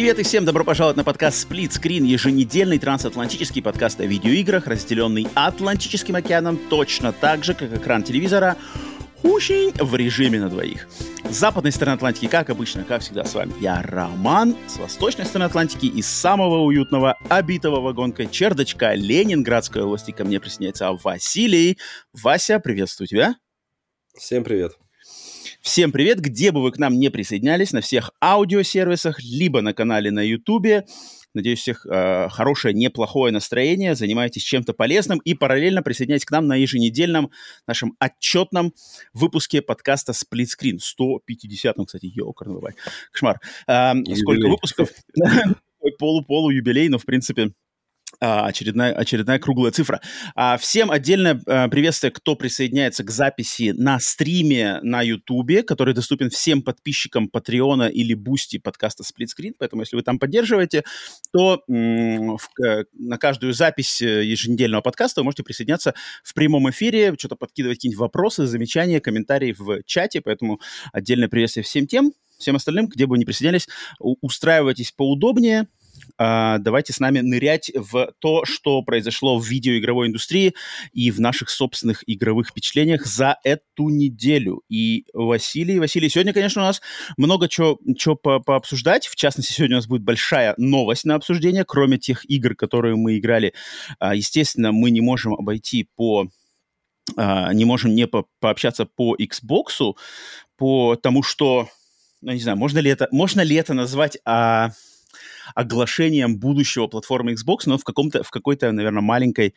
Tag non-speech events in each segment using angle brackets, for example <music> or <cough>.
Привет и всем добро пожаловать на подкаст Split Screen, еженедельный трансатлантический подкаст о видеоиграх, разделенный Атлантическим океаном точно так же, как экран телевизора, очень в режиме на двоих. С западной стороны Атлантики, как обычно, как всегда, с вами я, Роман. С восточной стороны Атлантики из самого уютного, обитого вагонкой чердочка Ленинградской области ко мне присоединяется Василий. Вася, приветствую тебя. Всем привет. Всем привет, где бы вы к нам не присоединялись, на всех аудиосервисах, либо на канале на Ютубе. Надеюсь, всех э, хорошее, неплохое настроение, занимаетесь чем-то полезным и параллельно присоединяйтесь к нам на еженедельном нашем отчетном выпуске подкаста Split Screen. 150-м, кстати, ёкарный бывает. Кошмар. Э, сколько выпусков? <laughs> Полу-полу юбилей, но, в принципе, очередная, очередная круглая цифра. А, всем отдельное а, приветствие, кто присоединяется к записи на стриме на Ютубе, который доступен всем подписчикам Патреона или Бусти подкаста Split Screen. Поэтому, если вы там поддерживаете, то на каждую запись э, еженедельного подкаста вы можете присоединяться в прямом эфире, что-то подкидывать какие-нибудь вопросы, замечания, комментарии в чате. Поэтому отдельное приветствие всем тем, всем остальным, где бы вы ни присоединялись, устраивайтесь поудобнее, а, давайте с нами нырять в то, что произошло в видеоигровой индустрии и в наших собственных игровых впечатлениях за эту неделю. И Василий, Василий, сегодня, конечно, у нас много чего, чего по пообсуждать. В частности, сегодня у нас будет большая новость на обсуждение, кроме тех игр, которые мы играли. А, естественно, мы не можем обойти по а, не можем не по пообщаться по Xbox, по тому, что, ну, не знаю, можно ли это, можно ли это назвать а, оглашением будущего платформы Xbox, но в, каком-то, в какой-то, наверное, маленькой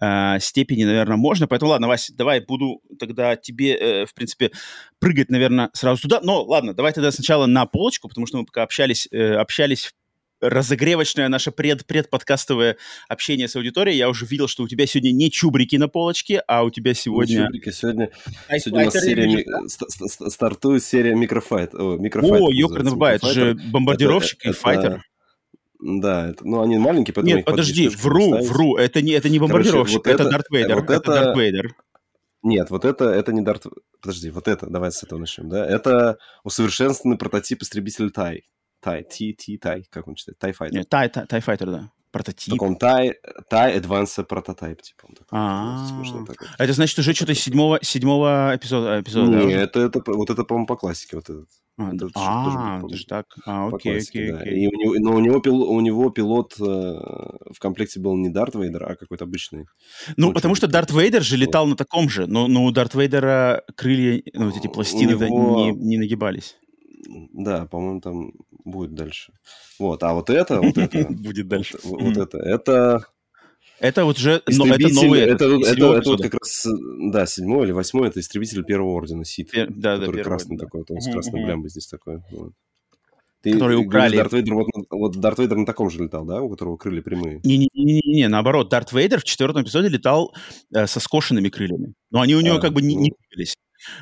э, степени, наверное, можно. Поэтому, ладно, Вася, давай буду тогда тебе, э, в принципе, прыгать, наверное, сразу туда. Но, ладно, давай тогда сначала на полочку, потому что мы пока общались, э, общались разогревочное наше пред предподкастовое общение с аудиторией. Я уже видел, что у тебя сегодня не чубрики на полочке, а у тебя сегодня... Не чубрики. Сегодня, сегодня у нас серия, ми... стартует серия микрофайт. О, микрофайт О ёкарный бывает. Же бомбардировщик это, и это, файтер. Да, это, ну они маленькие, поэтому Нет, подожди, вру, поставить. вру, это не, это не бомбардировщик, Короче, вот это, это Дарт Вейдер, вот это, это Дарт Вейдер. Нет, вот это, это не Дарт... Подожди, вот это, давай с этого начнем, да? Это усовершенствованный прототип истребителя Тай. Тай, Ти, Ти, Тай, как он читает? Тай Файтер. Тай, Тай, Тай Файтер, да. Прототип. Так он Тай, Тай Advanced Prototype, типа. Он такой, а, это значит уже что-то седьмого, седьмого эпизода, эпизода Не, это, это, вот это, по-моему, по классике, вот этот. А, это а даже так. А, окей, окей, да. окей. И у него, но у него, пил, у него пилот э, в комплекте был не Дарт Вейдер, а какой-то обычный. Ну, потому что Дарт Вейдер же летал на таком же, но, но у Дарт Вейдера крылья, ну, вот эти пластины него... не, не нагибались. Да, по-моему, там будет дальше. Вот, а вот это, вот это... <laughs> Будет дальше. Вот это, это это вот уже но, это новый это, это, это, это вот как раз да седьмой или восьмой это истребитель первого ордена Сит, Пер, да, который да, красный да. такой, он с красной блямбой здесь такой. Вот. Ты, которые украли. Дарт Вейдер, вот, вот Дарт Вейдер на таком же летал, да, у которого крылья прямые? Не-не-не, наоборот, Дарт Вейдер в четвертом эпизоде летал э, со скошенными крыльями, но они у него а, как бы не, не двигались.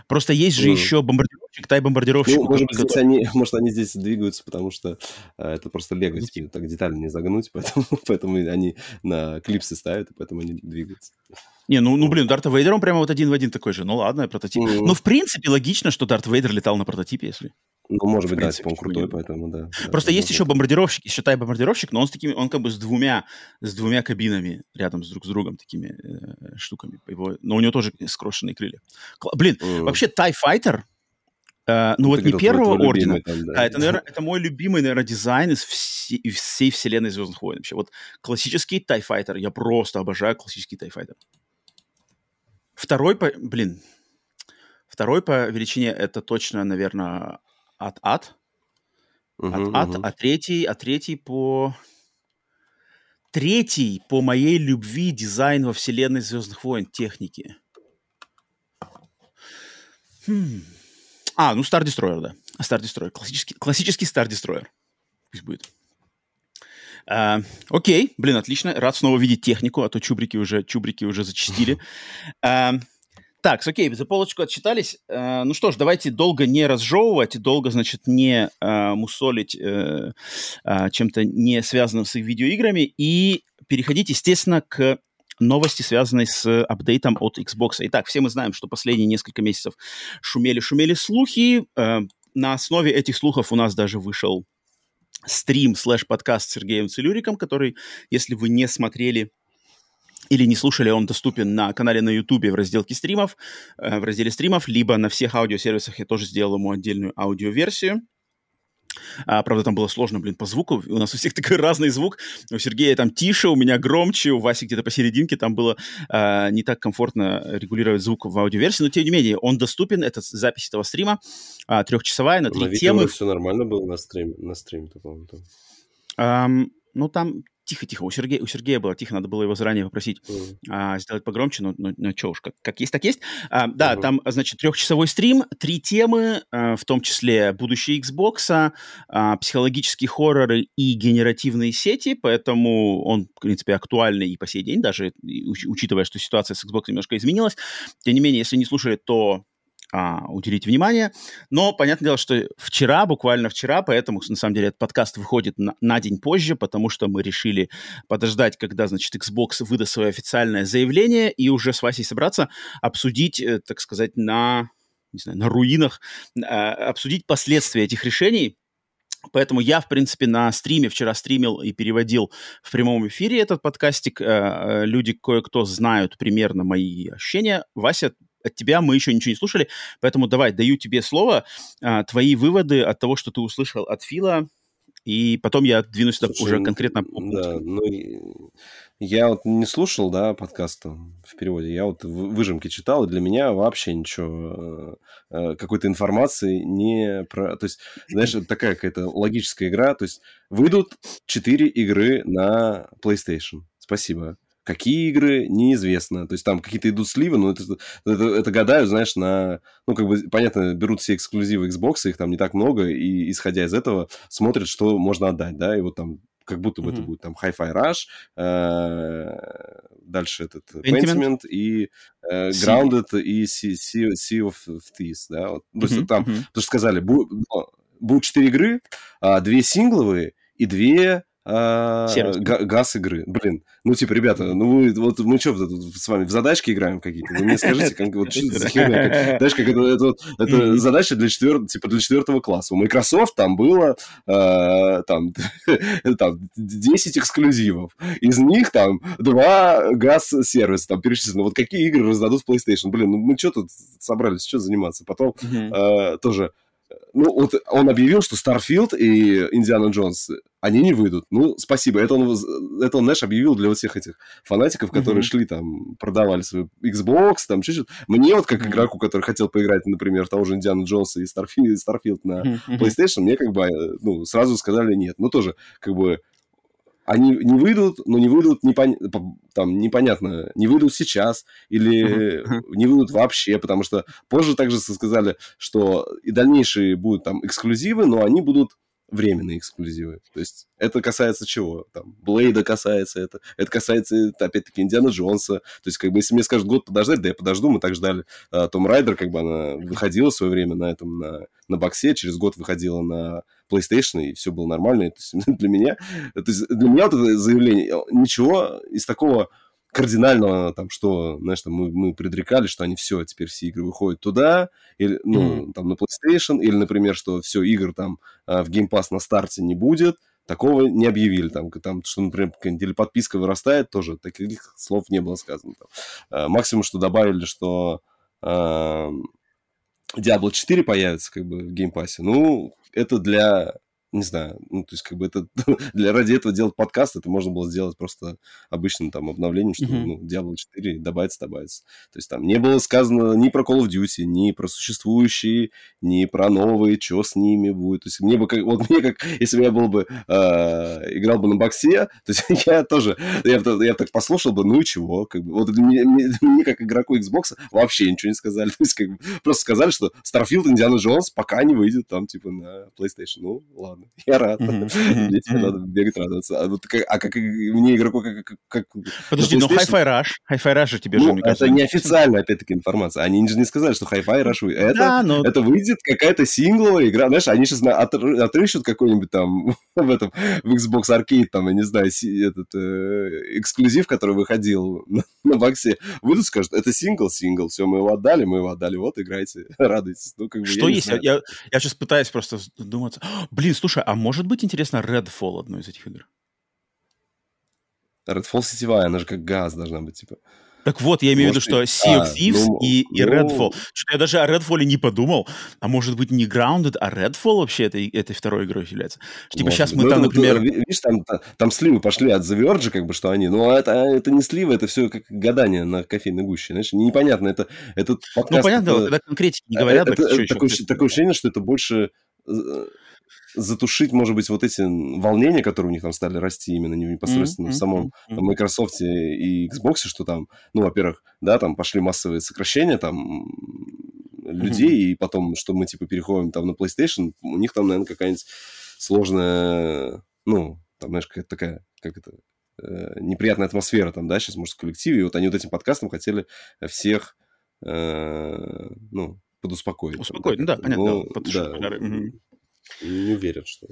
Просто есть же mm. еще бомбардировщик, тай-бомбардировщик. Ну, может быть, здесь они, <laughs> может, они здесь двигаются, потому что э, это просто лего, mm. так детально не загнуть, <laughs> поэтому, поэтому они на клипсы ставят, и поэтому они двигаются. Не, ну, ну блин, Дарт Вейдер, он прямо вот один в один такой же. Ну ладно, прототип. Mm. Ну, в принципе, логично, что Дарт Вейдер летал на прототипе, если... Ну, может быть, принципе, да, типа он крутой, поэтому, да. Просто да, есть еще бомбардировщик, считай бомбардировщик, но он с такими, он как бы с двумя, с двумя кабинами рядом с друг с другом, такими э, штуками. Его, но у него тоже скрошенные крылья. Блин, mm. вообще TIE Fighter, Uh, ну, вот не первого ордена, там, да. а это, наверное, <laughs> это мой любимый, наверное, дизайн из, все, из всей вселенной Звездных войн. Вообще, вот классический TIE Fighter, я просто обожаю классический TIE Fighter. Второй по, блин, второй по величине это точно, наверное, от ад. От uh-huh, ад, uh-huh. а третий, а третий по... Третий по моей любви дизайн во вселенной Звездных войн техники. Хм. А, ну Star Destroyer, да. Star Destroyer. Классический, классический Star Destroyer. Пусть будет. А, окей, блин, отлично. Рад снова видеть технику, а то чубрики уже, чубрики уже зачистили. <laughs> А, так, окей, за полочку отчитались. А, ну что ж, давайте долго не разжевывать, долго, значит, не а, мусолить а, а, чем-то не связанным с их видеоиграми и переходить, естественно, к новости, связанные с апдейтом от Xbox. Итак, все мы знаем, что последние несколько месяцев шумели-шумели слухи. Э, на основе этих слухов у нас даже вышел стрим слэш-подкаст с Сергеем Целюриком, который, если вы не смотрели или не слушали, он доступен на канале на YouTube в разделке стримов, э, в разделе стримов, либо на всех аудиосервисах я тоже сделал ему отдельную аудиоверсию. А, правда, там было сложно, блин, по звуку. У нас у всех <laughs> такой разный звук. У Сергея там тише, у меня громче, у Васи где-то посерединке. Там было а, не так комфортно регулировать звук в аудиоверсии. Но, тем не менее, он доступен. Это запись этого стрима а, трехчасовая на три на темы. все нормально было на стрим, на стрим, по-моему, там. Um, ну, там Тихо-тихо, у Сергея, у Сергея было тихо, надо было его заранее попросить mm. а, сделать погромче, но, но, но что уж, как, как есть, так есть. А, да, mm-hmm. там, значит, трехчасовой стрим, три темы, а, в том числе будущее Xbox, а, психологические хорроры и генеративные сети, поэтому он, в принципе, актуальный и по сей день, даже учитывая, что ситуация с Xbox немножко изменилась. Тем не менее, если не слушали, то а, уделить внимание. Но понятное дело, что вчера, буквально вчера, поэтому, на самом деле, этот подкаст выходит на, на день позже, потому что мы решили подождать, когда, значит, Xbox выдаст свое официальное заявление и уже с Васей собраться, обсудить, э, так сказать, на, не знаю, на руинах, э, обсудить последствия этих решений, Поэтому я, в принципе, на стриме вчера стримил и переводил в прямом эфире этот подкастик. Э, люди кое-кто знают примерно мои ощущения. Вася, от тебя мы еще ничего не слушали, поэтому давай, даю тебе слово, а, твои выводы от того, что ты услышал от Фила, и потом я двинусь Слушай, уже конкретно по Да, ну, я вот не слушал, да, подкаста в переводе, я вот выжимки читал, и для меня вообще ничего, э, э, какой-то информации не про... То есть, знаешь, это такая какая-то логическая игра, то есть выйдут четыре игры на PlayStation. Спасибо. Какие игры, неизвестно. То есть там какие-то идут сливы, но это, это, это гадаю, знаешь, на... Ну, как бы, понятно, берут все эксклюзивы Xbox, их там не так много, и, исходя из этого, смотрят, что можно отдать, да, и вот там как будто бы mm-hmm. это будет там Hi-Fi Rush, э, дальше этот Pentiment, и э, Grounded и sea, sea, sea of Thieves, да, вот. то есть mm-hmm. там, mm-hmm. то, что сказали, будет, будут четыре игры, а, две сингловые и две а, газ игры. Блин, ну типа, ребята, ну вы, вот мы что с вами в задачки играем какие-то? Вы мне скажите, как, вот что за херня? Знаешь, как это, это, это задача для четвертого, типа для четвертого класса. У Microsoft там было э, там, <laughs> там 10 эксклюзивов. Из них там два газ-сервиса там перечислены. Вот какие игры раздадут в PlayStation? Блин, ну мы что тут собрались, что заниматься? Потом э, тоже ну, вот он объявил, что Starfield и Индиана Джонс, они не выйдут. Ну, спасибо. Это он, это он, знаешь, объявил для вот всех этих фанатиков, которые mm-hmm. шли там, продавали свой Xbox, там, чуть-чуть. Мне вот, как mm-hmm. игроку, который хотел поиграть, например, того же Индиана Джонса и Starfield, Starfield на mm-hmm. PlayStation, мне как бы, э, ну, сразу сказали нет. Ну, тоже, как бы, они не выйдут, но не выйдут непон... там, непонятно, не выйдут сейчас или не выйдут вообще, потому что позже также сказали, что и дальнейшие будут там эксклюзивы, но они будут временные эксклюзивы. То есть это касается чего? Там, Блейда касается это. Это касается, опять-таки, Индиана Джонса. То есть, как бы, если мне скажут год подождать, да я подожду, мы так ждали. А, Том Райдер, как бы, она выходила в свое время на этом, на, на боксе, через год выходила на PlayStation, и все было нормально. То есть, <laughs> для меня, то есть, для меня вот это заявление, ничего из такого кардинального, там, что, знаешь, там, мы, мы предрекали, что они все, теперь все игры выходят туда, или, ну, mm-hmm. там, на PlayStation, или, например, что все, игр там а, в Game Pass на старте не будет, такого не объявили, там, там что, например, или подписка вырастает, тоже таких слов не было сказано. Там. А, максимум, что добавили, что а, Diablo 4 появится, как бы, в Game Pass, ну, это для не знаю, ну, то есть, как бы это <laughs> для ради этого делать подкаст, это можно было сделать просто обычным там обновлением, что, mm-hmm. ну, Diablo 4 добавится, добавится. То есть, там не было сказано ни про Call of Duty, ни про существующие, ни про новые, что с ними будет. То есть, мне бы, как, вот мне как, если бы я был бы, э, играл бы на боксе, то есть, <laughs> я тоже, я, я так послушал бы, ну и чего, как бы, вот мне, мне, мне как игроку Xbox вообще ничего не сказали. То есть, как бы, просто сказали, что Starfield Indiana Jones пока не выйдет там, типа, на PlayStation. Ну, ладно <laughs> Я рад. Тебя <laughs> надо бегать радоваться. А, вот как, а как мне игроку как... как, Подожди, но Hi-Fi Rush, Hi-Fi Rush тебе ну, же, мне кажется... это неофициальная, опять-таки, информация. Они же не сказали, что Hi-Fi Rush выйдет. Это, да, но... это выйдет какая-то сингловая игра. Знаешь, они сейчас отрыщут какой-нибудь там <laughs> в этом, в Xbox Arcade, там, я не знаю, этот э, эксклюзив, который выходил на, на боксе. Выйдут, скажут, это сингл, сингл, все, мы его отдали, мы его отдали, вот, играйте, радуйтесь. Ну, как бы, что есть? Я, я, я сейчас пытаюсь просто думать. Блин, слушай, а может быть интересно Redfall одной из этих игр? Redfall сетевая, она же как газ должна быть, типа. Так вот, я имею в виду, что Sea of а, Thieves ну, и, и ну... Redfall. Что я даже о Redfall не подумал. А может быть не Grounded, а Redfall вообще этой, этой второй игрой является? Типа может. сейчас мы ну, там, например... Видишь, там, там сливы пошли от The Verge, как бы, что они... Ну, это, это не сливы, это все как гадание на кофейной гуще. Знаешь, непонятно. Это, этот подкаст... Ну, понятно, это, когда конкретики не говорят... Это, так, это, такое, такое ощущение, что это больше э, затушить, может быть, вот эти волнения, которые у них там стали расти именно непосредственно mm-hmm. в самом mm-hmm. Microsoft и Xbox, что там, ну, во-первых, да, там пошли массовые сокращения там людей, mm-hmm. и потом, что мы, типа, переходим там на PlayStation, у них там, наверное, какая-нибудь сложная, ну, там, знаешь, какая-то такая, как это, э, неприятная атмосфера там, да, сейчас, может, в коллективе, и вот они вот этим подкастом хотели всех, э, ну, подуспокоить. Успокоить, ну да, понятно. Ну, да. Угу. Не уверен, что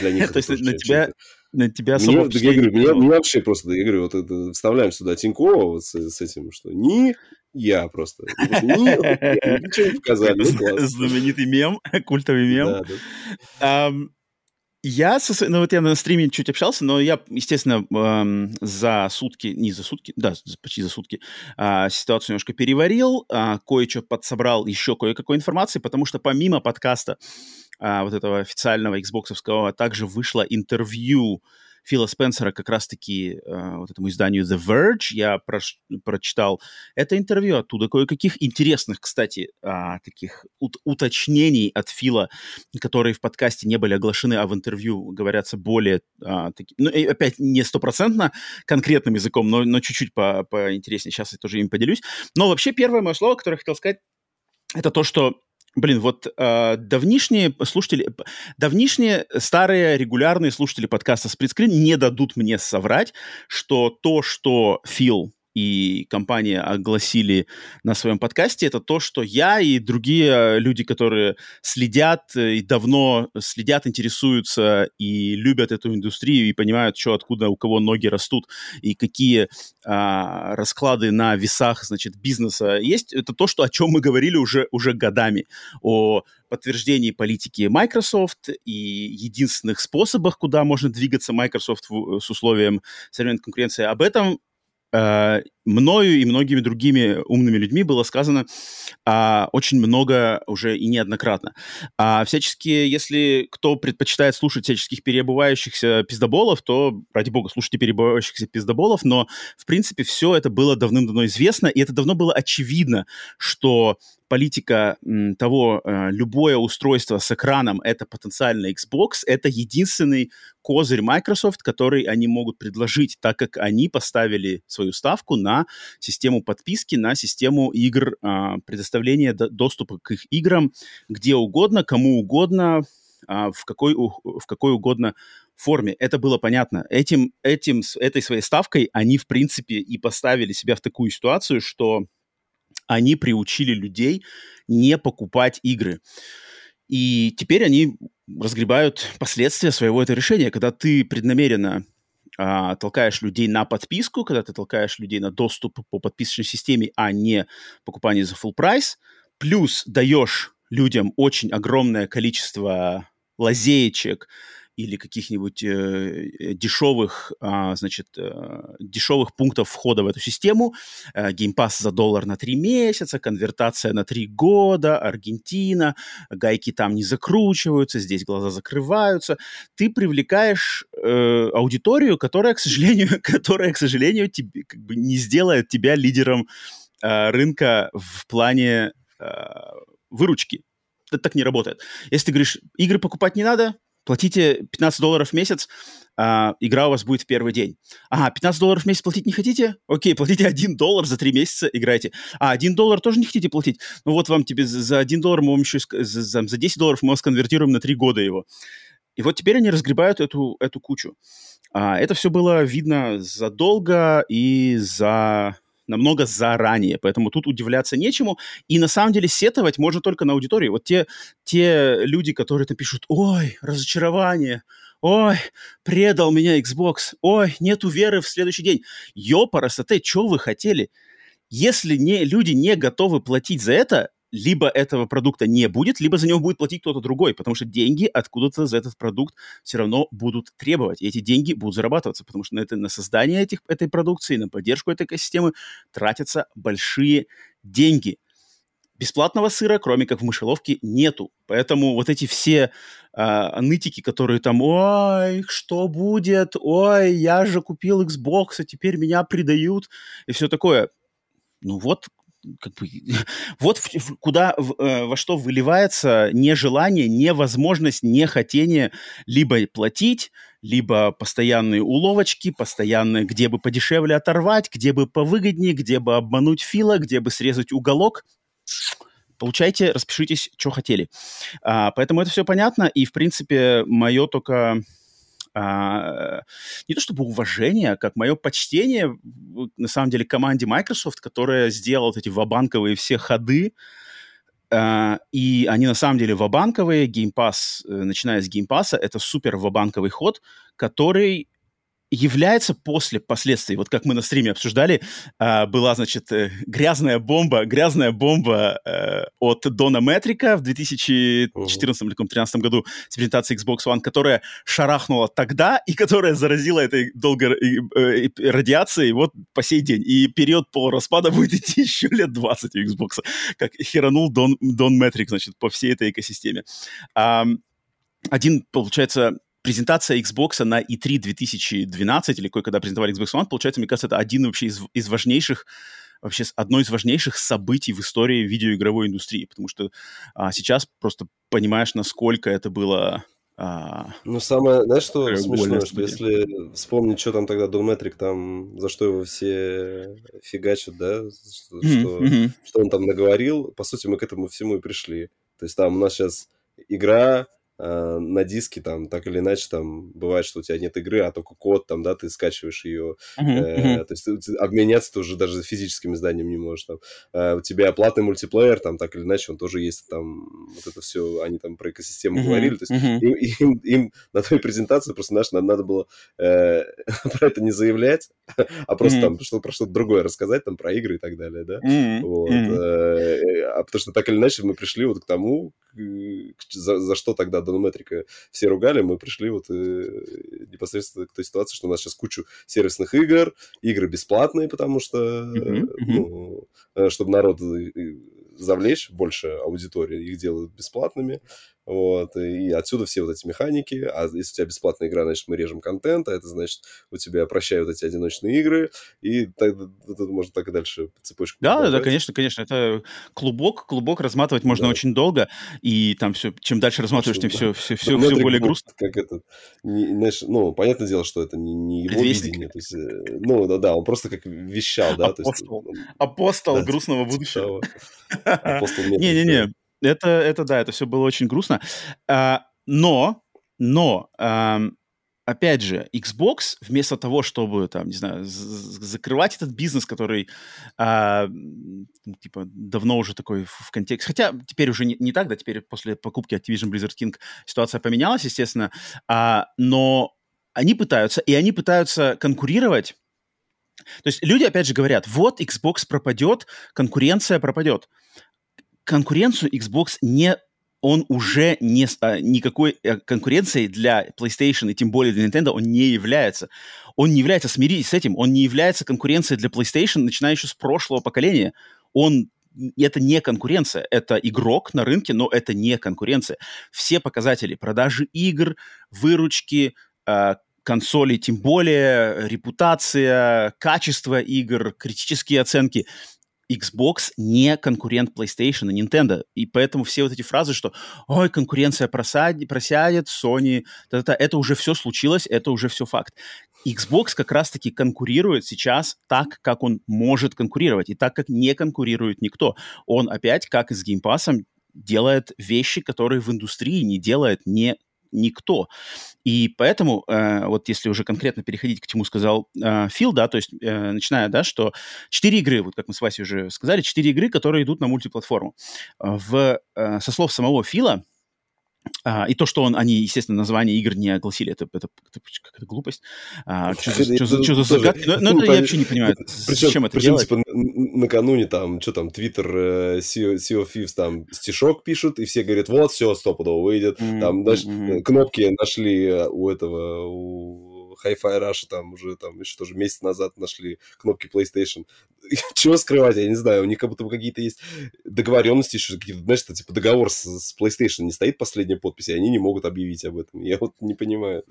для них <laughs> То есть на тебя, на тебя особо мне, я говорю, меня, меня вообще просто, я говорю, вот это, вставляем сюда Тинькова вот с, с этим, что не я просто. Ничего не <laughs> показали. Ну, знаменитый мем, <laughs> культовый мем. Я, со, ну вот я на стриме чуть общался, но я, естественно, эм, за сутки, не за сутки, да, почти за сутки, э, ситуацию немножко переварил, э, кое-что подсобрал, еще кое-какой информации, потому что помимо подкаста а, вот этого официального Xbox, также вышло интервью Фила Спенсера как раз-таки э, вот этому изданию The Verge. Я прош- прочитал это интервью оттуда. Кое-каких интересных, кстати, э, таких ут- уточнений от Фила, которые в подкасте не были оглашены, а в интервью говорятся более, э, таки, ну, опять не стопроцентно конкретным языком, но, но чуть-чуть по- поинтереснее. Сейчас я тоже им поделюсь. Но вообще первое мое слово, которое я хотел сказать, это то, что Блин, вот э, давнишние слушатели, давнишние старые регулярные слушатели подкаста Сплитскрин не дадут мне соврать, что то, что Фил и компания огласили на своем подкасте, это то, что я и другие люди, которые следят и давно следят, интересуются и любят эту индустрию и понимают, что откуда у кого ноги растут и какие а, расклады на весах, значит, бизнеса есть, это то, что, о чем мы говорили уже, уже годами, о подтверждении политики Microsoft и единственных способах, куда можно двигаться Microsoft в, с условием современной конкуренции. Об этом Э, мною и многими другими умными людьми было сказано а, очень много уже и неоднократно. А всячески, если кто предпочитает слушать всяческих переобувающихся пиздоболов, то, ради бога, слушайте переобувающихся пиздоболов, но, в принципе, все это было давным-давно известно, и это давно было очевидно, что политика м, того, э, любое устройство с экраном — это потенциально Xbox, это единственный козырь Microsoft, который они могут предложить, так как они поставили свою ставку на систему подписки, на систему игр, э, предоставления до доступа к их играм где угодно, кому угодно, э, в, какой, в какой угодно форме. Это было понятно. Этим, этим, этой своей ставкой они, в принципе, и поставили себя в такую ситуацию, что они приучили людей не покупать игры. И теперь они разгребают последствия своего этого решения, когда ты преднамеренно а, толкаешь людей на подписку, когда ты толкаешь людей на доступ по подписочной системе, а не покупание за full прайс, плюс даешь людям очень огромное количество лазеечек, или каких-нибудь э, дешевых, э, значит, э, дешевых пунктов входа в эту систему. Э, геймпас за доллар на три месяца, конвертация на три года, Аргентина, гайки там не закручиваются, здесь глаза закрываются. Ты привлекаешь э, аудиторию, которая, к сожалению, <laughs> которая, к сожалению, тебе, как бы не сделает тебя лидером э, рынка в плане э, выручки. Это так не работает. Если ты говоришь, игры покупать не надо, платите 15 долларов в месяц, а, игра у вас будет в первый день. Ага, 15 долларов в месяц платить не хотите? Окей, платите 1 доллар за 3 месяца, играйте. А, 1 доллар тоже не хотите платить? Ну вот вам тебе за 1 доллар мы вам еще, за, за 10 долларов мы вас конвертируем на 3 года его. И вот теперь они разгребают эту, эту кучу. А, это все было видно задолго и за намного заранее, поэтому тут удивляться нечему. И на самом деле сетовать можно только на аудитории. Вот те, те люди, которые там пишут, ой, разочарование, ой, предал меня Xbox, ой, нету веры в следующий день. Ёпарасоте, что вы хотели? Если не, люди не готовы платить за это, либо этого продукта не будет, либо за него будет платить кто-то другой, потому что деньги откуда-то за этот продукт все равно будут требовать. И эти деньги будут зарабатываться, потому что на, это, на создание этих, этой продукции, на поддержку этой экосистемы тратятся большие деньги. Бесплатного сыра, кроме как в мышеловке, нету. Поэтому вот эти все э, нытики, которые там, ой, что будет, ой, я же купил Xbox, а теперь меня предают, и все такое. Ну вот, как бы, <laughs> вот в, куда, в, э, во что выливается нежелание, невозможность, нехотение либо платить, либо постоянные уловочки, постоянные, где бы подешевле оторвать, где бы повыгоднее, где бы обмануть фила, где бы срезать уголок. Получайте, распишитесь, что хотели. А, поэтому это все понятно, и, в принципе, мое только а, не то чтобы уважение, а как мое почтение, на самом деле, команде Microsoft, которая сделала вот эти вабанковые все ходы, Uh, и они на самом деле вабанковые. Game Pass, э, начиная с Game Pass, это супер вабанковый ход, который является после последствий, вот как мы на стриме обсуждали, э, была, значит, э, грязная бомба, грязная бомба э, от Дона Метрика в 2014 или 2013 году с презентацией Xbox One, которая шарахнула тогда и которая заразила этой долгой э, радиацией вот по сей день. И период полураспада <laughs> будет идти еще лет 20 у Xbox, как херанул Дон, Дон Метрик, значит, по всей этой экосистеме. Один, получается, презентация Xbox на E3 2012, или когда презентовали Xbox One, получается, мне кажется, это один вообще из, из важнейших вообще одно из важнейших событий в истории видеоигровой индустрии, потому что а, сейчас просто понимаешь, насколько это было... А, ну, самое, знаешь, что смешное, что если вспомнить, что там тогда Дон Метрик, там, за что его все фигачат, да, что, mm-hmm. что, mm-hmm. что он там наговорил, по сути, мы к этому всему и пришли. То есть там у нас сейчас игра, э, на диске там так или иначе там бывает, что у тебя нет игры, а только код там, да, ты скачиваешь ее, uh-huh, э, то есть ты, обменяться ты уже даже физическим изданием не можешь там. Э, у тебя платный мультиплеер там так или иначе он тоже есть там вот это все, они там про экосистему uh-huh, говорили, то есть uh-huh. им, им, им на той презентации просто, знаешь, надо, надо было э, <laughs> про это не заявлять, <laughs> а просто там что, про что-то другое рассказать, там про игры и так далее, да, вот, э, а потому что так или иначе мы пришли вот к тому, за, за что тогда Донометрика все ругали, мы пришли вот э, непосредственно к той ситуации, что у нас сейчас кучу сервисных игр, игры бесплатные, потому что, mm-hmm. ну, э, чтобы народ завлечь больше аудитории, их делают бесплатными. Вот, и отсюда все вот эти механики. А если у тебя бесплатная игра, значит, мы режем контент, а это значит, у тебя прощают эти одиночные игры, и так, это можно так и дальше цепочку. Да, да, да, конечно, конечно. Это клубок, клубок разматывать можно да. очень долго, и там все, чем дальше разматываешь, тем да. все, все, все, все более грустно. Как это, не, знаешь, ну, понятное дело, что это не, не его видение. То есть, э, ну, да, да, он просто как вещал, да. Апостол, то есть, Апостол да, грустного будущего. Не-не-не, <laughs> это, это да, это все было очень грустно. А, но, но, а, опять же, Xbox вместо того, чтобы, там, не знаю, закрывать этот бизнес, который, а, типа, давно уже такой в контексте... Хотя теперь уже не, не так, да, теперь после покупки Activision Blizzard King ситуация поменялась, естественно, а, но они пытаются, и они пытаются конкурировать то есть люди, опять же, говорят, вот Xbox пропадет, конкуренция пропадет конкуренцию Xbox не он уже не, а, никакой э, конкуренцией для PlayStation и тем более для Nintendo он не является. Он не является, смиритесь с этим, он не является конкуренцией для PlayStation, начиная еще с прошлого поколения. Он это не конкуренция, это игрок на рынке, но это не конкуренция. Все показатели продажи игр, выручки, э, консолей, тем более репутация, качество игр, критические оценки – Xbox не конкурент PlayStation и Nintendo. И поэтому все вот эти фразы, что «Ой, конкуренция просадит, просядет, Sony...» та -та -та, это уже все случилось, это уже все факт. Xbox как раз-таки конкурирует сейчас так, как он может конкурировать, и так, как не конкурирует никто. Он опять, как и с Game Pass, делает вещи, которые в индустрии не делает не никто. И поэтому, э, вот если уже конкретно переходить к чему сказал э, Фил, да, то есть э, начиная, да, что четыре игры, вот как мы с Васей уже сказали, четыре игры, которые идут на мультиплатформу. В, э, со слов самого Фила, а, и то, что он, они, естественно, название игр не огласили, это, это, это какая-то глупость. А, что, за, что, за, что за загадки? Но, ну, это я вообще не понимаю, причем, зачем это причем, делать. Типа, накануне там, что там, Twitter, э, CEO, CEO Thieves, там стишок пишут, и все говорят, вот, все, стопудово выйдет. Mm-hmm. Там даже mm-hmm. кнопки нашли у этого, у Hi-Fi Rush там уже там еще тоже месяц назад нашли кнопки PlayStation. <laughs> Чего скрывать, я не знаю, у них как будто бы какие-то есть договоренности еще, какие-то, знаешь, это, типа договор с, с PlayStation не стоит последняя подпись, и они не могут объявить об этом. Я вот не понимаю,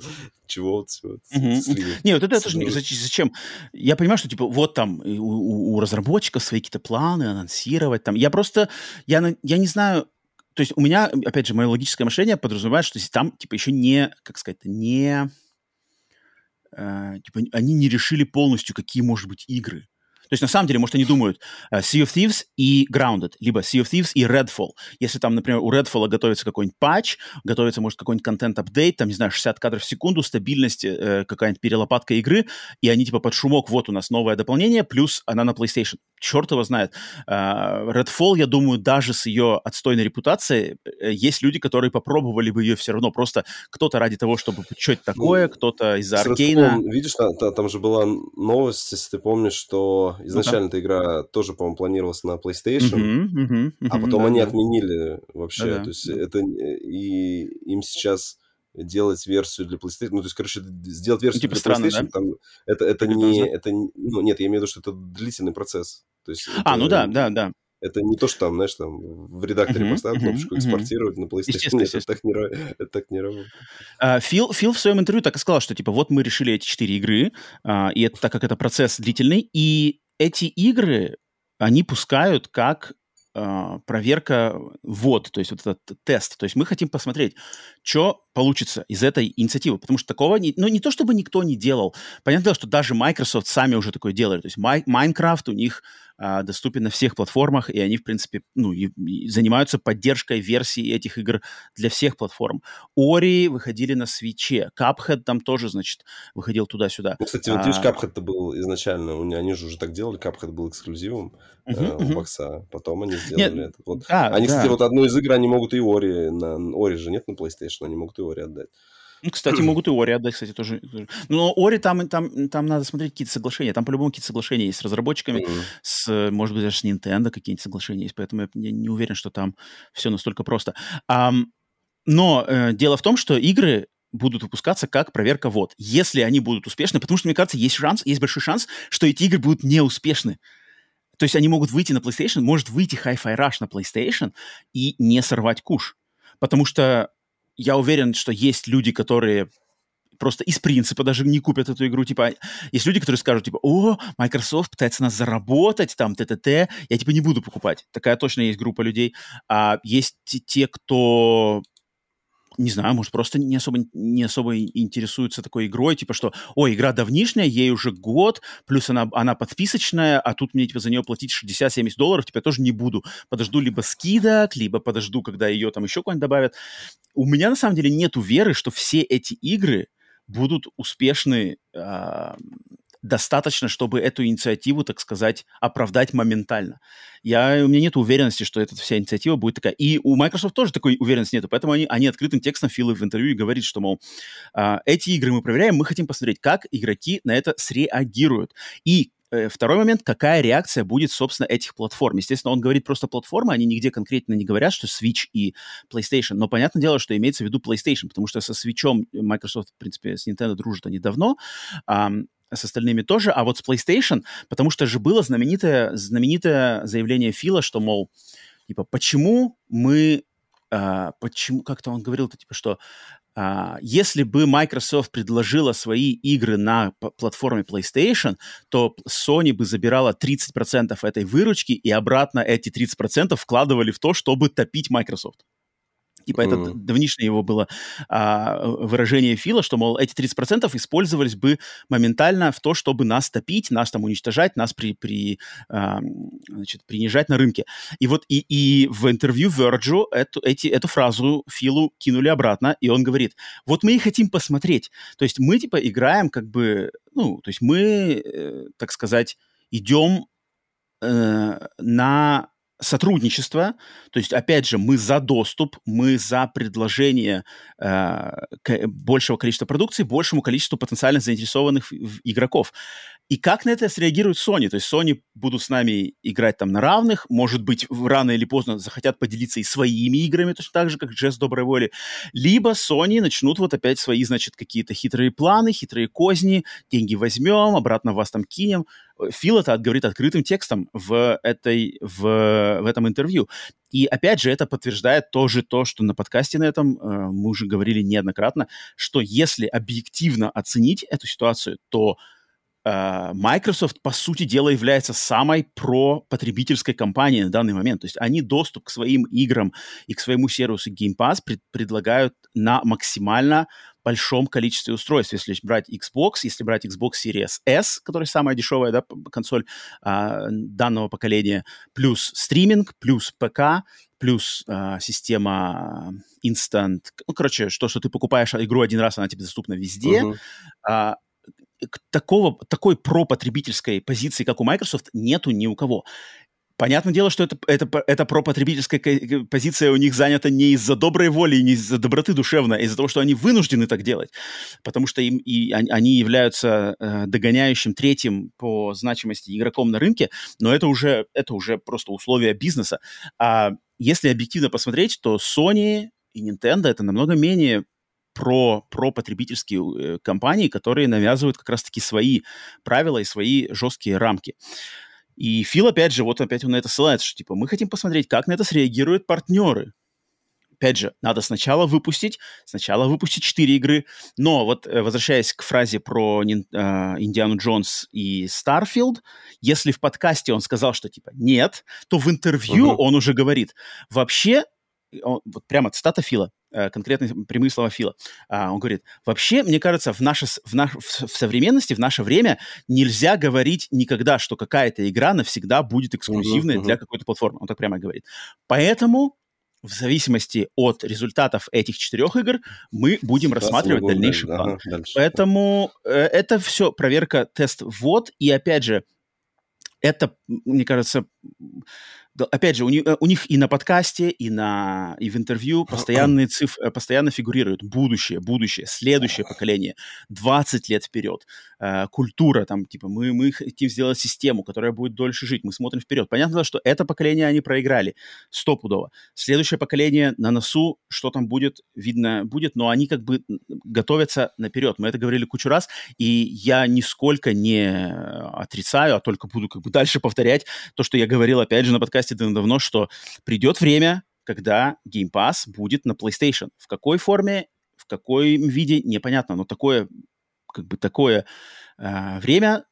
чего вот, mm-hmm. Не, вот это тоже зачем? Я понимаю, что типа вот там у, разработчиков свои какие-то планы анонсировать там. Я просто, я, я не знаю, то есть у меня, опять же, мое логическое мышление подразумевает, что там, типа, еще не, как сказать, не э, типа, они не решили полностью, какие, может быть, игры. То есть, на самом деле, может, они думают uh, Sea of Thieves и Grounded, либо Sea of Thieves и Redfall. Если там, например, у Redfall готовится какой-нибудь патч, готовится, может, какой-нибудь контент-апдейт, там, не знаю, 60 кадров в секунду, стабильность, э, какая-нибудь перелопатка игры, и они, типа, под шумок, вот у нас новое дополнение, плюс она на PlayStation. Черт его знает. Uh, Redfall, я думаю, даже с ее отстойной репутацией, э, есть люди, которые попробовали бы ее все равно. Просто кто-то ради того, чтобы что это такое, ну, кто-то из-за Аркейна. Видишь, там, там же была новость, если ты помнишь, что изначально эта игра тоже, по-моему, планировалась на PlayStation, uh-huh, uh-huh, uh-huh, а потом они отменили вообще. То есть это и им сейчас делать версию для PlayStation, ну, то есть, короче, сделать версию типа для странно, PlayStation, да? там, это, это не, это, ну, нет, я имею в виду, что это длительный процесс. То есть а, ну да, да, да. Это не то, что там, знаешь, там в редакторе uh-huh, поставил uh-huh, кнопочку экспортировать uh-huh. на PlayStation. Нет, это так не, это так не работает. Uh, Фил, Фил в своем интервью так и сказал, что типа вот мы решили эти четыре игры, uh, и это, так как это процесс длительный, и эти игры, они пускают как э, проверка ввод, то есть вот этот тест. То есть мы хотим посмотреть, что получится из этой инициативы, потому что такого, не, ну не то чтобы никто не делал. Понятное дело, что даже Microsoft сами уже такое делали. То есть Minecraft у них а, доступен на всех платформах, и они, в принципе, ну, и, и занимаются поддержкой версий этих игр для всех платформ. Ори выходили на свече, Cuphead там тоже, значит, выходил туда-сюда. Ну, кстати, вот видишь, а... Cuphead-то был изначально, они же уже так делали, Cuphead был эксклюзивом uh-huh, э, uh-huh. у бокса, потом они сделали Нет, это. Вот. Да, они, да. кстати, вот одну из игр, они могут и Ори, на Ори же нет на PlayStation, они могут и Ори отдать. Ну, кстати, могут и Ори отдать, кстати, тоже. Но Ори там, там, там надо смотреть какие-то соглашения. Там по-любому какие-то соглашения есть с разработчиками, mm-hmm. с, может быть, даже с Nintendo какие-нибудь соглашения есть. Поэтому я не уверен, что там все настолько просто. Um, но э, дело в том, что игры будут выпускаться как проверка вот. Если они будут успешны, потому что, мне кажется, есть шанс, есть большой шанс, что эти игры будут неуспешны. То есть они могут выйти на PlayStation, может выйти Hi-Fi Rush на PlayStation и не сорвать куш. Потому что я уверен, что есть люди, которые просто из принципа даже не купят эту игру. Типа, есть люди, которые скажут, типа, о, Microsoft пытается нас заработать, там, т-т-т, я, типа, не буду покупать. Такая точно есть группа людей. А есть те, кто не знаю, может, просто не особо, не особо интересуются такой игрой, типа что, ой, игра давнишняя, ей уже год, плюс она, она подписочная, а тут мне, типа, за нее платить 60-70 долларов, типа, я тоже не буду. Подожду либо скидок, либо подожду, когда ее там еще куда-нибудь добавят. У меня, на самом деле, нету веры, что все эти игры будут успешны э, достаточно, чтобы эту инициативу, так сказать, оправдать моментально. Я, у меня нет уверенности, что эта вся инициатива будет такая. И у Microsoft тоже такой уверенности нет, поэтому они, они открытым текстом Филы в интервью и говорит, что, мол, а, эти игры мы проверяем, мы хотим посмотреть, как игроки на это среагируют. И Второй момент, какая реакция будет, собственно, этих платформ. Естественно, он говорит просто платформы, они нигде конкретно не говорят, что Switch и PlayStation, но понятное дело, что имеется в виду PlayStation, потому что со Switch Microsoft, в принципе, с Nintendo дружат они давно, с остальными тоже, а вот с PlayStation, потому что же было знаменитое, знаменитое заявление Фила, что, мол, типа, почему мы, а, почему, как-то он говорил-то, типа, что а, если бы Microsoft предложила свои игры на платформе PlayStation, то Sony бы забирала 30% этой выручки и обратно эти 30% вкладывали в то, чтобы топить Microsoft. Типа это mm. давнишнее его было а, выражение Фила, что, мол, эти 30% использовались бы моментально в то, чтобы нас топить, нас там уничтожать, нас при, при, а, значит, принижать на рынке. И вот и, и в интервью Virgil эту, эти, эту фразу Филу кинули обратно, и он говорит, вот мы и хотим посмотреть. То есть мы типа играем как бы, ну, то есть мы, э, так сказать, идем э, на сотрудничество, то есть, опять же, мы за доступ, мы за предложение э, большего количества продукции большему количеству потенциально заинтересованных игроков. И как на это среагирует Sony? То есть Sony будут с нами играть там на равных, может быть, рано или поздно захотят поделиться и своими играми, точно так же, как Джесс Доброй Воли. Либо Sony начнут вот опять свои, значит, какие-то хитрые планы, хитрые козни, деньги возьмем, обратно вас там кинем. Фил это говорит открытым текстом в, этой, в, в этом интервью. И опять же, это подтверждает тоже то, что на подкасте на этом э, мы уже говорили неоднократно, что если объективно оценить эту ситуацию, то Э, Microsoft, по сути дела, является самой про-потребительской компанией на данный момент. То есть они доступ к своим играм и к своему сервису Game Pass пред предлагают на максимально большом количестве устройств. Если брать Xbox, если брать Xbox Series S, которая самая дешевая да, консоль а, данного поколения, плюс стриминг, плюс ПК, плюс а, система Instant, ну, короче, что, что ты покупаешь игру один раз, она тебе доступна везде, uh-huh. а, такого, такой про-потребительской позиции, как у Microsoft, нету ни у кого. Понятное дело, что это, это, это про-потребительская позиция у них занята не из-за доброй воли, не из-за доброты душевной, а из-за того, что они вынуждены так делать. Потому что им, и они являются э, догоняющим третьим по значимости игроком на рынке, но это уже, это уже просто условия бизнеса. А если объективно посмотреть, то Sony и Nintendo это намного менее про, про потребительские э, компании, которые навязывают как раз-таки свои правила и свои жесткие рамки. И Фил, опять же, вот опять он на это ссылается, что типа мы хотим посмотреть, как на это среагируют партнеры. Опять же, надо сначала выпустить, сначала выпустить 4 игры. Но вот э, возвращаясь к фразе про э, Индиану Джонс и Starfield, если в подкасте он сказал, что типа нет, то в интервью uh-huh. он уже говорит, вообще, он, вот прямо цитата Фила, Э, конкретные прямые слова Фила. А, он говорит, вообще, мне кажется, в, наше, в, наш, в современности, в наше время нельзя говорить никогда, что какая-то игра навсегда будет эксклюзивной uh-huh. для какой-то платформы. Он так прямо говорит. Поэтому в зависимости от результатов этих четырех игр мы будем Сейчас рассматривать дальнейший план. Ага, дальше. Поэтому э, это все проверка, тест ввод. И опять же, это, мне кажется, опять же, у них, у них и на подкасте, и, на, и в интервью постоянные цифры, постоянно фигурируют. Будущее, будущее, следующее поколение, 20 лет вперед, э, культура, там, типа, мы, мы хотим сделать систему, которая будет дольше жить, мы смотрим вперед. Понятно, что это поколение они проиграли, стопудово. Следующее поколение на носу, что там будет, видно будет, но они как бы готовятся наперед. Мы это говорили кучу раз, и я нисколько не отрицаю, а только буду как бы дальше повторять то, что я говорил, опять же, на подкасте подкасте давно, что придет время, когда Game Pass будет на PlayStation. В какой форме, в какой виде, непонятно, но такое, как бы такое э, время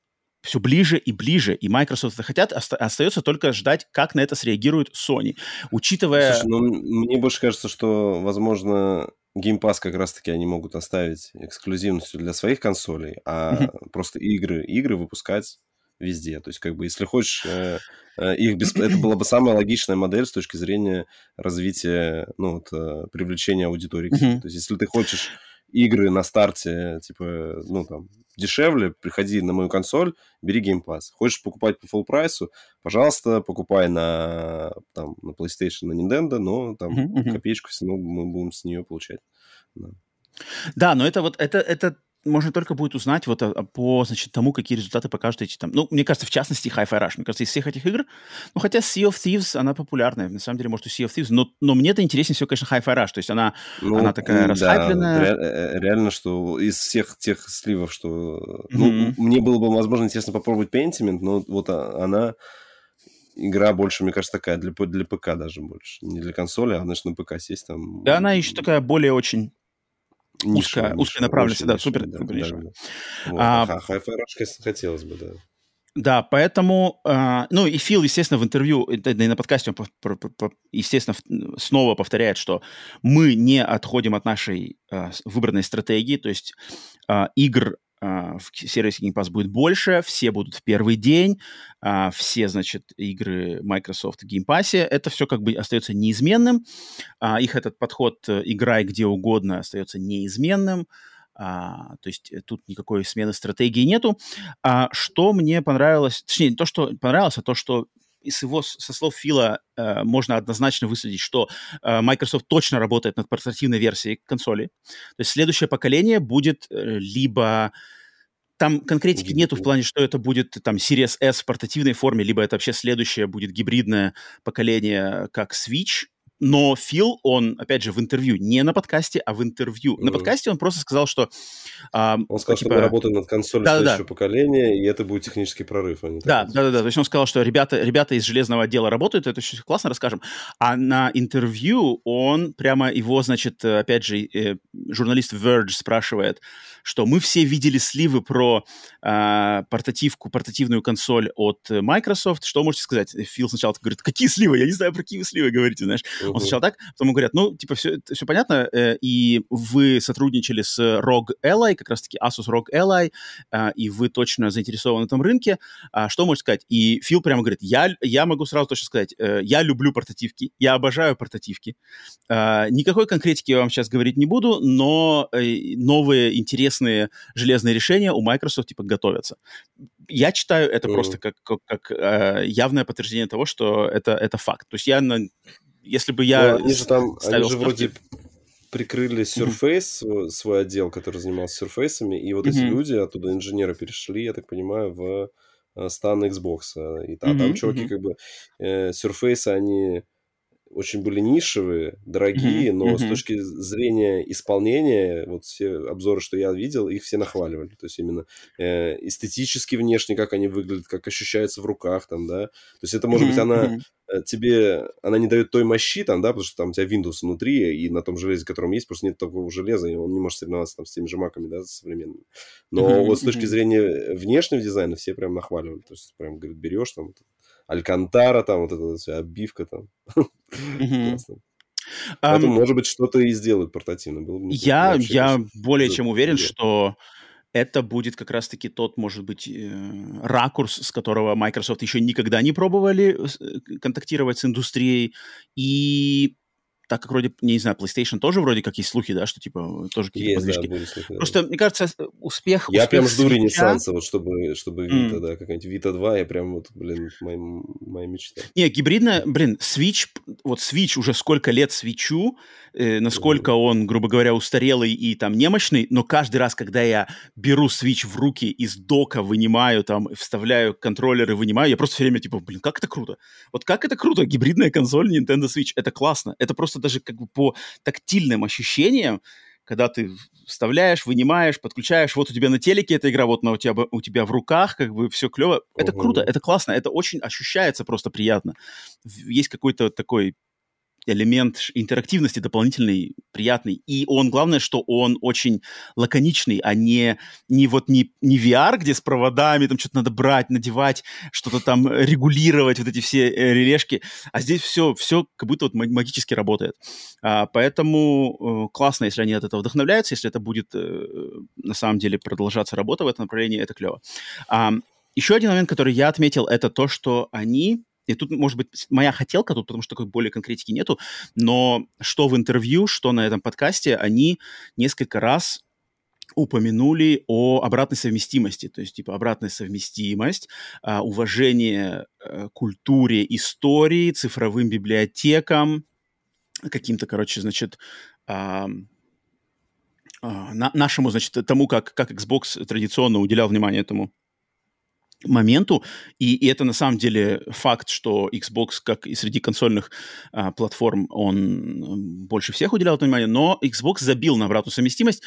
все ближе и ближе, и Microsoft это хотят, оста- остается только ждать, как на это среагирует Sony, учитывая... Слушай, ну, мне больше кажется, что, возможно, Game Pass как раз-таки они могут оставить эксклюзивностью для своих консолей, а mm-hmm. просто игры, игры выпускать везде. То есть, как бы, если хочешь, э, э, их бесп... это была бы самая логичная модель с точки зрения развития, ну, вот, э, привлечения аудитории. Mm-hmm. То есть, если ты хочешь игры на старте, типа, ну, там, дешевле, приходи на мою консоль, бери Game Pass. Хочешь покупать по full прайсу, пожалуйста, покупай на, там, на PlayStation, на Nintendo, но там mm-hmm. копеечку все равно мы будем с нее получать. Да. Да, но это вот это, это можно только будет узнать вот а, по, значит, тому, какие результаты покажут эти там... Ну, мне кажется, в частности, Hi-Fi Rush. Мне кажется, из всех этих игр... Ну, хотя Sea of Thieves, она популярная. На самом деле, может, у Sea of Thieves. Но, но мне это интереснее всего, конечно, Hi-Fi Rush. То есть она, ну, она такая да, расхайпленная. Ре- реально, что из всех тех сливов, что... Mm-hmm. Ну, мне было бы, возможно, интересно попробовать Pentiment, но вот а, она игра больше, мне кажется, такая для, для п.к. даже больше. Не для консоли, а, значит, на ПК сесть там. Да, она еще такая более очень узкая, узкая направленность, да, супер, да, супер да, да. Вот. А, Rush хотелось бы, да. Да, поэтому, э, ну и Фил, естественно, в интервью, да и на подкасте он, естественно, снова повторяет, что мы не отходим от нашей э, выбранной стратегии, то есть э, игр в сервисе Game Pass будет больше, все будут в первый день, все, значит, игры Microsoft в Game Pass, это все как бы остается неизменным, их этот подход «играй где угодно» остается неизменным, а, то есть э, тут никакой смены стратегии нету. А, что мне понравилось, точнее, не то, что понравилось, а то, что из его, со слов Фила э, можно однозначно высадить, что э, Microsoft точно работает над портативной версией консоли. То есть следующее поколение будет э, либо... Там конкретики нету в плане, что это будет там Series S в портативной форме, либо это вообще следующее будет гибридное поколение, как Switch, но Фил, он, опять же, в интервью, не на подкасте, а в интервью. Mm-hmm. На подкасте он просто сказал, что... А, он сказал, типа... что мы работаем над консолью да, следующего да. поколения, и это будет технический прорыв. А да, да, да, да. То есть он сказал, что ребята, ребята из железного отдела работают, это все классно расскажем. А на интервью он прямо его, значит, опять же, э, журналист Verge спрашивает, что мы все видели сливы про э, портативку, портативную консоль от Microsoft. Что можете сказать? Фил сначала говорит, какие сливы? Я не знаю, про какие вы сливы говорите, знаешь. Он сначала так, потом говорят, ну, типа, все, все понятно, э, и вы сотрудничали с ROG Ally, как раз-таки Asus ROG Ally, э, и вы точно заинтересованы в этом рынке. А, что можете сказать? И Фил прямо говорит, я, я могу сразу точно сказать, э, я люблю портативки, я обожаю портативки. Э, никакой конкретики я вам сейчас говорить не буду, но э, новые интересные железные решения у Microsoft, типа, готовятся. Я читаю это mm. просто как, как, как явное подтверждение того, что это, это факт. То есть я на если бы я... Ну, они же там, они же вроде прикрыли Surface, mm-hmm. свой отдел, который занимался сурфейсами, и вот mm-hmm. эти люди оттуда, инженеры, перешли, я так понимаю, в э, стан Xbox. И, а mm-hmm. там чуваки mm-hmm. как бы... Э, Surface, они очень были нишевые, дорогие, mm-hmm. но mm-hmm. с точки зрения исполнения, вот все обзоры, что я видел, их все нахваливали. То есть именно э, эстетически внешне, как они выглядят, как ощущаются в руках, там, да. То есть это, может mm-hmm. быть, она тебе, она не дает той мощи, там, да, потому что там у тебя Windows внутри, и на том железе, котором есть, просто нет такого железа, и он не может соревноваться там с теми же маками, да, современными. Но mm-hmm. вот с точки зрения внешнего дизайна все прям нахваливали. То есть прям, говорит, берешь там Алькантара, там вот эта вся обивка там. <laughs> Классно. Поэтому, um, может быть, что-то и сделают портативно. Было бы я я более чем уверен, что это будет как раз-таки тот, может быть, э, ракурс, с которого Microsoft еще никогда не пробовали э, контактировать с индустрией. И так как вроде, не знаю, PlayStation тоже вроде как есть слухи, да, что типа тоже какие-то подвижки. Да, слухи, Просто, да. мне кажется, успех... Я успех прям жду свеча... ренессанса, вот чтобы, чтобы mm. Vita, да, какая-нибудь Vita 2, я прям вот, блин, моя, моя мечта. Не, гибридная, блин, Switch, вот Switch уже сколько лет свечу, э, насколько mm. он, грубо говоря, устарелый и там немощный, но каждый раз, когда я беру Switch в руки, из дока вынимаю, там, вставляю контроллеры, вынимаю, я просто все время типа, блин, как это круто. Вот как это круто, гибридная консоль Nintendo Switch, это классно. Это просто даже как бы по тактильным ощущениям, когда ты вставляешь, вынимаешь, подключаешь, вот у тебя на телеке эта игра, вот на у тебя, у тебя в руках, как бы все клево. Это круто, это классно, это очень ощущается просто приятно. Есть какой-то такой элемент интерактивности дополнительный, приятный. И он, главное, что он очень лаконичный, а не, не вот не, не VR, где с проводами, там что-то надо брать, надевать, что-то там регулировать, вот эти все э, релешки. А здесь все, все как будто вот магически работает. А, поэтому э, классно, если они от этого вдохновляются, если это будет э, на самом деле продолжаться работа в этом направлении, это клево. А, еще один момент, который я отметил, это то, что они и тут, может быть, моя хотелка тут, потому что такой более конкретики нету, но что в интервью, что на этом подкасте, они несколько раз упомянули о обратной совместимости, то есть типа обратная совместимость, а, уважение а, культуре, истории, цифровым библиотекам, каким-то, короче, значит, а, на, нашему, значит, тому, как, как Xbox традиционно уделял внимание этому моменту, и, и это на самом деле факт, что Xbox, как и среди консольных а, платформ, он больше всех уделял внимание, но Xbox забил на обратную совместимость.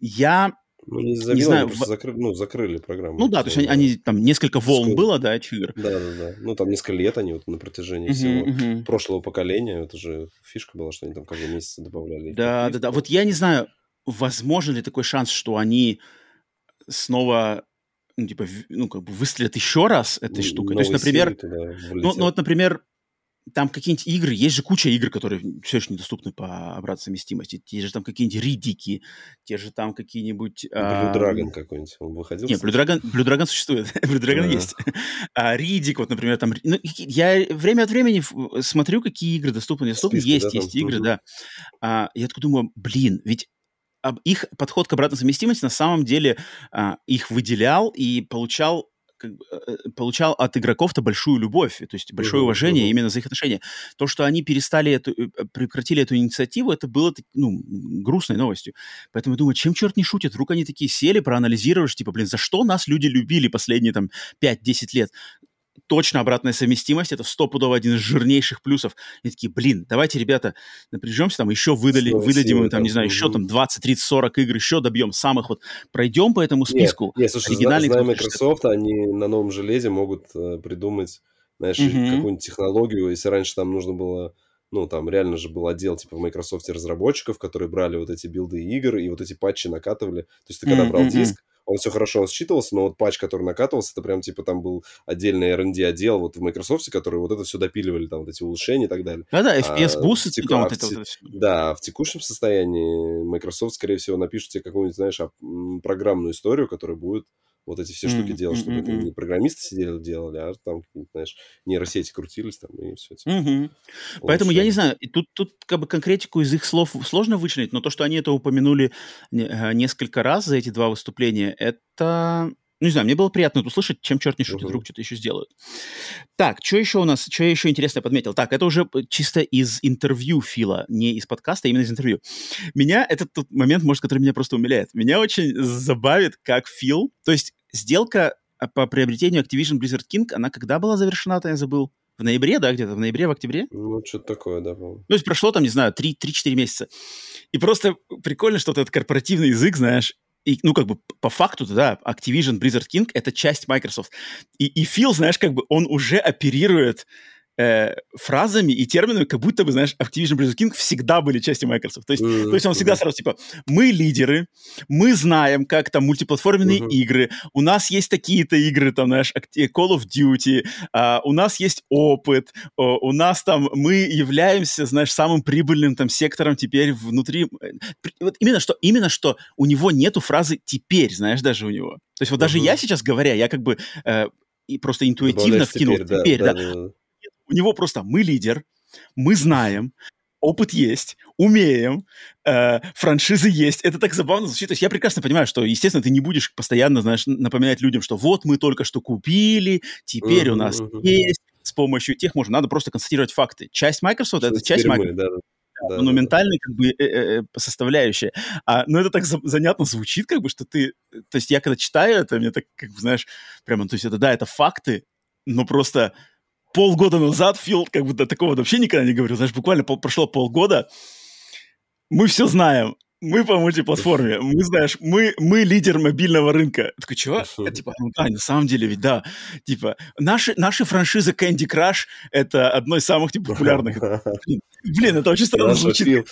Я ну, не, забил, не знаю, в... закры... ну, закрыли программу. Ну да, то есть они, они там несколько волн Сколько... было, да, этих игр. Да, да, да. Ну там несколько лет они вот на протяжении uh-huh, всего uh-huh. прошлого поколения, это же фишка была, что они там каждый месяц добавляли. Да, да, да. Вот я не знаю, возможно ли такой шанс, что они снова ну, типа, ну, как бы выстрелят еще раз этой штукой. То есть, например, ну, ну, вот, например, там какие-нибудь игры, есть же куча игр, которые все еще недоступны по обратной совместимости. Те же там какие-нибудь Ридики, те же там какие-нибудь... Blue Dragon какой-нибудь, он выходил? Нет, Blue Dragon, Blue Dragon существует, <laughs> Blue Dragon есть. А Ридик, вот, например, там... Ну, я время от времени смотрю, какие игры доступны, недоступны. Списки, есть, да, есть там? игры, да. А, я такой думаю, блин, ведь их подход к обратной совместимости на самом деле а, их выделял и получал как бы, э, э, получал от игроков-то большую любовь, то есть большое uh-huh, уважение uh-huh. именно за их отношения. То, что они перестали эту, э, прекратили эту инициативу, это было ну, грустной новостью. Поэтому я думаю, чем черт не шутит? Вдруг они такие сели, проанализировали, типа, блин, за что нас люди любили последние там 5-10 лет? Точно обратная совместимость, это стопудово один из жирнейших плюсов. И такие, блин, давайте, ребята, напряжемся, там еще выдали, Снова выдадим им, там, не знаю, еще там 20, 30, 40 игр, еще добьем самых вот, пройдем по этому списку. Нет, нет слушай, оригинальный зная Microsoft, они на новом железе могут э, придумать, знаешь, mm-hmm. какую-нибудь технологию, если раньше там нужно было ну, там реально же был отдел, типа, в Microsoft разработчиков, которые брали вот эти билды игр и вот эти патчи накатывали. То есть ты когда mm-hmm. брал диск, он все хорошо считывался, но вот патч, который накатывался, это прям типа там был отдельный R&D отдел вот в Microsoft, который вот это все допиливали, там вот эти улучшения и так далее. Да-да, FPS бусы, а, там вот это вот все. Да, в текущем состоянии Microsoft, скорее всего, напишет тебе какую-нибудь, знаешь, программную историю, которая будет вот эти все штуки mm-hmm. делать, чтобы mm-hmm. это не программисты сидели делали, а там, знаешь, нейросети крутились там и все. Типа, mm-hmm. Поэтому я не знаю, тут, тут как бы конкретику из их слов сложно вычленить, но то, что они это упомянули э, несколько раз за эти два выступления, это ну, не знаю, мне было приятно это услышать, чем черт не шутит, uh-huh. вдруг что-то еще сделают. Так, что еще у нас, что я еще интересно подметил? Так, это уже чисто из интервью Фила, не из подкаста, а именно из интервью. Меня, этот тот момент, может, который меня просто умиляет. Меня очень забавит, как Фил, то есть сделка а, по приобретению Activision Blizzard King, она когда была завершена-то, я забыл? В ноябре, да, где-то в ноябре, в октябре? Ну, что-то такое, да, по-моему. То есть прошло там, не знаю, 3-4 месяца. И просто прикольно, что вот этот корпоративный язык, знаешь, и, ну, как бы по факту, да, Activision, Blizzard King — это часть Microsoft. И, и Фил, знаешь, как бы он уже оперирует э, фразами и терминами, как будто бы, знаешь, Activision Blizzard King всегда были частью Microsoft. То есть, mm-hmm. то есть он всегда сразу, типа, мы лидеры, мы знаем, как там мультиплатформенные mm-hmm. игры, у нас есть такие-то игры, там, знаешь, Call of Duty, uh, у нас есть опыт, uh, у нас там, мы являемся, знаешь, самым прибыльным там сектором теперь внутри. Вот именно что, именно что у него нету фразы «теперь», знаешь, даже у него. То есть вот даже mm-hmm. я сейчас говоря, я как бы э, и просто интуитивно вкинул теперь, теперь да, да, да у него просто мы лидер, мы знаем, опыт есть, умеем, э, франшизы есть. Это так забавно звучит. То есть я прекрасно понимаю, что, естественно, ты не будешь постоянно, знаешь, напоминать людям, что вот мы только что купили, теперь у нас есть, с помощью тех можно, надо просто констатировать факты. Часть Microsoft — это часть Microsoft. Да, да, монументальная как бы э, э, составляющая. А, но это так за, занятно звучит, как бы, что ты... То есть я когда читаю это, мне так, как бы, знаешь, прямо, то есть это, да, это факты, но просто полгода назад Фил как бы до такого вообще никогда не говорил. Знаешь, буквально пол, прошло полгода. Мы все знаем мы по мультиплатформе, мы, знаешь, мы, мы лидер мобильного рынка. Я такой, чего? Я, типа, ну да, на самом деле ведь да. Типа, наши, наши франшизы Candy Crush — это одно из самых типа, популярных. Блин, это очень странно звучит.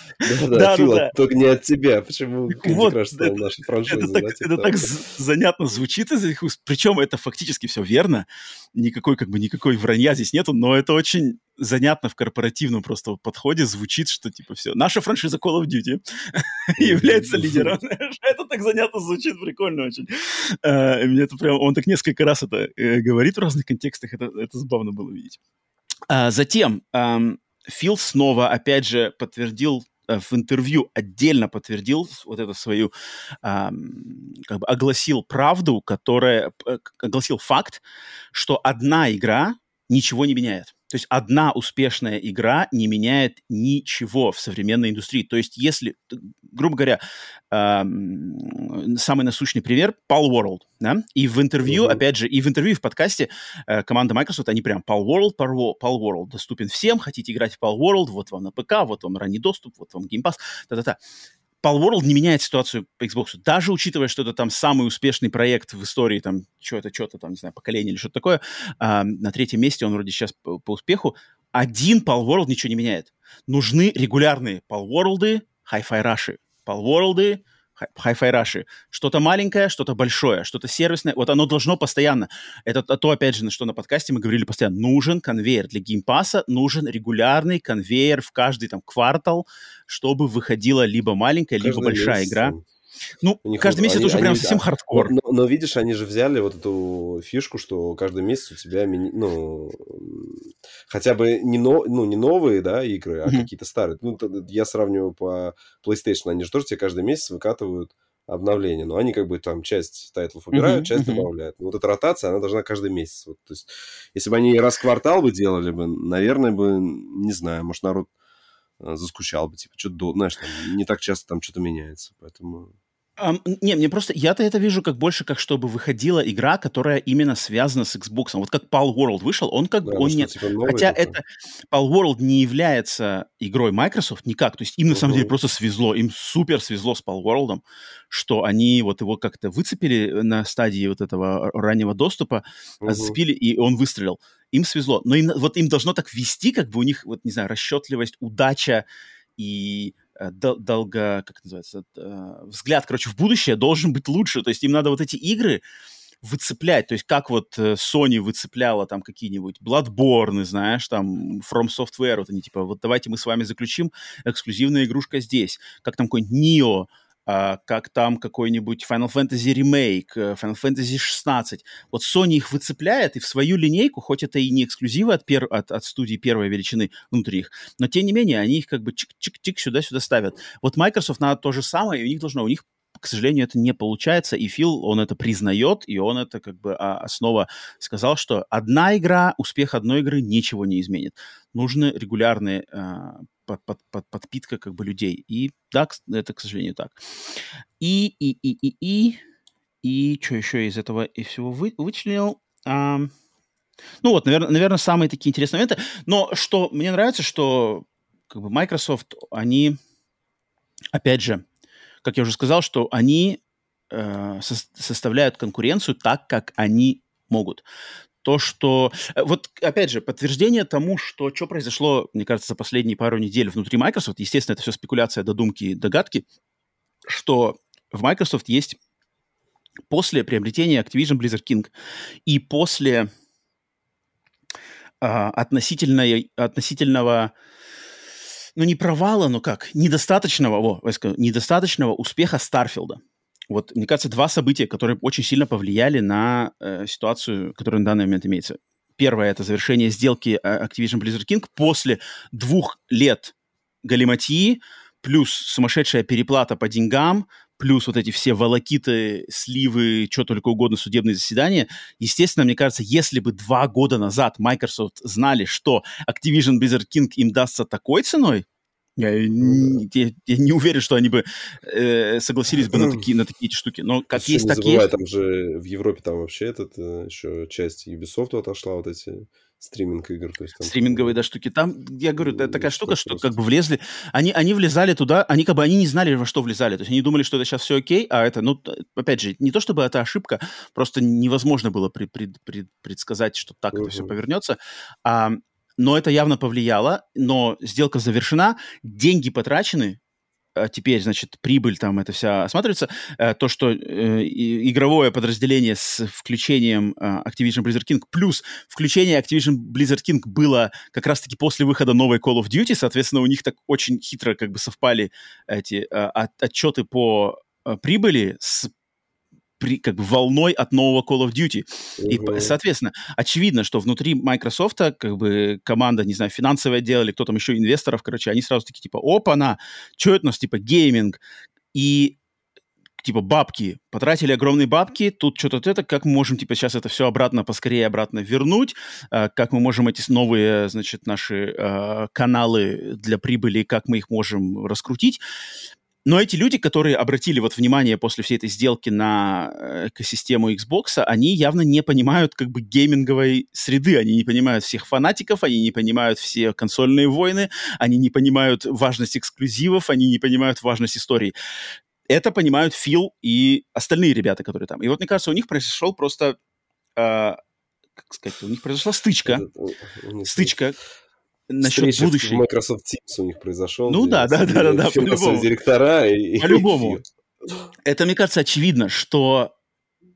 Да, да, только не от тебя. Почему Candy Crush стал это, нашей франшизой? Это, так, типа занятно звучит из их. Причем это фактически все верно. Никакой, как бы, никакой вранья здесь нету, но это очень занятно в корпоративном просто подходе звучит, что типа все, наша франшиза Call of Duty <laughs> является лидером. <laughs> это так занятно звучит, прикольно очень. Uh, мне это прям, он так несколько раз это uh, говорит в разных контекстах, это, это забавно было видеть. Uh, затем Фил снова, опять же, подтвердил э, в интервью отдельно подтвердил вот эту свою, эм, как бы огласил правду, которая, огласил факт, что одна игра ничего не меняет. То есть одна успешная игра не меняет ничего в современной индустрии. То есть если, грубо говоря, э, самый насущный пример — Pal World, да? И в интервью, mm-hmm. опять же, и в интервью, и в подкасте э, команда Microsoft, они прям Pal World, Pal, Pal World доступен всем, хотите играть в Pal World, вот вам на ПК, вот вам ранний доступ, вот вам Game Pass, та-та-та. Palworld не меняет ситуацию по Xbox. Даже учитывая, что это там самый успешный проект в истории, там, что-то, что-то там, не знаю, поколение или что-то такое, а, на третьем месте он вроде сейчас по, по успеху, один Palworld ничего не меняет. Нужны регулярные Palworld, Hi-Fi Rush, Palworld, Hi-Fi Rush. Что-то маленькое, что-то большое, что-то сервисное. Вот оно должно постоянно. Это то, опять же, на что на подкасте мы говорили постоянно. Нужен конвейер для геймпаса, нужен регулярный конвейер в каждый там квартал, чтобы выходила либо маленькая, либо большая месяц. игра. Ну, каждый месяц они, уже они, прям совсем а, хардкор. Но, но, но видишь, они же взяли вот эту фишку, что каждый месяц у тебя, ну, хотя бы не, но, ну, не новые, да, игры, а mm-hmm. какие-то старые. Ну, я сравниваю по PlayStation, они же тоже тебе каждый месяц выкатывают обновления, но они как бы там часть тайтлов убирают, uh-huh, часть добавляют. Но вот эта ротация, она должна каждый месяц. Вот, то есть, если бы они раз в квартал бы делали бы, наверное бы, не знаю, может, народ э, заскучал бы, типа, что-то, знаешь, там, не так часто там что-то меняется, поэтому... Um, не, мне просто... Я-то это вижу как больше, как чтобы выходила игра, которая именно связана с Xbox. Вот как Pal World вышел, он как бы... Да, он не... Типа Хотя такой. это... Pal World не является игрой Microsoft никак. То есть им, на самом деле, просто свезло. Им супер свезло с Pal World, что они вот его как-то выцепили на стадии вот этого раннего доступа, uh-huh. зацепили, и он выстрелил. Им свезло. Но им, вот им должно так вести, как бы у них, вот, не знаю, расчетливость, удача и Э, долго, как называется, э, взгляд, короче, в будущее должен быть лучше. То есть им надо вот эти игры выцеплять, то есть как вот э, Sony выцепляла там какие-нибудь Bloodborne, знаешь, там From Software, вот они типа, вот давайте мы с вами заключим эксклюзивная игрушка здесь, как там какой-нибудь Nio, Uh, как там какой-нибудь Final Fantasy Remake, Final Fantasy 16. Вот Sony их выцепляет и в свою линейку, хоть это и не эксклюзивы от, пер... от, от студии первой величины внутри их, но тем не менее они их как бы чик-чик-чик сюда-сюда ставят. Вот Microsoft надо то же самое, и у них должно, у них к сожалению, это не получается, и Фил, он это признает, и он это как бы а, снова сказал, что одна игра, успех одной игры ничего не изменит. Нужны регулярные а, под, под, под, подпитка как бы людей. И да, это, к сожалению, так. И, и, и, и, и, и что еще из этого и всего вы, вычленил? А, ну вот, наверное, наверное, самые такие интересные моменты. Но что мне нравится, что как бы Microsoft, они, опять же, как я уже сказал, что они э, со составляют конкуренцию так, как они могут. То, что... Э, вот, опять же, подтверждение тому, что что произошло, мне кажется, за последние пару недель внутри Microsoft, естественно, это все спекуляция, додумки догадки, что в Microsoft есть после приобретения Activision Blizzard King и после а, относительной, относительного ну не провала, но как, недостаточного, о, скажу, недостаточного успеха Старфилда. Вот, мне кажется, два события, которые очень сильно повлияли на э, ситуацию, которая на данный момент имеется. Первое — это завершение сделки э, Activision Blizzard King после двух лет галиматии, плюс сумасшедшая переплата по деньгам, плюс вот эти все волокиты, сливы, что только угодно, судебные заседания. Естественно, мне кажется, если бы два года назад Microsoft знали, что Activision Blizzard King им дастся такой ценой, я, ну, да. я, я не уверен, что они бы э, согласились бы на такие, на такие штуки. Но как есть, так забывай, есть. Там же в Европе там вообще этот э, еще часть Ubisoft отошла, вот эти стриминг игр. То есть, там... Стриминговые, да, штуки. Там, я говорю, это такая штука, что как бы влезли... Они, они влезали туда, они как бы они не знали, во что влезали. То есть они думали, что это сейчас все окей, а это, ну, опять же, не то чтобы это ошибка, просто невозможно было пред, пред, пред, предсказать, что так uh-huh. это все повернется. А, но это явно повлияло, но сделка завершена, деньги потрачены, а теперь, значит, прибыль там, это вся осматривается, э, то, что э, игровое подразделение с включением э, Activision Blizzard King, плюс включение Activision Blizzard King было как раз-таки после выхода новой Call of Duty, соответственно, у них так очень хитро как бы совпали эти отчеты по прибыли с при, как бы волной от нового Call of Duty. Uh-huh. И, соответственно, очевидно, что внутри Microsoft как бы команда, не знаю, финансовое отдел или кто там еще, инвесторов, короче, они сразу такие, типа, опа-на, что это у нас, типа, гейминг? И типа бабки, потратили огромные бабки, тут что-то это, как мы можем, типа, сейчас это все обратно, поскорее обратно вернуть, э, как мы можем эти новые, значит, наши э, каналы для прибыли, как мы их можем раскрутить. Но эти люди, которые обратили вот внимание после всей этой сделки на э, экосистему Xbox, они явно не понимают как бы гейминговой среды, они не понимают всех фанатиков, они не понимают все консольные войны, они не понимают важность эксклюзивов, они не понимают важность истории. Это понимают Фил и остальные ребята, которые там. И вот мне кажется, у них произошел просто э, как сказать, у них произошла стычка, стычка, насчет будущего. Microsoft Teams у них произошел. Ну да, да, да, да, да, по-любому. директора и... По-любому. это, мне кажется, очевидно, что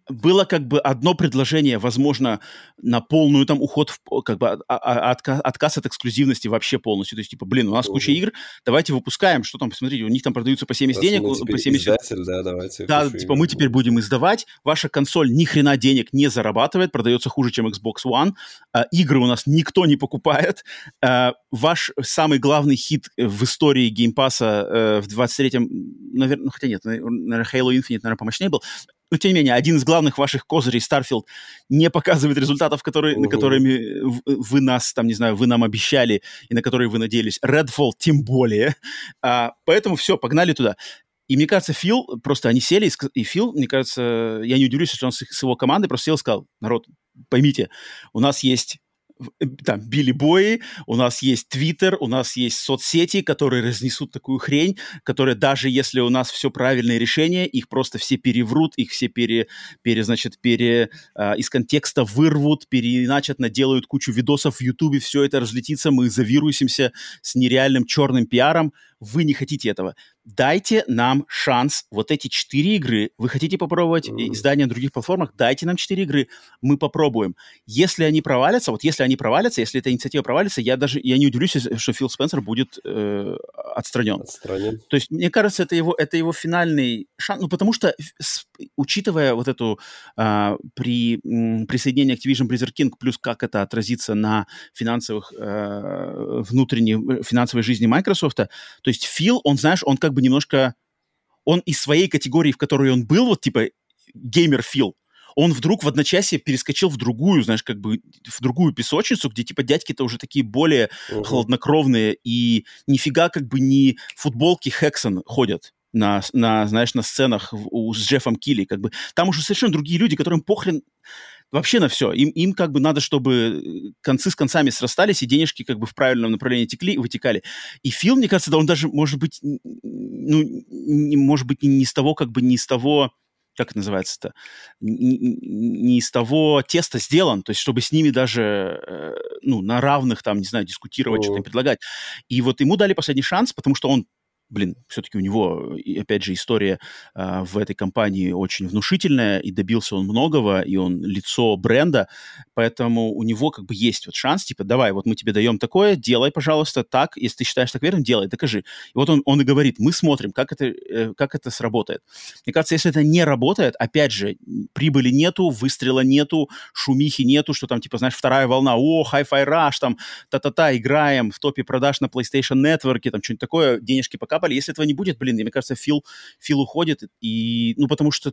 было как бы одно предложение, возможно, на полную там уход, в, как бы а, а, отка, отказ от эксклюзивности вообще полностью. То есть, типа, блин, у нас куча игр, давайте выпускаем, что там, посмотрите, у них там продаются по 70 денег, по 70... Издатель, да, давайте. Да, типа, мы теперь будем издавать, ваша консоль ни хрена денег не зарабатывает, продается хуже, чем Xbox One, а, игры у нас никто не покупает, а, ваш самый главный хит в истории геймпаса э, в 23-м, наверное, ну, хотя нет, наверное, Halo Infinite, наверное, помощнее был, но тем не менее, один из главных ваших козырей, Starfield, не показывает результатов, которые, uh-huh. на которыми вы нас, там, не знаю, вы нам обещали и на которые вы надеялись. Redfall тем более. А, поэтому все, погнали туда. И мне кажется, Фил, просто они сели, и Фил, мне кажется, я не удивлюсь, что он с, с его командой просто сел и сказал, народ, поймите, у нас есть там, Билли Бои, у нас есть Твиттер, у нас есть соцсети, которые разнесут такую хрень, которые даже если у нас все правильные решения, их просто все переврут, их все пере, пере значит, пере, э, из контекста вырвут, переиначат, наделают кучу видосов в Ютубе, все это разлетится, мы завирусимся с нереальным черным пиаром, вы не хотите этого. Дайте нам шанс. Вот эти четыре игры, вы хотите попробовать mm-hmm. издание на других платформах, дайте нам четыре игры, мы попробуем. Если они провалятся, вот если они провалятся, если эта инициатива провалится, я даже я не удивлюсь, что Фил Спенсер будет э, отстранен. Отстранен. То есть, мне кажется, это его, это его финальный шанс, ну, потому что, с, учитывая вот эту э, при м, присоединении Activision Blizzard King, плюс как это отразится на финансовых, э, внутренней финансовой жизни Microsoft, то есть Фил, он, знаешь, он как бы немножко... Он из своей категории, в которой он был, вот типа геймер Фил, он вдруг в одночасье перескочил в другую, знаешь, как бы в другую песочницу, где типа дядьки-то уже такие более uh-huh. хладнокровные и нифига как бы не футболки Хексон ходят на, на, знаешь, на сценах у, с Джеффом Килли, как бы там уже совершенно другие люди, которым похрен вообще на все. Им, им как бы надо, чтобы э, концы с концами срастались, и денежки как бы в правильном направлении текли, вытекали. И Фил, мне кажется, да он даже, может быть, ну, не, может быть, не с того, как бы не с того, как это называется-то, не, не из того теста сделан, то есть чтобы с ними даже, э, ну, на равных там, не знаю, дискутировать, что-то предлагать. И вот ему дали последний шанс, потому что он блин, все-таки у него, и, опять же, история э, в этой компании очень внушительная, и добился он многого, и он лицо бренда, поэтому у него как бы есть вот шанс, типа, давай, вот мы тебе даем такое, делай, пожалуйста, так, если ты считаешь так верным, делай, докажи. И вот он, он и говорит, мы смотрим, как это, э, как это сработает. Мне кажется, если это не работает, опять же, прибыли нету, выстрела нету, шумихи нету, что там, типа, знаешь, вторая волна, о, Hi-Fi Rush, там, та-та-та, играем в топе продаж на PlayStation Network, там, что-нибудь такое, денежки пока капали. Если этого не будет, блин, мне кажется, Фил, Фил уходит, и, ну, потому что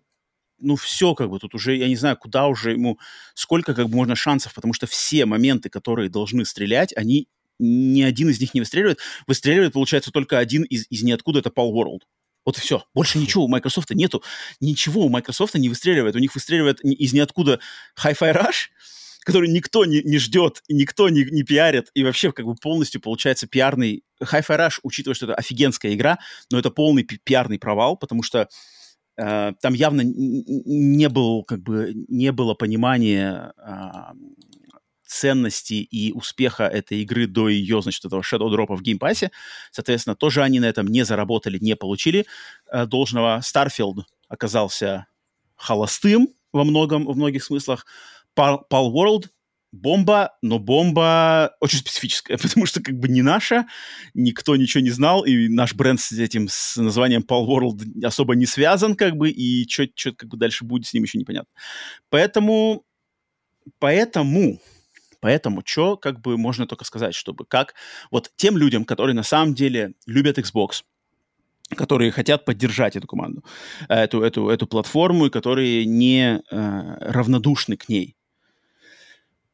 ну, все как бы тут уже, я не знаю, куда уже ему, сколько как бы можно шансов, потому что все моменты, которые должны стрелять, они, ни один из них не выстреливает. Выстреливает, получается, только один из, из ниоткуда, это Paul World. Вот и все. Больше ничего у Microsoft нету. Ничего у Microsoft не выстреливает. У них выстреливает из ниоткуда Hi-Fi Rush, который никто не, не ждет, никто не, не пиарит, и вообще как бы полностью получается пиарный... Hi-Fi Rush, учитывая, что это офигенская игра, но это полный пи- пиарный провал, потому что э, там явно не, был, как бы, не было понимания э, ценности и успеха этой игры до ее, значит, этого Shadow Drop в геймпассе. Соответственно, тоже они на этом не заработали, не получили э, должного. Starfield оказался холостым во многом, в многих смыслах. Pal, Pal World бомба, но бомба очень специфическая, <laughs> потому что как бы не наша, никто ничего не знал, и наш бренд с этим, с названием Pal World особо не связан, как бы, и что как бы дальше будет с ним еще непонятно. Поэтому, поэтому, поэтому, что как бы можно только сказать, чтобы как вот тем людям, которые на самом деле любят Xbox, которые хотят поддержать эту команду, эту, эту, эту платформу, и которые не э, равнодушны к ней,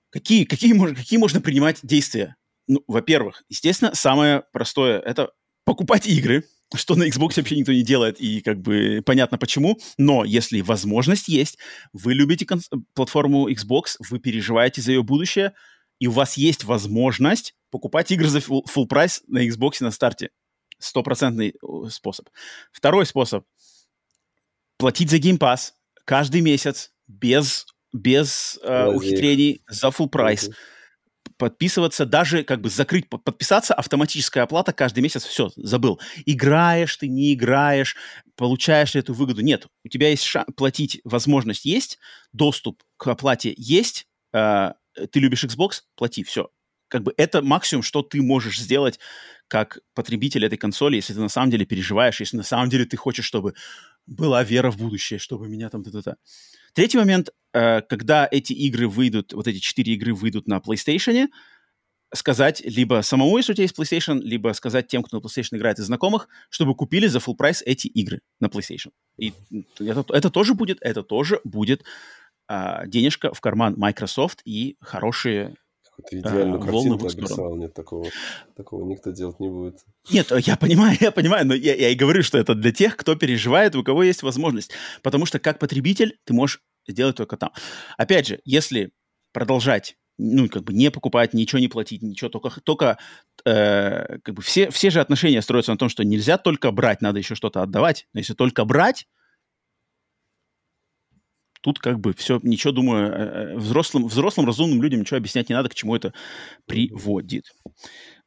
Какие, какие, какие можно принимать действия? Ну, во-первых, естественно, самое простое – это покупать игры, что на Xbox вообще никто не делает, и как бы понятно почему. Но если возможность есть, вы любите платформу Xbox, вы переживаете за ее будущее, и у вас есть возможность покупать игры за full прайс на Xbox на старте. Стопроцентный способ. Второй способ – платить за Game Pass каждый месяц без без э, ухищрений за full прайс. Подписываться, даже как бы закрыть, подписаться, автоматическая оплата каждый месяц, все, забыл. Играешь ты, не играешь, получаешь ли эту выгоду? Нет, у тебя есть ша- платить, возможность есть, доступ к оплате есть, э, ты любишь Xbox, плати, все. Как бы это максимум, что ты можешь сделать как потребитель этой консоли, если ты на самом деле переживаешь, если на самом деле ты хочешь, чтобы была вера в будущее, чтобы меня там... Та-та-та. Третий момент, э, когда эти игры выйдут, вот эти четыре игры выйдут на PlayStation, сказать либо самому, если у тебя есть PlayStation, либо сказать тем, кто на PlayStation играет из знакомых, чтобы купили за full прайс эти игры на PlayStation. И это, это тоже будет, это тоже будет а, денежка в карман Microsoft и хорошие ты идеальную а, картинку обрисовал, нет, такого, такого никто делать не будет. Нет, я понимаю, я понимаю, но я, я и говорю, что это для тех, кто переживает, у кого есть возможность. Потому что как потребитель ты можешь сделать только там. Опять же, если продолжать ну, как бы не покупать, ничего не платить, ничего, только, только э, как бы все, все же отношения строятся на том, что нельзя только брать, надо еще что-то отдавать. Но если только брать, тут как бы все, ничего, думаю, э, э, взрослым, взрослым разумным людям ничего объяснять не надо, к чему это приводит.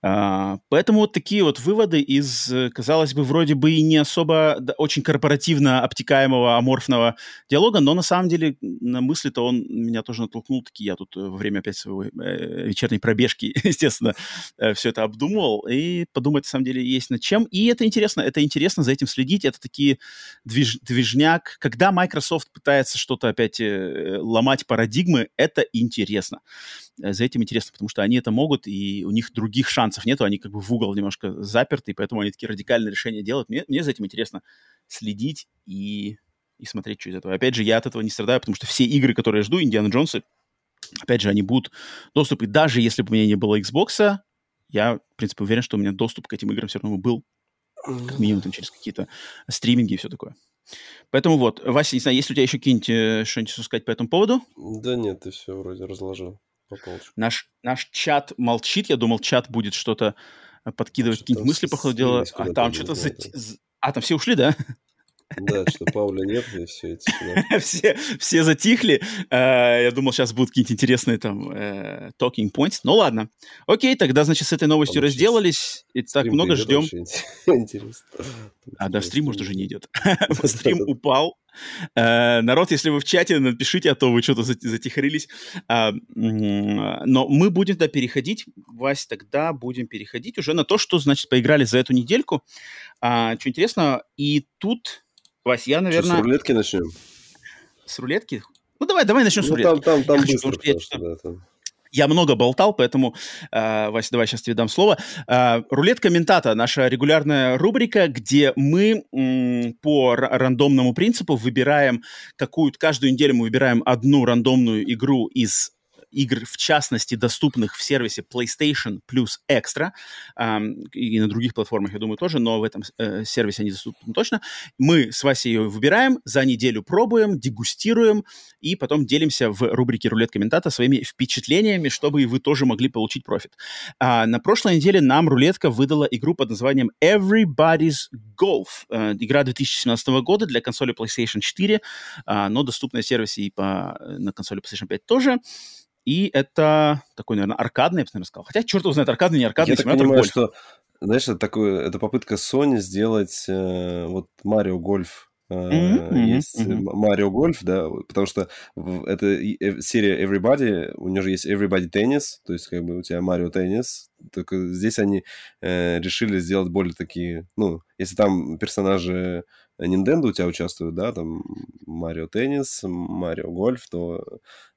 А, поэтому вот такие вот выводы из, э, казалось бы, вроде бы и не особо да, очень корпоративно обтекаемого, аморфного диалога, но на самом деле на мысли-то он меня тоже натолкнул, таки я тут во время опять своей э, вечерней пробежки, <laughs> естественно, э, все это обдумывал, и подумать, на самом деле, есть над чем. И это интересно, это интересно за этим следить, это такие движ, движняк. Когда Microsoft пытается что-то опять э, ломать парадигмы, это интересно. За этим интересно, потому что они это могут, и у них других шансов нету, они как бы в угол немножко заперты, и поэтому они такие радикальные решения делают. Мне, мне за этим интересно следить и, и смотреть, что из этого. Опять же, я от этого не страдаю, потому что все игры, которые я жду, Индиана Джонсы, опять же, они будут доступы. Даже если бы у меня не было Xbox, я, в принципе, уверен, что у меня доступ к этим играм все равно был, как минимум там, через какие-то стриминги и все такое. Поэтому вот, Вася, не знаю, есть ли у тебя еще какие-нибудь э, что-нибудь сказать по этому поводу? Да нет, ты все вроде разложил Наш, наш чат молчит. Я думал, чат будет что-то э, подкидывать, какие-нибудь мысли по ходу дела. А там что-то... За... А, там все ушли, да? Да, что Пауля нет, и все эти... <laughs> все, все затихли. Uh, я думал, сейчас будут какие-то интересные там uh, talking points. Ну ладно. Окей, тогда, значит, с этой новостью Получится. разделались. И так много ждем. <laughs> Интересно. А, да, стрим, может, уже не идет. <laughs> стрим упал. Uh, народ, если вы в чате, напишите, а то вы что-то затихарились. Uh, но мы будем да, переходить, Вась, тогда будем переходить уже на то, что, значит, поиграли за эту недельку. Uh, что интересно, и тут Вась, я, наверное... Что, с рулетки начнем? С рулетки? Ну, давай, давай начнем ну, с рулетки. Там, там, там я быстро, хочу, что, да, там. Я много болтал, поэтому, э, Вася, давай сейчас тебе дам слово. Э, рулетка ментата, наша регулярная рубрика, где мы м, по рандомному принципу выбираем какую-то, каждую неделю мы выбираем одну рандомную игру из игр, в частности, доступных в сервисе PlayStation плюс Extra, эм, и на других платформах, я думаю, тоже, но в этом э, сервисе они доступны точно. Мы с Васей ее выбираем, за неделю пробуем, дегустируем, и потом делимся в рубрике «Рулет комментата» своими впечатлениями, чтобы и вы тоже могли получить профит. А, на прошлой неделе нам рулетка выдала игру под названием Everybody's Golf. Э, игра 2017 года для консоли PlayStation 4, э, но доступна в сервисе и по, на консоли PlayStation 5 тоже. И это такой, наверное, аркадный, я бы, наверное, сказал. Хотя, черт его знает, аркадный, не аркадный, я так понимаю, гольф. что, знаешь, это, такое, это попытка Sony сделать э, вот Марио Гольф Mm-hmm, есть Марио mm-hmm. Гольф, да, потому что это э, серия Everybody, у нее же есть Everybody Tennis, то есть как бы у тебя Марио Tennis, только здесь они э, решили сделать более такие, ну, если там персонажи Nintendo у тебя участвуют, да, там Марио Теннис, Марио Гольф, то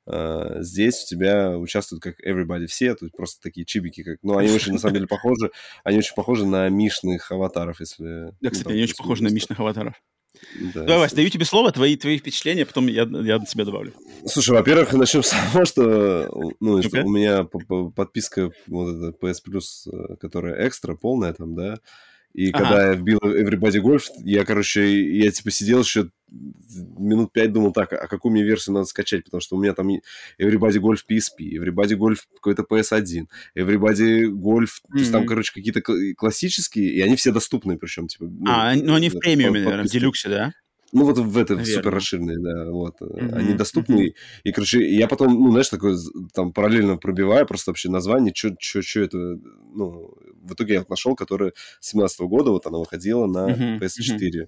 Uh, здесь у тебя участвуют как everybody все, то есть просто такие чибики, как, ну, они очень, на самом деле, похожи, они очень похожи на мишных аватаров, если... Да, кстати, ну, они очень похожи на мишных аватаров. Да. Давай, Вась, даю тебе слово, твои, твои впечатления, потом я, я на себя добавлю. Слушай, во-первых, начнем с того, что, ну, okay. у меня подписка вот эта PS Plus, э, которая экстра, полная там, да, и ага. когда я вбил Everybody Golf, я, короче, я типа сидел еще минут пять думал, так, а какую мне версию надо скачать, потому что у меня там Everybody Golf PSP, Everybody Golf какой-то PS1, Everybody Golf, mm-hmm. то есть там, короче, какие-то классические, и они все доступны, причем, типа... Ну, а, ну они в премиуме, наверное, в делюксе, да? Ну, вот в это супер расширенные, да, вот. Mm-hmm. Они доступны. Mm-hmm. И, короче, я потом, ну, знаешь, такой там параллельно пробиваю просто вообще название, что это, ну, в итоге я нашел, которое 17 года, вот она выходила на mm-hmm. PS4.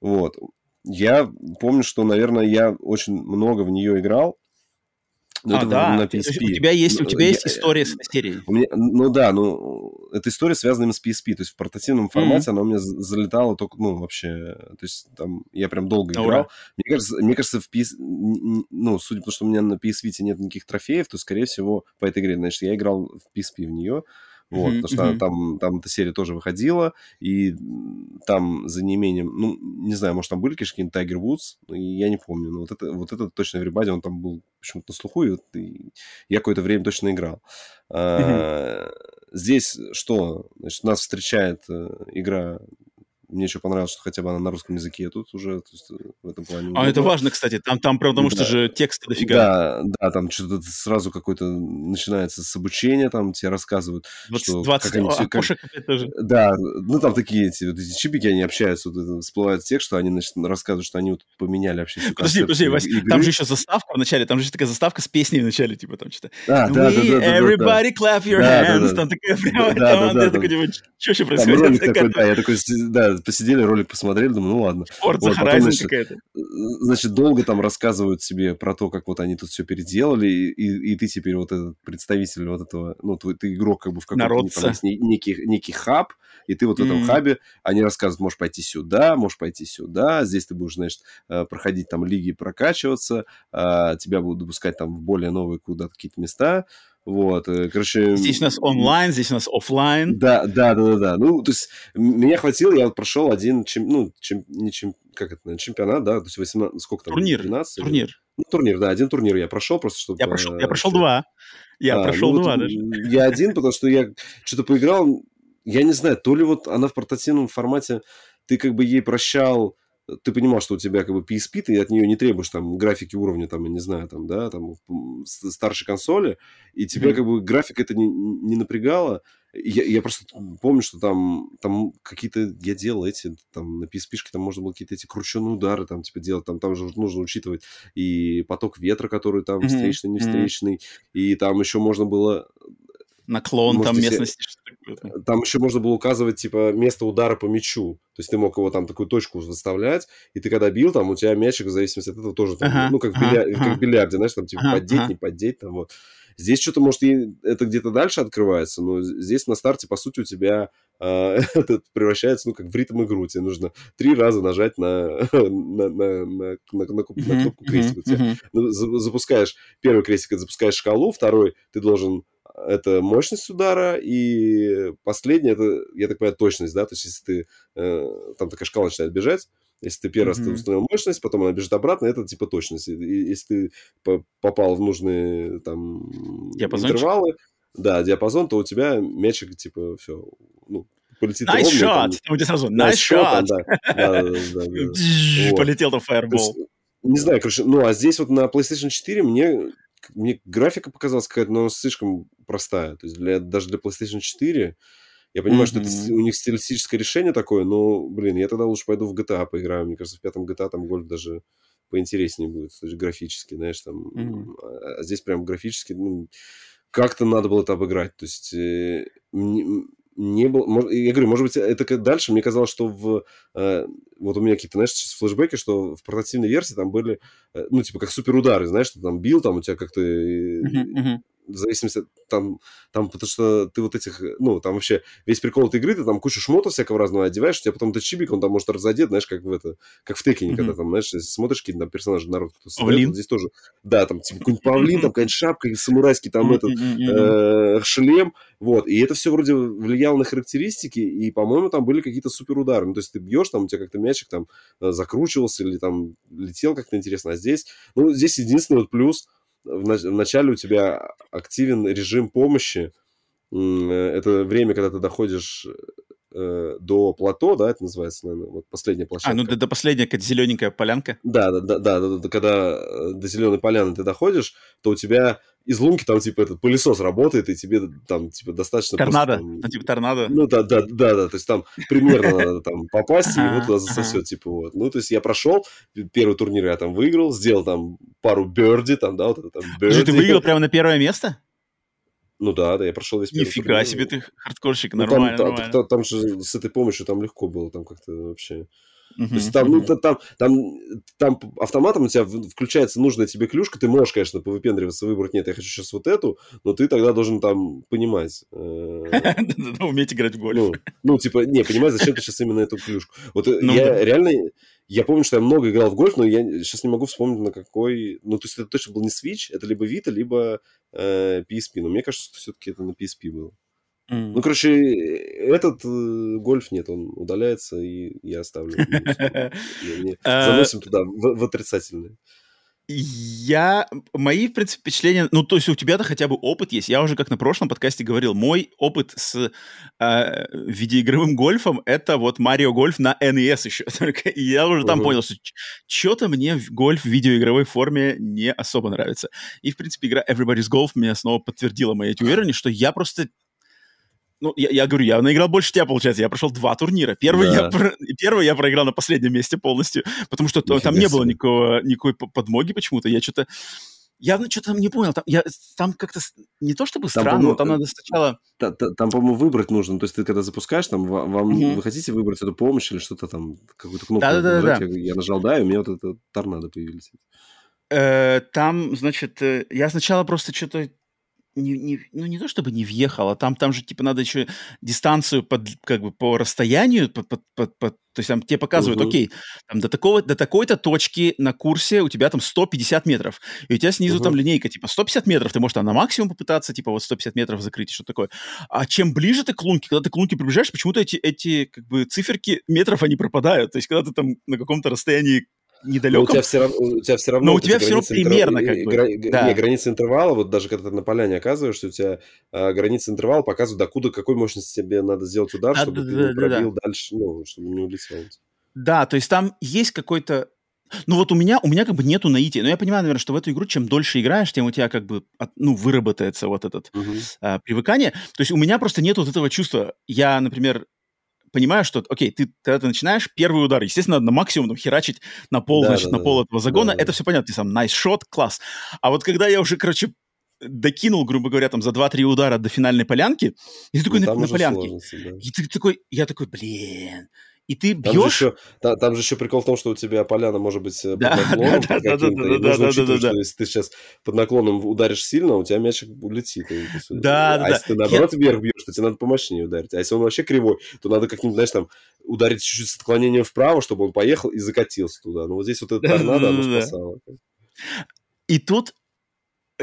Вот. Я помню, что, наверное, я очень много в нее играл, ну, а, да, на PSP. у тебя есть, у тебя есть я, история с этой серией. У меня, ну да, ну, это история связана именно с PSP, то есть в портативном формате mm-hmm. она у меня залетала только, ну, вообще, то есть там я прям долго играл. Ура. Мне кажется, мне кажется, в PS, ну, судя по тому, что у меня на PS Vita нет никаких трофеев, то, скорее всего, по этой игре, значит, я играл в PSP в нее, вот, mm-hmm, потому что mm-hmm. там, там эта серия тоже выходила, и там за неимением, ну, не знаю, может, там были, конечно, какие-нибудь Tiger Woods, я не помню, но вот это, вот это точно Everybody, он там был почему-то на слуху, и, вот, и я какое-то время точно играл. Mm-hmm. А, здесь что? Значит, нас встречает э, игра мне еще понравилось, что хотя бы она на русском языке тут уже то есть, э, в этом плане. А это важно, кстати, там, там потому да. что же текст дофига. Да, да, там что-то сразу какой-то начинается с обучения, там тебе рассказывают, 20, что 20 как они все, как... тоже. Да, ну там такие эти, вот эти чипики, они общаются, вот это, всплывает текст, что они значит, рассказывают, что они вот поменяли вообще Подожди, подожди, Вась, там же еще заставка в начале, там же еще такая заставка с песней в начале, типа там что-то. Да, да, да, да, everybody clap your hands, там такая прямо, да, да, да, что еще происходит? Ролик такой, да, я такой, да, посидели, ролик посмотрели, думаю, ну ладно. Forza вот, потом, значит, какая-то. Значит, долго там рассказывают себе про то, как вот они тут все переделали, и, и, и ты теперь вот этот представитель вот этого, ну, ты, ты игрок как бы в каком-то некий, некий хаб, и ты вот в этом mm-hmm. хабе, они рассказывают, можешь пойти сюда, можешь пойти сюда, здесь ты будешь, значит, э, проходить там лиги, прокачиваться, а, тебя будут допускать там в более новые куда-то какие-то места, вот, э, короче... Здесь у нас онлайн, здесь у нас офлайн. Да, да, да, да, да. Ну, то есть меня хватило, я прошел один, чем, ну, чем, не чем, как это, чемпионат, да, то есть 18, сколько там? Турнир. 12? Турнир. Или... Ну, турнир, да, один турнир я прошел просто, чтобы... Я прошел, я прошел два. Я а, прошел ну, два вот даже. Я один, потому что я что-то поиграл, я не знаю, то ли вот она в портативном формате, ты как бы ей прощал ты понимал, что у тебя как бы PSP, ты от нее не требуешь там графики уровня, там, я не знаю, там, да, там, старшей консоли, и тебя mm-hmm. как бы графика это не, не напрягало. Я, я просто помню, что там, там какие-то, я делал эти, там, на PSP там можно было какие-то эти крученные удары, там, типа, делать, там, там же нужно учитывать и поток ветра, который там встречный, не встречный, mm-hmm. и там еще можно было наклон Может, там местности. Там еще можно было указывать, типа, место удара по мячу. То есть ты мог его там такую точку выставлять, и ты когда бил, там у тебя мячик, в зависимости от этого, тоже, там, ага, ну, как, ага, в билья... ага. как в бильярде, знаешь, там, типа, ага, поддеть, ага. не поддеть, там, вот. Здесь что-то, может, это где-то дальше открывается, но здесь на старте, по сути, у тебя <laughs> э, это превращается, ну, как в ритм игру. Тебе нужно три раза нажать на, <laughs> на, на, на, на, на, кнопку крестика. Uh-huh, uh-huh. Запускаешь первый крестик, запускаешь шкалу, второй ты должен это мощность удара, и последнее, это, я так понимаю, точность, да, то есть если ты, э, там такая шкала начинает бежать, если ты первый mm-hmm. раз ты установил мощность, потом она бежит обратно, это типа точность. И, если ты попал в нужные там интервалы, да, диапазон, то у тебя мячик типа все, ну, полетит nice ровно. Shot. Там, там сразу nice, shot. Полетел там фаербол. Не знаю, короче, ну, а здесь вот на PlayStation 4 мне мне графика показалась какая-то, но слишком простая. То есть для, даже для PlayStation 4 я понимаю, mm-hmm. что это у них стилистическое решение такое, но, блин, я тогда лучше пойду в GTA поиграю. Мне кажется, в пятом GTA там гольф даже поинтереснее будет, то есть графически, знаешь, там. Mm-hmm. А здесь прям графически, ну, как-то надо было это обыграть. То есть э, не было... Я говорю, может быть, это дальше. Мне казалось, что в... Э, вот у меня какие-то, знаешь, сейчас флешбеки, что в портативной версии там были, э, ну, типа, как суперудары, знаешь, что там бил, там у тебя как-то... Uh-huh, uh-huh в зависимости там, там, потому что ты вот этих, ну, там вообще весь прикол этой игры, ты там кучу шмотов всякого разного одеваешь, у тебя потом этот чибик, он там может разодет, знаешь, как в это, как в Текине, mm-hmm. когда там, знаешь, смотришь какие-то там персонажи, народ, кто вот здесь тоже, да, там, типа, какой-нибудь павлин, там, какая-нибудь шапка, самурайский там этот э, шлем, вот, и это все вроде влияло на характеристики, и, по-моему, там были какие-то суперудары, ну, то есть ты бьешь, там, у тебя как-то мячик там э, закручивался или там летел как-то интересно, а здесь, ну, здесь единственный вот плюс – в, в начале у тебя активен режим помощи. Э, это время, когда ты доходишь э, до плато, да, это называется, наверное, вот последняя площадка. А, ну до, до последняя какая-то зелененькая полянка. Да, да, да, да, да, да, когда э, до зеленой поляны ты доходишь, то у тебя из лунки там, типа, этот пылесос работает, и тебе там, типа, достаточно... Торнадо, просто, там, ну, типа торнадо. Ну, да, да, да, да, то есть там примерно надо там попасть, и его туда засосет, типа, вот. Ну, то есть я прошел, первый турнир я там выиграл, сделал там пару берди, там, да, вот это там берди. ты выиграл прямо на первое место? Ну да, да, я прошел весь первый Нифига себе ты хардкорщик, нормально, ну, там, нормально. Там, там, там же с этой помощью там легко было, там как-то вообще... Uh-huh, То есть там, uh-huh. ну, там, там, там автоматом у тебя включается нужная тебе клюшка, ты можешь, конечно, повыпендриваться, выбрать, нет, я хочу сейчас вот эту, но ты тогда должен там понимать. Э, <laughs> уметь играть в гольф. Ну, типа, не, понимать, зачем ты сейчас именно эту клюшку. Вот э, ну я реально, я помню, что я много играл в гольф, но я сейчас не могу вспомнить, на какой... Ну, то есть это точно был не Switch, это либо Vita, либо э, PSP. Но мне кажется, что все-таки это на PSP было. Mm. Ну, короче, этот э, гольф нет, он удаляется, и я оставлю. <laughs> А, заносим туда в отрицательное. Я, мои, в принципе, впечатления, ну, то есть у тебя-то хотя бы опыт есть. Я уже как на прошлом подкасте говорил, мой опыт с э, видеоигровым гольфом — это вот Марио Гольф на NES еще. <laughs> Только и я уже там uh-huh. понял, что что-то мне гольф в видеоигровой форме не особо нравится. И, в принципе, игра Everybody's Golf меня снова подтвердила мои эти уверенность, что я просто ну, я, я говорю, я наиграл больше тебя, получается. Я прошел два турнира. Первый, да. я, про... первый я проиграл на последнем месте полностью, потому что Нифига там не было никакого, никакой подмоги почему-то. Я что-то... Явно что-то там не понял. Там, я, там как-то не то чтобы там, странно, но там надо сначала... Там, там, по-моему, выбрать нужно. То есть ты когда запускаешь, там вам, угу. вы хотите выбрать эту помощь или что-то там, какую-то кнопку да, да, да, да. Я, я нажал «да», и у меня вот это торнадо появились. Э, там, значит, э, я сначала просто что-то не, не, ну не то чтобы не въехал, а там, там же типа надо еще дистанцию под, как бы по расстоянию, под, под, под, под, то есть там тебе показывают, uh-huh. окей, там до, такого, до такой-то точки на курсе у тебя там 150 метров, и у тебя снизу uh-huh. там линейка, типа 150 метров, ты можешь там на максимум попытаться, типа вот 150 метров закрыть, что такое. А чем ближе ты к лунке, когда ты к лунке приближаешь, почему-то эти, эти как бы циферки метров, они пропадают, то есть когда ты там на каком-то расстоянии недалеком. Но у тебя все равно, у тебя все равно, но у тебя все равно примерно интер... как бы. Гра... Да. Не, граница интервала, вот даже когда ты на поляне оказываешься, у тебя э, граница интервала показывает, докуда, какой мощности тебе надо сделать удар, а, чтобы да, ты да, не пробил да. дальше, ну, чтобы не улетел. Да, то есть там есть какой-то ну вот у меня, у меня как бы нету наития. Но я понимаю, наверное, что в эту игру чем дольше играешь, тем у тебя как бы, ну, выработается вот этот uh-huh. а, привыкание. То есть у меня просто нет вот этого чувства. Я, например, понимаю, что, окей, ты, когда ты начинаешь, первый удар, естественно, надо на максимум там, херачить на пол, да, значит, да, на пол да. этого загона, да, это да. все понятно, ты сам nice shot, класс. А вот когда я уже, короче, докинул, грубо говоря, там за 2-3 удара до финальной полянки, и ты такой ну, на, на полянке, да. и ты такой, я такой, блин, и ты бьешь... Там же, еще, та, там же еще прикол в том, что у тебя поляна может быть э, <laughs> под наклоном. Да, да, да, да, да, да, да, да. Если ты сейчас под наклоном ударишь сильно, у тебя мячик улетит. Да, да. А если ты наоборот вверх бьешь, то тебе надо помощнее ударить. А если он вообще кривой, то надо как-нибудь, знаешь, там ударить чуть-чуть с отклонением вправо, чтобы он поехал и закатился туда. Но вот здесь вот это торнадо, оно спасало. И тут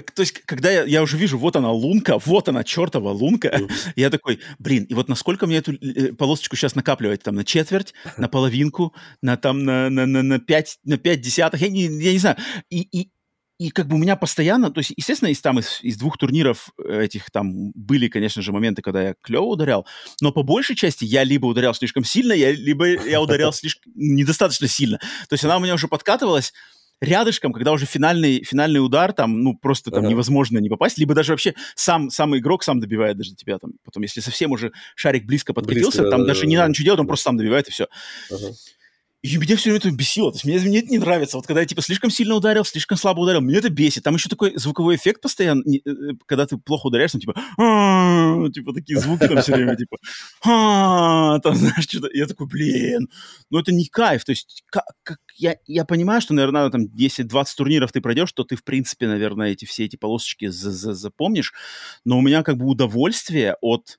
то есть, когда я, я уже вижу, вот она лунка, вот она, чертова лунка, <laughs> я такой, блин, и вот насколько мне эту э, полосочку сейчас накапливать, там, на четверть, <laughs> на половинку, на там, на, на, на, на пять, на пять десятых, я не, я не знаю. И, и, и как бы у меня постоянно, то есть, естественно, из там из, из двух турниров этих там были, конечно же, моменты, когда я клево ударял, но по большей части я либо ударял слишком сильно, я, либо я ударял слишком недостаточно сильно. То есть она у меня уже подкатывалась, рядышком, когда уже финальный, финальный удар, там, ну, просто там ага. невозможно не попасть, либо даже вообще сам, сам игрок сам добивает даже тебя там. Потом, если совсем уже шарик близко подкатился, близко, там да, даже да, не да. надо ничего делать, он просто сам добивает, и все. Ага. И меня все это бесило. То есть мне, мне это не нравится. Вот когда я типа слишком сильно ударил, слишком слабо ударил, мне это бесит. Там еще такой звуковой эффект постоянно, э, э, когда ты плохо ударяешь, там типа, типа такие звуки там все время, типа, там, знаешь, что-то. Я такой, блин, ну это не кайф. То есть как, как я, я понимаю, что, наверное, там 10-20 турниров ты пройдешь, то ты, в принципе, наверное, эти все эти полосочки запомнишь. Но у меня как бы удовольствие от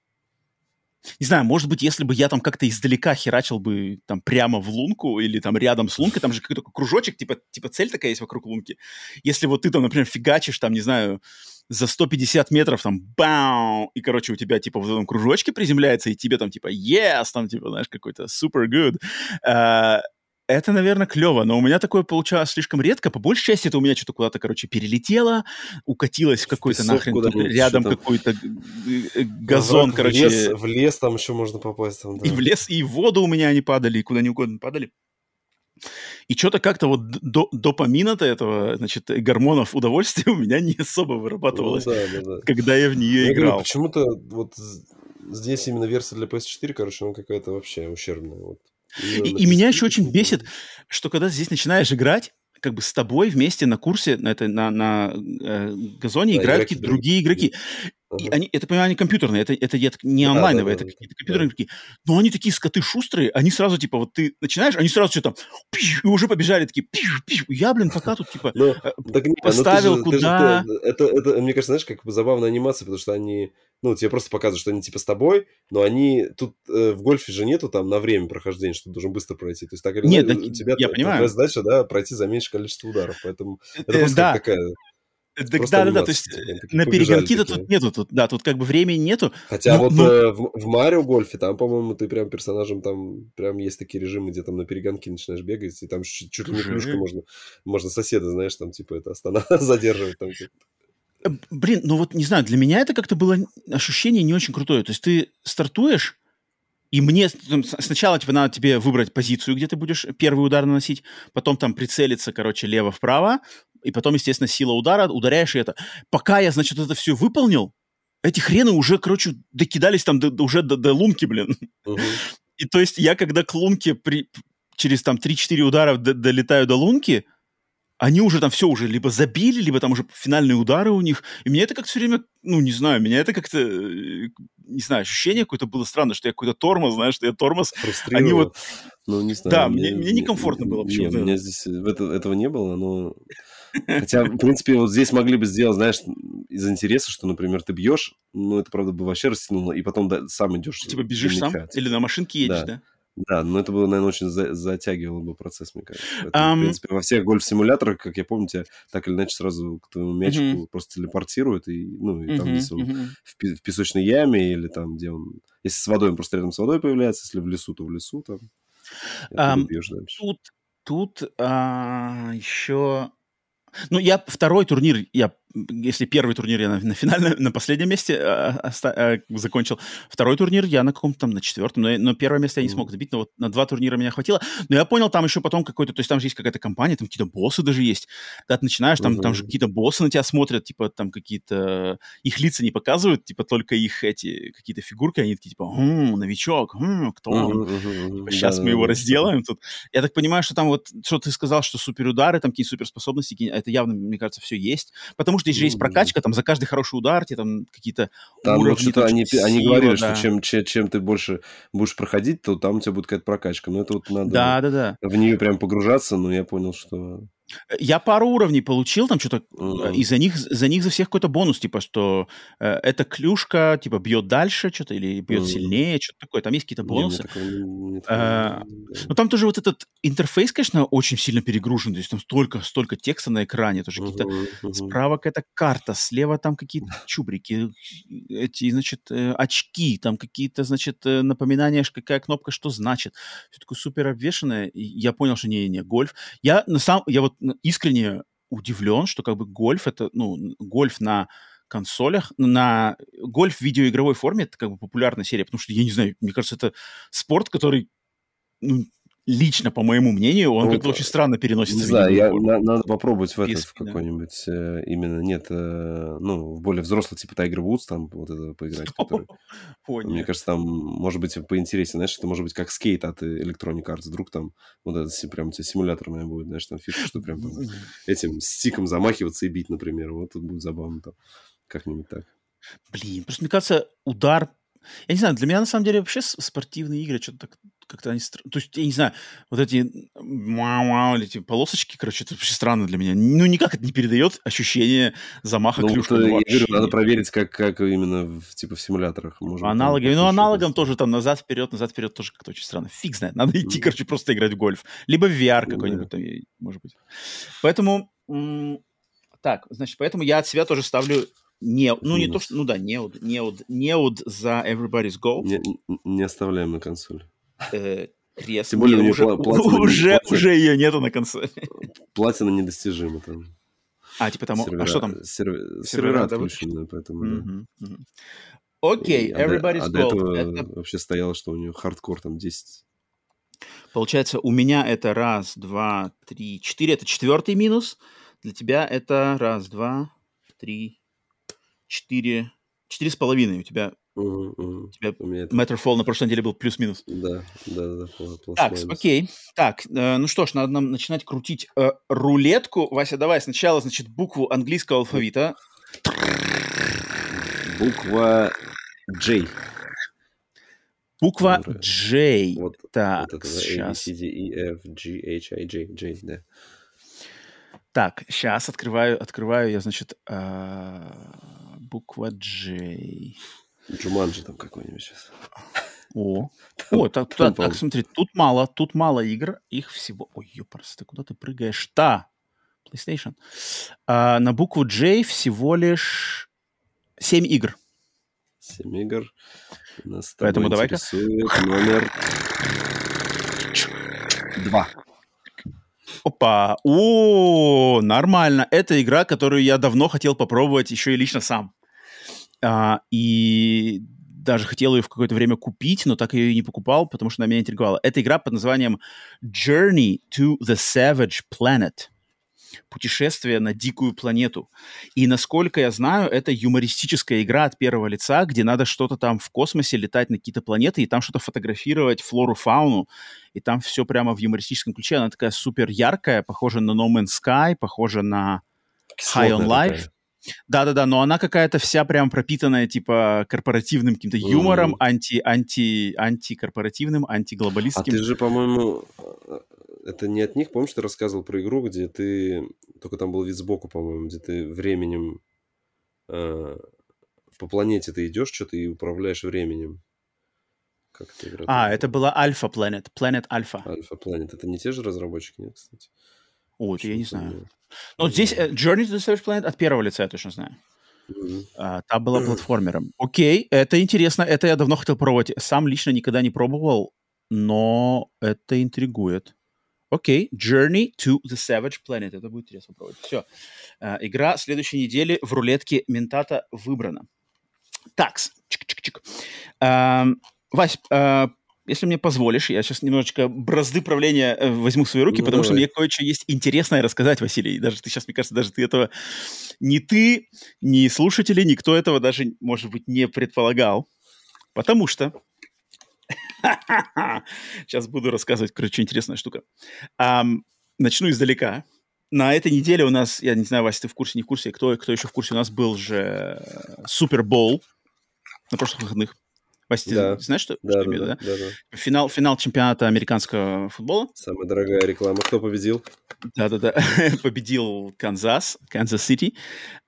не знаю, может быть, если бы я там как-то издалека херачил бы там прямо в лунку или там рядом с лункой, там же какой-то кружочек, типа, типа цель такая есть вокруг лунки. Если вот ты там, например, фигачишь там, не знаю, за 150 метров там бау, и, короче, у тебя типа в этом кружочке приземляется, и тебе там типа yes, там типа, знаешь, какой-то super good. Uh, это, наверное, клево, но у меня такое получалось слишком редко. По большей части это у меня что-то куда-то, короче, перелетело, укатилось в какой-то нахрен рядом какой-то э, газон, короче. В лес, в лес там еще можно попасть. Там, да. И в лес, и в воду у меня они падали, и куда ни угодно падали. И что-то как-то вот до, допамина-то этого, значит, гормонов удовольствия <laughs> у меня не особо вырабатывалось, ну, да, да, да. когда я в нее я играл. Почему-то вот здесь именно версия для PS4, короче, она какая-то вообще ущербная. Вот. И, и меня еще очень бесит, что когда здесь начинаешь играть, как бы с тобой вместе на курсе, на, это, на, на э, газоне да, играют какие-то другие игроки. И они, это, понимаю, они компьютерные, это, это не онлайновые, да, да, это какие-то компьютерные игроки. Но они такие скоты шустрые, они сразу, типа, вот ты начинаешь, они сразу все там, пиш, и уже побежали такие, пиш, пиш. Я, блин, пока тут, типа, ну, э, так, не, поставил ну, ты же, куда... Же, это, это, это, мне кажется, знаешь, как бы забавная анимация, потому что они, ну, тебе просто показывают, что они, типа, с тобой, но они, тут э, в гольфе же нету там на время прохождения, что ты должен быстро пройти. То есть, так или иначе, у тебя я понимаю. задача, да, пройти за меньшее количество ударов, поэтому это э, просто да. такая так, да, да, да, то есть на перегонки-то тут нету, тут, да, тут как бы времени нету. Хотя но, вот но... Э, в, в Марио Гольфе, там, по-моему, ты прям персонажем, там прям есть такие режимы, где там на перегонки начинаешь бегать, и там чуть, чуть ли не клюшка можно, можно соседа, знаешь, там типа это останавливать, <laughs> задерживать. Там. Э, блин, ну вот не знаю, для меня это как-то было ощущение не очень крутое. То есть ты стартуешь, и мне сначала типа надо тебе выбрать позицию, где ты будешь первый удар наносить, потом там прицелиться, короче, лево-вправо, и потом, естественно, сила удара, ударяешь и это. Пока я, значит, это все выполнил, эти хрены уже, короче, докидались там до, уже до, до лунки, блин. Uh-huh. И то есть я, когда к лунке при, через там 3-4 удара до, долетаю до лунки, они уже там все уже либо забили, либо там уже финальные удары у них. И мне это как-то все время, ну, не знаю, меня это как-то, э, не знаю, ощущение какое-то было странно, что я какой-то тормоз, знаешь, что я тормоз. Они вот... Ну, не знаю. Да, мне, мне некомфортно было почему-то. Нет, у меня здесь это, этого не было, но... Хотя, в принципе, вот здесь могли бы сделать, знаешь, из интереса, что, например, ты бьешь, ну, это, правда, бы вообще растянуло, и потом да, сам идешь. Типа бежишь сам? Или на машинке едешь, да? да? Да, но это было, наверное, очень за- затягивало бы процесс, мне кажется. Поэтому, um... В принципе, во всех гольф-симуляторах, как я помню, тебя так или иначе сразу к твоему мячику uh-huh. просто телепортируют, и, ну, и uh-huh, там, если он uh-huh. в, в песочной яме, или там, где он... Если с водой, он просто рядом с водой появляется, если в лесу, то в лесу там. Um, тут тут а, еще ну, я второй турнир, я, если первый турнир я на, на финальном, на последнем месте э, оста, э, закончил, второй турнир я на каком-то там, на четвертом, но, но первое место я не смог забить, но вот на два турнира меня хватило. Но я понял, там еще потом какой-то, то есть там же есть какая-то компания, там какие-то боссы даже есть. Когда ты начинаешь, там, uh-huh. там же какие-то боссы на тебя смотрят, типа там какие-то, их лица не показывают, типа только их эти, какие-то фигурки, они такие, типа, хм, новичок, хм, кто он? Uh-huh, Сейчас да, мы его да, разделаем тут. Я так понимаю, что там вот, что ты сказал, что суперудары, там какие-то суперспособности, это явно, мне кажется, все есть. Потому что здесь же есть прокачка, там за каждый хороший удар тебе там какие-то там уровни. Что-то они, сила, они говорили, да. что чем, чем, чем ты больше будешь проходить, то там у тебя будет какая-то прокачка. Но это вот надо да, да, да. в нее прям погружаться, но я понял, что я пару уровней получил, там что-то, mm-hmm. и за них, за них за всех какой-то бонус, типа, что э, эта клюшка, типа, бьет дальше что-то, или бьет mm-hmm. сильнее, что-то такое, там есть какие-то бонусы. Не, э, но там тоже вот этот интерфейс, конечно, очень сильно перегружен, то есть там столько, столько текста на экране, тоже mm-hmm. какие-то, mm-hmm. справа какая-то карта, слева там какие-то <laughs> чубрики, эти, значит, э, очки, там какие-то, значит, э, напоминания, какая кнопка что значит. Все такое супер обвешенное, я понял, что не-не, гольф. Я на самом, я вот искренне удивлен, что как бы гольф это, ну, гольф на консолях, на гольф в видеоигровой форме это как бы популярная серия, потому что, я не знаю, мне кажется, это спорт, который ну, лично, по моему мнению, он ну, как-то очень странно переносится. Не знаю, я, на, надо попробовать в этот, в какой-нибудь, э, именно, нет, э, ну, в более взрослый, типа Tiger Woods, там вот это поиграть, который, <laughs> Понял. мне кажется, там, может быть, поинтереснее, знаешь, это может быть как скейт от Electronic Arts, вдруг там вот это прям тебе симуляторное будет, знаешь, там фишка, что прям там, этим стиком замахиваться и бить, например, вот тут будет забавно там, как-нибудь так. Блин, просто мне кажется, удар я не знаю, для меня на самом деле вообще спортивные игры что-то так как-то они... То есть, я не знаю, вот эти вау эти полосочки, короче, это вообще странно для меня. Ну, никак это не передает ощущение замаха ну, клюшкой. Ну, я говорю, надо проверить, как, как именно в, типа в симуляторах. Может Аналоги. Ну, аналогом тоже там назад-вперед, назад-вперед тоже как-то очень странно. Фиг знает. Надо идти, короче, просто играть в гольф. Либо в VR ну какой-нибудь там, может быть. Поэтому... Так, значит, поэтому я от себя тоже ставлю не, ну не то, что, ну да, неуд, неуд, неуд за Everybody's Go. Не, не оставляем на консоль. Э. Тем более, уже, платина, <laughs> уже, платина, уже ее нету на консоли. <laughs> Платина недостижима там. А, типа там, сервера, а что там? Сервера, сервера отключены, поэтому, mm-hmm, да. Mm-hmm. Окей, okay, а Everybody's а до, а Gold. этого это... вообще стояло, что у нее хардкор там 10. Получается, у меня это раз, два, три, четыре. Это четвертый минус. Для тебя это раз, два, три, четыре, четыре с половиной. У тебя Угу, угу. У тебя это... Matterfall на прошлой неделе был плюс-минус. Да, да, да. Так, окей. Так, э, ну что ж, надо нам начинать крутить э, рулетку. Вася, давай сначала, значит, букву английского алфавита. Буква J. Буква J. Вот, Так, вот это, да, A, B, сейчас. C, D, E, F, G, H, I, J, J, да. Так, сейчас открываю, открываю я, значит, а, буква J. Джуманджи там какой-нибудь сейчас. О, о, так, там, так, смотри, тут мало, тут мало игр, их всего... Ой, ёпарс, ты куда ты прыгаешь? Та, PlayStation. А, на букву J всего лишь 7 игр. Семь игр. Нас Поэтому давай-ка. интересует номер два. Опа, о, нормально. Это игра, которую я давно хотел попробовать еще и лично сам. А, и даже хотел ее в какое-то время купить, но так ее и не покупал, потому что она меня интриговала. Это игра под названием Journey to the Savage Planet. Путешествие на дикую планету. И насколько я знаю, это юмористическая игра от первого лица, где надо что-то там в космосе летать на какие-то планеты и там что-то фотографировать, флору, фауну. И там все прямо в юмористическом ключе. Она такая супер яркая, похожа на No Man's Sky, похожа на High on Life. такая. Да-да-да, но она какая-то вся прям пропитанная, типа, корпоративным каким-то юмором, анти, анти, антикорпоративным, А антиглобалистским. ты же, по-моему, э, это не от них, помнишь, ты рассказывал про игру, где ты, только там был вид сбоку, по-моему, где ты временем э, по планете ты идешь, что-то и управляешь временем. Как эта игра? А, это была Альфа Planet, Planet Альфа. Альфа Planet. Это не те же разработчики, нет, кстати? О, это я не знаю. мне- Ну, здесь э, Journey to the Savage Planet от первого лица я точно знаю. Мгм. А, та была платформером. Окей, это интересно, это я давно хотел пробовать. Сам лично никогда не пробовал, но это интригует. Окей, Journey to the Savage Planet. Это будет интересно пробовать. Все. игра следующей недели в рулетке Ментата выбрана. Такс. Чик-чик-чик. Ам, Вась, а, если мне позволишь, я сейчас немножечко бразды правления э, возьму в свои руки, Ну, потому что давай. мне кое-что есть интересное рассказать, Василий. Даже ты сейчас, мне кажется, даже ты этого... Ни ты, ни слушатели, никто этого даже, может быть, не предполагал. Потому что... <laughs> Сейчас буду рассказывать, короче, интересная штука. Начну издалека. На этой неделе у нас, я не знаю, Вася, ты в курсе, не в курсе, кто, кто еще в курсе, у нас был же Супербол на прошлых выходных. Ты Да. знаешь, что, Да, что да, имею да, да, да. да? Финал, финал чемпионата американского футбола. Самая дорогая реклама. Кто победил? Да-да-да. <laughs> Победил Канзас, Канзас-Сити.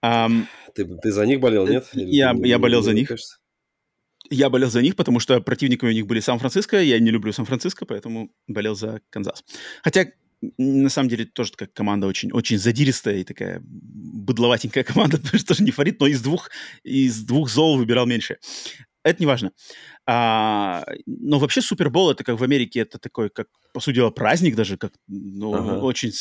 Ам, Ты, ты за них болел, нет? Или Я- ты- я болел за них. кажется? Я болел за них, потому что противниками у них были Сан-Франциско. Я не люблю Сан-Франциско, поэтому болел за Канзас. Хотя, на самом деле, тоже такая команда очень, очень задиристая и такая быдловатенькая команда, <laughs> потому что тоже не фарит, но из двух, из двух зол выбирал меньше. Это не важно. А, но вообще Супербол это как в Америке это такой, как по сути дела праздник даже, как ну, Ага. очень,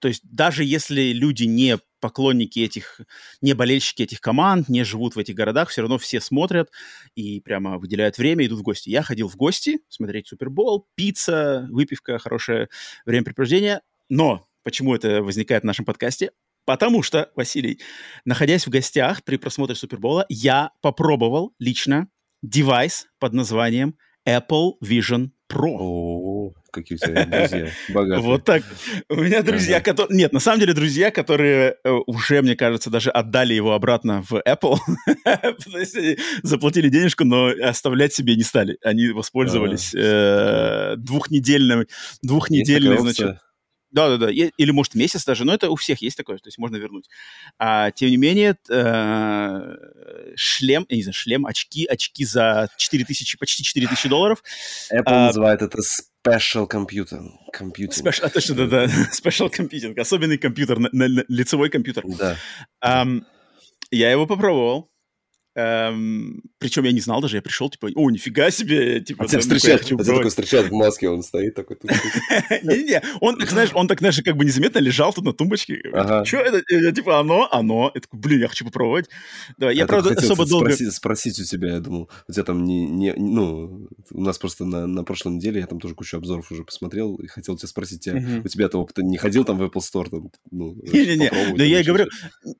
то есть даже если люди не поклонники этих, не болельщики этих команд, не живут в этих городах, все равно все смотрят и прямо выделяют время, идут в гости. Я ходил в гости смотреть Супербол, пицца, выпивка, хорошее времяпрепровождение. Но почему это возникает в нашем подкасте? Потому что, Василий, находясь в гостях при просмотре Супербола, я попробовал лично девайс под названием Apple Vision Pro. О, какие у тебя друзья <laughs> богатые. Вот так. У меня друзья, которые... Нет, на самом деле друзья, которые э, уже, мне кажется, даже отдали его обратно в Apple. <laughs> Заплатили денежку, но оставлять себе не стали. Они воспользовались э, двухнедельным, Есть двухнедельной, значит? Да-да-да, или, может, месяц даже, но это у всех есть такое, то есть можно вернуть. А, тем не менее, э, шлем, я не знаю, шлем, очки, очки за 4 тысячи, почти 4 тысячи долларов. Apple а- называет это special computer. Computing. Спеш- а, точно, да-да, <laughs> special computing, особенный компьютер, на- на- на- лицевой компьютер. Да. Ам, я его попробовал. Причем я не знал даже, я пришел, типа, о, нифига себе, типа, А тебя я хочу а тебя такой попробовать». встречает в маске, он стоит такой. <laughs> Не-не-не, он, так, знаешь, он так, знаешь, как бы незаметно лежал тут на тумбочке. Ага. Что это? Я типа, оно, оно. Я такой, блин, я хочу попробовать. Да, я, только правда, особо долго... Спросить, спросить у тебя, я думал, у тебя там не, не, ну, у нас просто на, на прошлой неделе я там тоже кучу обзоров уже посмотрел и хотел тебя спросить, тебя, Мгм. у тебя-то опыта не ходил там в Apple Store, там, ну, Не-не-не, да там я и говорю,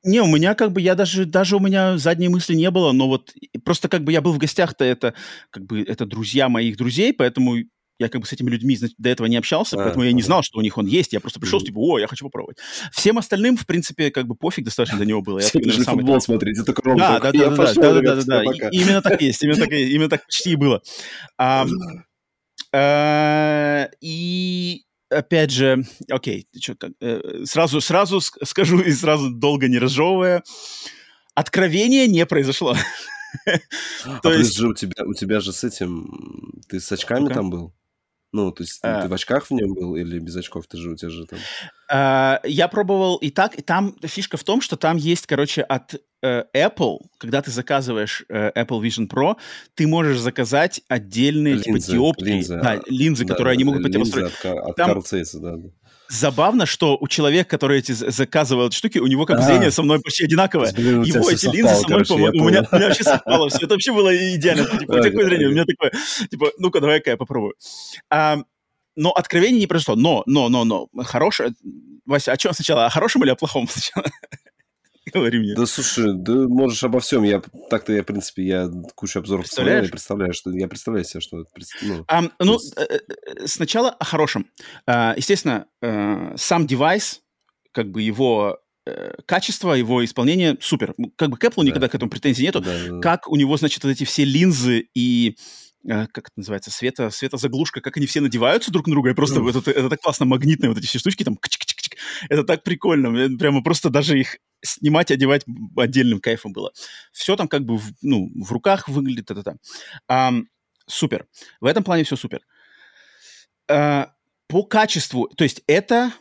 не, у меня как бы, я даже, даже у меня задней мысли не было, но вот просто как бы я был в гостях-то, это как бы, это друзья моих друзей, поэтому я как бы с этими людьми до этого не общался, А, поэтому я не знал, что у них он есть. Я просто пришел, типа, о, я хочу попробовать. Всем остальным, в принципе, как бы пофиг достаточно до него было. Я, Все наверное, самый футбол смотреть, это Ром да, да, да, да, да, да, да, да, Именно так есть, именно так, <laughs> именно так почти и было. Ам, э, И опять же, окей, чё, как, э, сразу, сразу ск- скажу и сразу долго не разжевывая, откровение не произошло. А То плюс есть, же у тебя, у тебя же с этим, ты с очками там был? Ну, то есть ты, А. ты в очках в нем был или без очков? Ты же, у тебя же там... А, Я пробовал и так, и там фишка в том, что там есть, короче, от э, Apple, когда ты заказываешь э, Apple Vision Pro, ты можешь заказать отдельные типа Линзы, диоптрии, линзы, да, линзы, да, которые они да, могут под тебя линзы построить. от, от Там- Carl Zeiss, да. да. Забавно, что у человека, который эти заказывал эти штуки, у него как А. зрение со мной почти одинаковое. Его эти линзы со мной, по-моему, у меня, вообще совпало все. Это вообще было идеально. Типа, да, зрение? У меня такое, типа, ну-ка, давай-ка я попробую. А, но откровение не произошло. Но, но, но, но. Хорошее... Вася, о чем сначала? О хорошем или о плохом сначала? <laughs> Говори мне. Да слушай, да можешь обо всем. Я так-то я, в принципе, я кучу обзоров я представляю, что я представляю себе, что ну, Ам, ну, есть- э, э, сначала о хорошем. А, естественно, э, сам девайс, как бы его качество, его исполнение супер. Как бы к Apple Да. никогда к этому претензий нету. да, да. Как у него, значит, вот эти все линзы и как это называется, света, светозаглушка, как они все надеваются друг на друга, и просто вот это, это так классно, магнитные вот эти все штучки, там, кчик-кчик-кчик. Это так прикольно, прямо просто даже их снимать, одевать отдельным кайфом было. Все там как бы, в, ну, в руках выглядит, это там. супер. В этом плане все супер. А, по качеству, то есть это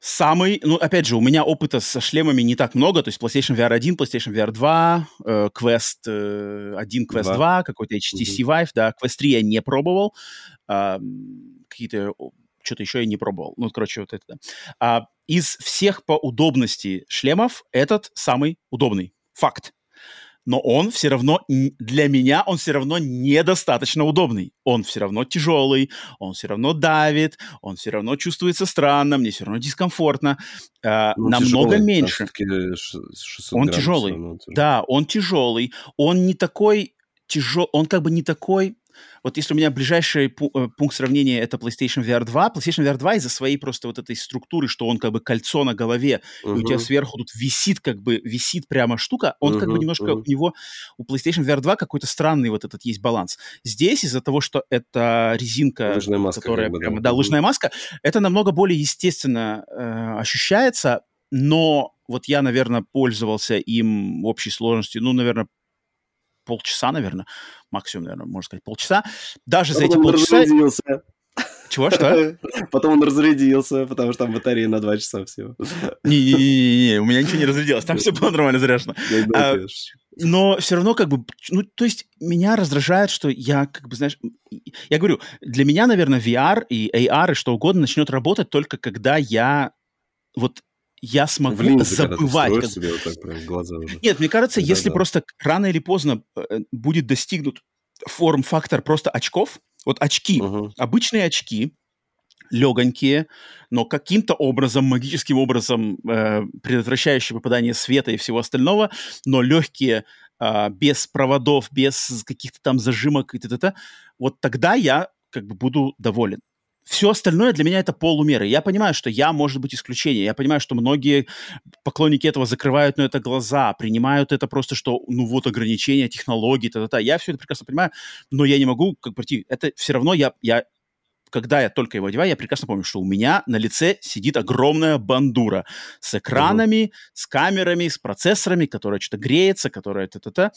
самый, ну, опять же, у меня опыта со шлемами не так много, то есть PlayStation VR 1, PlayStation VR 2, э, Quest э, 1, Quest Два. 2, какой-то HTC Vive, да, Quest 3 я не пробовал, ам, какие-то, что-то еще я не пробовал, ну, короче, вот это, да. А, из всех по удобности шлемов этот самый удобный, факт. Но он все равно, для меня он все равно недостаточно удобный. Он все равно тяжелый, он все равно давит, он все равно чувствуется странно, мне все равно дискомфортно. А, Ну, намного тяжелый, меньше. всё-таки ш- 600 Он тяжелый. Да, он тяжелый, он не такой тяжелый, он как бы не такой... Вот если у меня ближайший э, пункт сравнения это PlayStation VR 2, PlayStation VR 2 из-за своей просто вот этой структуры, что он как бы кольцо на голове, и у тебя сверху тут висит как бы, висит прямо штука, он как бы немножко, мгм. у него, у PlayStation VR 2 какой-то странный вот этот есть баланс. Здесь из-за того, что это резинка, Лыжная маска, которая как бы, да. прямо, да, Мгм. лыжная маска, это намного более естественно э, ощущается, но вот я, наверное, пользовался им в общей сложности, ну, наверное, полчаса, наверное, максимум, наверное, можно сказать, полчаса. Даже за эти он полчаса... разрядился. Чего, что? <laughs> Потом он разрядился, потому что там батарея на 2 часа всего. Не-не-не, у меня ничего не разрядилось, там все было нормально заряжено. А, но все равно как бы, ну, то есть меня раздражает, что я как бы, знаешь, я говорю, для меня, наверное, VR и AR и что угодно начнет работать только когда я вот я смогу когда ты забывать. встроишь как- себе вот так прям глаза уже. Нет, мне кажется, Да, если да. просто рано или поздно э, будет достигнут форм-фактор просто очков, вот очки, Мгм. обычные очки, легонькие, но каким-то образом, магическим образом, э, предотвращающие попадание света и всего остального, но легкие, а, без проводов, без каких-то там зажимок и т.д. Вот тогда я как бы буду доволен. Все остальное для меня это полумеры. Я понимаю, что я, может быть, исключение. Я понимаю, что многие поклонники этого закрывают на это глаза, принимают это просто, что, ну вот, ограничения технологий, та-та-та. Я все это прекрасно понимаю, но я не могу как пройти. Это все равно я, я когда я только его одеваю, я прекрасно помню, что у меня на лице сидит огромная бандура с экранами, с камерами, с процессорами, которая что-то греется, которая та-та-та.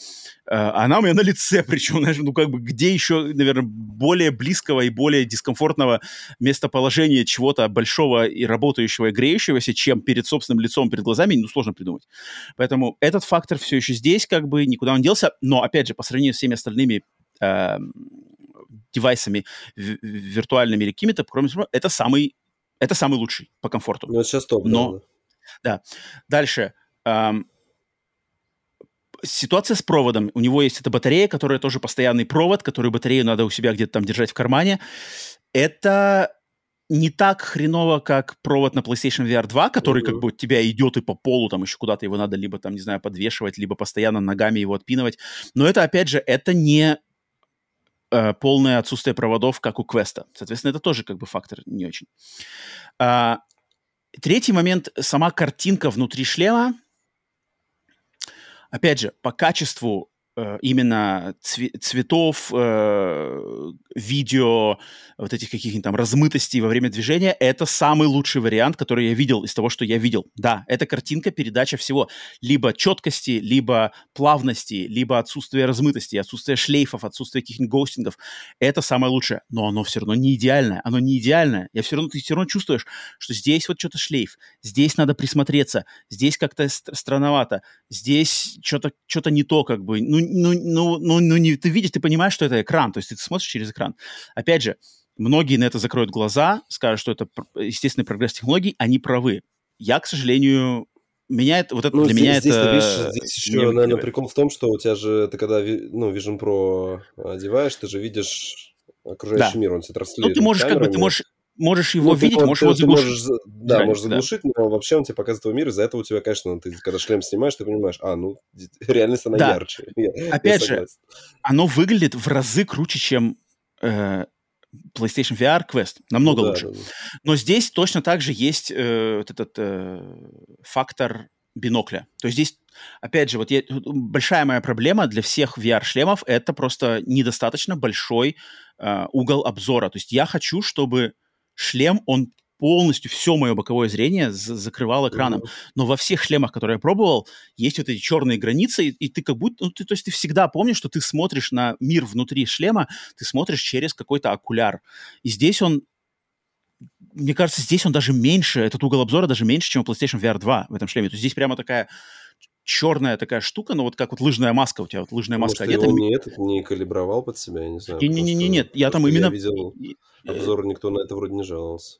Э, Она у меня на лице, <laughs> причем, знаешь, ну как бы где еще, наверное, более близкого и более дискомфортного местоположения чего-то большого и работающего и греющегося, чем перед собственным лицом, перед глазами, ну сложно придумать. Поэтому этот фактор все еще здесь, как бы никуда он делся, но опять же, по сравнению с всеми остальными эм, девайсами ви- виртуальными или какими-то, кроме всего, это самый, это самый лучший по комфорту. Ну, сейчас топ, Но- да, Дальше. эм, ситуация с проводом. У него есть эта батарея, которая тоже постоянный провод, которую батарею надо у себя где-то там держать в кармане. Это не так хреново, как провод на PlayStation VR 2, который Мгм. как бы тебя идет и по полу, там еще куда-то его надо либо там, не знаю, подвешивать, либо постоянно ногами его отпинывать. Но это, опять же, это не э, полное отсутствие проводов, как у Квеста. Соответственно, это тоже как бы фактор не очень. А, третий момент, сама картинка внутри шлема. Опять же, по качеству Э, именно цветов, э, видео, вот этих каких-нибудь там размытостей во время движения, это самый лучший вариант, который я видел из того, что я видел. Да, это картинка, передача всего. Либо четкости, либо плавности, либо отсутствие размытости, отсутствие шлейфов, отсутствие каких-нибудь гоустингов. Это самое лучшее. Но оно все равно не идеальное. Оно не идеальное. Я все равно, ты все равно чувствуешь, что здесь вот что-то шлейф, здесь надо присмотреться, здесь как-то странновато, здесь что-то что не то как бы. Ну, ну, ну, ну, ну не, ты видишь, ты понимаешь, что это экран, то есть ты смотришь через экран. Опять же, многие на это закроют глаза, скажут, что это естественный прогресс технологий, они правы. Я, к сожалению, меня это, вот это ну, для здесь, меня здесь, это... Видишь, здесь еще, наверное, прикол в том, что у тебя же, ты когда ну, Vision Pro одеваешь, ты же видишь окружающий да. мир, он тебе транслирует Ну, ты можешь, камерами. как бы, ты можешь можешь его ну, видеть, ты, можешь ты, его заглушить. Можешь, да, Правильно, можешь заглушить, да. но вообще он тебе показывает его мир, из-за этого у тебя, конечно, ты когда шлем снимаешь, ты понимаешь, а, ну, <laughs> реальность она да. ярче. <laughs> Я, Опять я же, оно выглядит в разы круче, чем э, PlayStation VR Quest, намного ну, лучше. Да, да. Но здесь точно так же есть э, вот этот э, фактор бинокля. То есть здесь, опять же, вот я, большая моя проблема для всех VR-шлемов это просто недостаточно большой э, угол обзора. То есть я хочу, чтобы шлем, он полностью все мое боковое зрение закрывал экраном. Но во всех шлемах, которые я пробовал, есть вот эти черные границы, и, и ты как будто, ну, ты, то есть ты всегда помнишь, что ты смотришь на мир внутри шлема, ты смотришь через какой-то окуляр. И здесь он мне кажется, здесь он даже меньше, этот угол обзора даже меньше, чем у PlayStation VR 2 в этом шлеме. То есть здесь прямо такая черная такая штука, но вот как вот лыжная маска у тебя, вот лыжная Может, маска ты его не, этот, не калибровал под себя, я не знаю. Не, не, не, не, нет, я там именно... Я видел обзор, никто на это вроде не жаловался.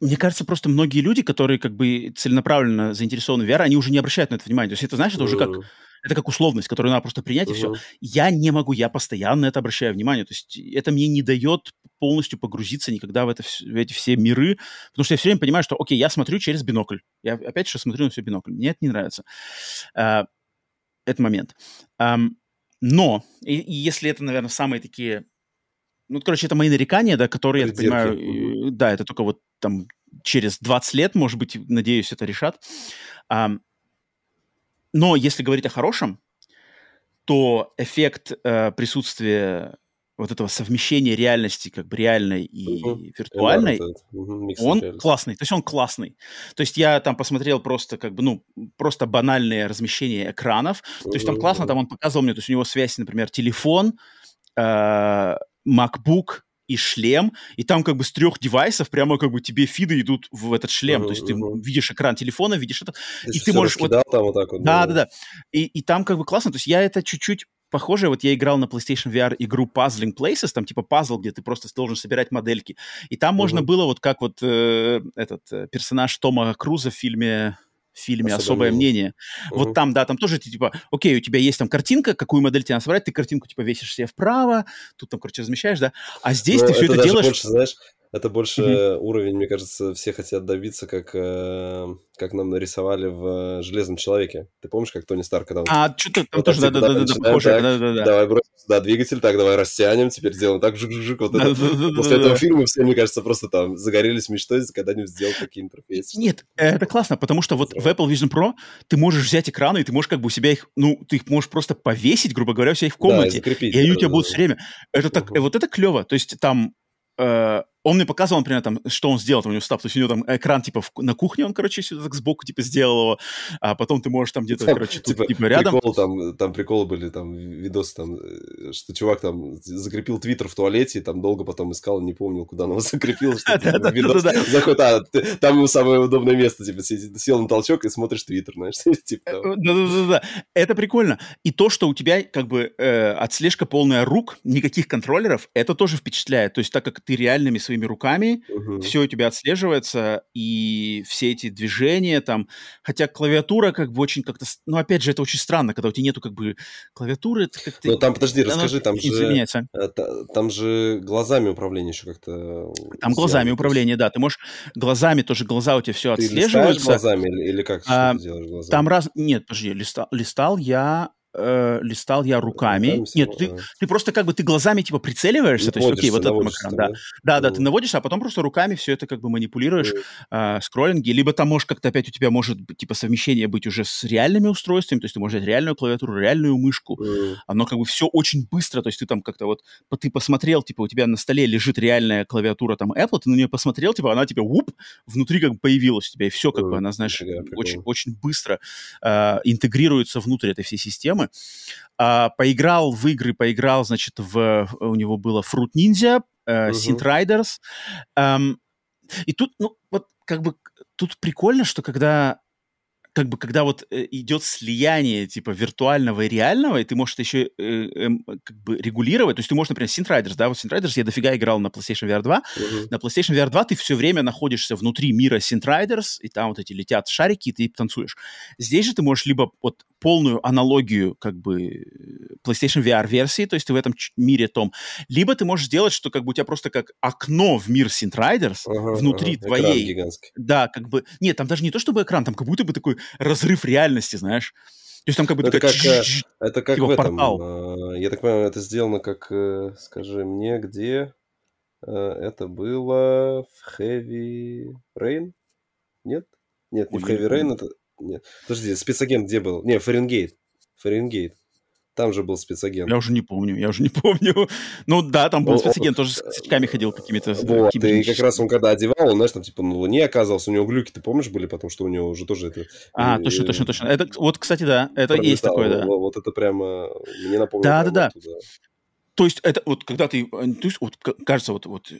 Мне кажется, просто многие люди, которые как бы целенаправленно заинтересованы в VR, они уже не обращают на это внимания. То есть это, знаешь, это уже как это как условность, которую надо просто принять, и все. Я не могу, я постоянно это обращаю внимание. То есть это мне не дает полностью погрузиться никогда в, это, в эти все миры, потому что я все время понимаю, что, окей, я смотрю через бинокль. Я опять же смотрю на все бинокль. Мне это не нравится. А, этот момент. А, но, и, и если это, наверное, самые такие... Ну, короче, это мои нарекания, да, которые, Придирки. я так понимаю, да, это только вот там через 20 лет, может быть, надеюсь, это решат. А, но если говорить о хорошем, то эффект э, присутствия вот этого совмещения реальности, как бы реальной и uh-huh. виртуальной, uh-huh. он reality. классный. То есть он классный. То есть я там посмотрел просто как бы, ну, просто банальное размещение экранов. Uh-huh. То есть там классно, там он показывал мне, то есть у него связь, например, телефон, э, MacBook, и шлем, и там как бы с трех девайсов прямо как бы тебе фиды идут в этот шлем, uh-huh, то есть ты uh-huh. видишь экран телефона, видишь это, ты и ты можешь вот, там вот так вот, да, да, да, и, и там как бы классно, то есть я это чуть-чуть похоже, вот я играл на PlayStation VR игру Puzzling Places, там типа пазл, где ты просто должен собирать модельки, и там uh-huh. можно было вот как вот э, этот э, персонаж Тома Круза в фильме в фильме «Особое, Особое мнение». Угу. Вот там, да, там тоже ты, типа, окей, у тебя есть там картинка, какую модель тебе надо собрать, ты картинку, типа, весишь себе вправо, тут там, короче, размещаешь, да, а здесь Но ты все это, это делаешь... больше, знаешь, это больше mm-hmm. уровень, мне кажется, все хотят добиться, как, э, как нам нарисовали в «Железном человеке». Ты помнишь, как Тони Старк, когда он... А, что-то там тоже, да-да-да, похоже, да-да-да. Давай бросим сюда двигатель, так, давай растянем, теперь сделаем так, жук-жук, вот это. После этого фильма все, мне кажется, просто там загорелись мечтой когда-нибудь сделать такие интерфейсы. Нет, это классно, потому что вот в Apple Vision Pro ты можешь взять экраны, и ты можешь как бы у себя их, ну, ты их можешь просто повесить, грубо говоря, у себя их в комнате. и они у тебя будут все время. Это так, вот это клево. То есть там э, он мне показывал, например, там, что он сделал там, у него став, то есть у него там экран, типа, в, на кухне он, короче, сюда так сбоку, типа, сделал его, а потом ты можешь там где-то, <laughs> короче, тут, типа, типа, рядом. Прикол, там, там приколы были, там, видосы, там, э, что чувак там закрепил твиттер в туалете, и там долго потом искал, не помнил, куда он его <laughs> закрепил, что заходит, а, там ему самое удобное место, типа, сел на толчок и смотришь твиттер, знаешь, <laughs> типа Да-да-да, это прикольно. И то, что у тебя, как бы, э, отслежка полная рук, никаких контроллеров, это тоже впечатляет, то есть так как ты реальными своими руками, угу. все у тебя отслеживается, и все эти движения там, хотя клавиатура как бы очень как-то, ну, опять же, это очень странно, когда у тебя нету как бы клавиатуры, как-то... Ну, там, подожди, расскажи, там же, там же глазами управление еще как-то... Там глазами управление, да, ты можешь глазами, тоже глаза у тебя все ты отслеживаются. глазами или, или как, а, делаешь глазами? Там раз... Нет, подожди, листал, листал я э, листал я руками. Руками Нет, ты, ты просто как бы ты глазами типа прицеливаешься, то есть окей, Наводишься, вот этот наводишься экран, да. Да, да, ты Мгм. наводишь, а потом просто руками все это как бы манипулируешь, э, скроллинги, либо там может как-то опять у тебя может типа совмещение быть уже с реальными устройствами, то есть ты можешь взять реальную клавиатуру, реальную мышку, Мгм. оно как бы все очень быстро, то есть ты там как-то вот, ты посмотрел, типа у тебя на столе лежит реальная клавиатура там Apple, ты на нее посмотрел, типа она тебе, уп, внутри как бы появилась у тебя, и все как бы она, знаешь, очень, очень быстро э, интегрируется внутрь этой всей системы. А, поиграл в игры, поиграл, значит, в, у него было Fruit Ninja, э. Synth Riders. Эм, и тут, ну, вот как бы тут прикольно, что когда как бы когда вот э, идет слияние типа виртуального и реального, и ты можешь это еще э, эм, как бы регулировать, то есть ты можешь, например, Riders, да, вот Riders я дофига играл на PlayStation VR 2, Мгм. на PlayStation VR 2 ты все время находишься внутри мира Riders, и там вот эти летят шарики, и ты танцуешь. Здесь же ты можешь либо вот полную аналогию как бы э, PlayStation VR версии, то есть ты в этом мире том, либо ты можешь сделать, что как бы у тебя просто как окно в мир Synth Riders Ага, внутри ага. Твоей гигантский. да, как бы... Нет, там даже не то чтобы экран, там как будто бы такой разрыв реальности, знаешь. То есть там как бы Ну, это как, э, Это как Типа в этом. портал. э, Я так понимаю, это сделано как, э, скажи мне, где это было в Heavy Rain? Нет? Нет, не Ой, в Heavy Rain, это... Нет. Подожди, спецагент где был? Не, Фаренгейт. Фаренгейт. Там же был спецагент. Я уже не помню, я уже не <laughs> помню. Ну да, там был О, о, спецагент, тоже с косячками ходил какими-то... э, Вот, и как раз он когда одевал, он, знаешь, там типа на Луне оказался, у него глюки, ты помнишь, были, потому что у него уже тоже это... А, э, точно, точно, точно. Это, вот, кстати, да, это есть такое, да. Вот, вот это прямо мне напомнило. Да, да, да. То есть это вот когда ты, э, то есть вот кажется вот вот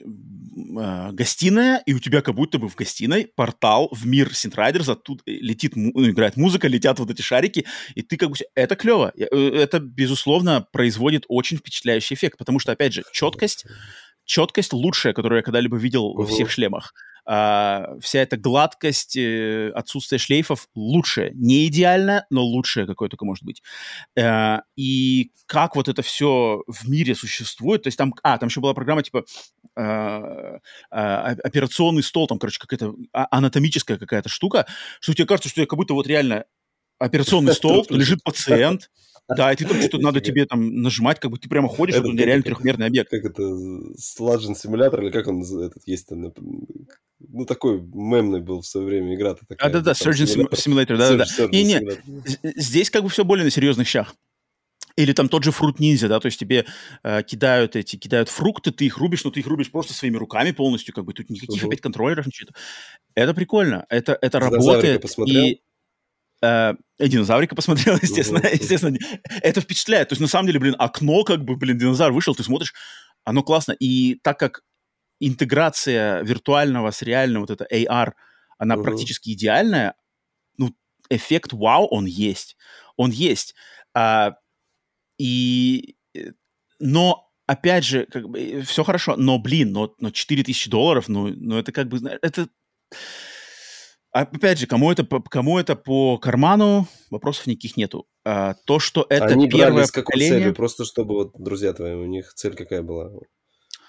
а, гостиная и у тебя как будто бы в гостиной портал в мир Riders, оттуда э, летит, ну, играет музыка, летят вот эти шарики, и ты как бы это клево, э, это безусловно производит очень впечатляющий эффект, потому что опять же четкость, четкость лучшая, которую я когда-либо видел во всех шлемах. А, вся эта гладкость, э, отсутствие шлейфов лучшее, не идеальное, но лучшее какое только может быть. Э, и как вот это все в мире существует, то есть там, а, там еще была программа типа э, операционный стол, там, короче, какая-то анатомическая какая-то штука, что тебе кажется, что это как будто вот реально операционный <laughs> стол, лежит пациент, да, и ты там что-то надо тебе там нажимать, как бы ты прямо ходишь, Это вот реально трехмерный объект. Как это, Sladgen симулятор, или как он этот есть там, ну, такой мемный был в свое время игра-то такая. А, да-да, там Surgeon. Simulator, да-да-да. Simulator. З- Здесь как бы все более на серьезных щах. Или там тот же фрукт ниндзя, да, то есть тебе э, кидают эти, кидают фрукты, ты их рубишь, но ты их рубишь просто своими руками полностью, как бы тут никаких Мгм. опять контроллеров, ничего. Это прикольно, это, это работает. посмотрел? И, э, и динозаврика посмотрел, <laughs> естественно, Мгм. естественно. Это впечатляет. То есть на самом деле, блин, окно, как бы, блин, динозавр вышел, ты смотришь, оно классно. И так как интеграция виртуального с реальным, вот это AR, она Мгм. практически идеальная, ну, эффект вау, он есть. Он есть. А, и, э, но, опять же, как бы, все хорошо, но, блин, но, но 4000 долларов, ну, ну, это как бы, это... Опять же, кому это, по- кому это по карману, вопросов никаких нету. А, то, что это Они брали первое с какой поколение... целью? Просто чтобы, вот, друзья твои, у них цель какая была?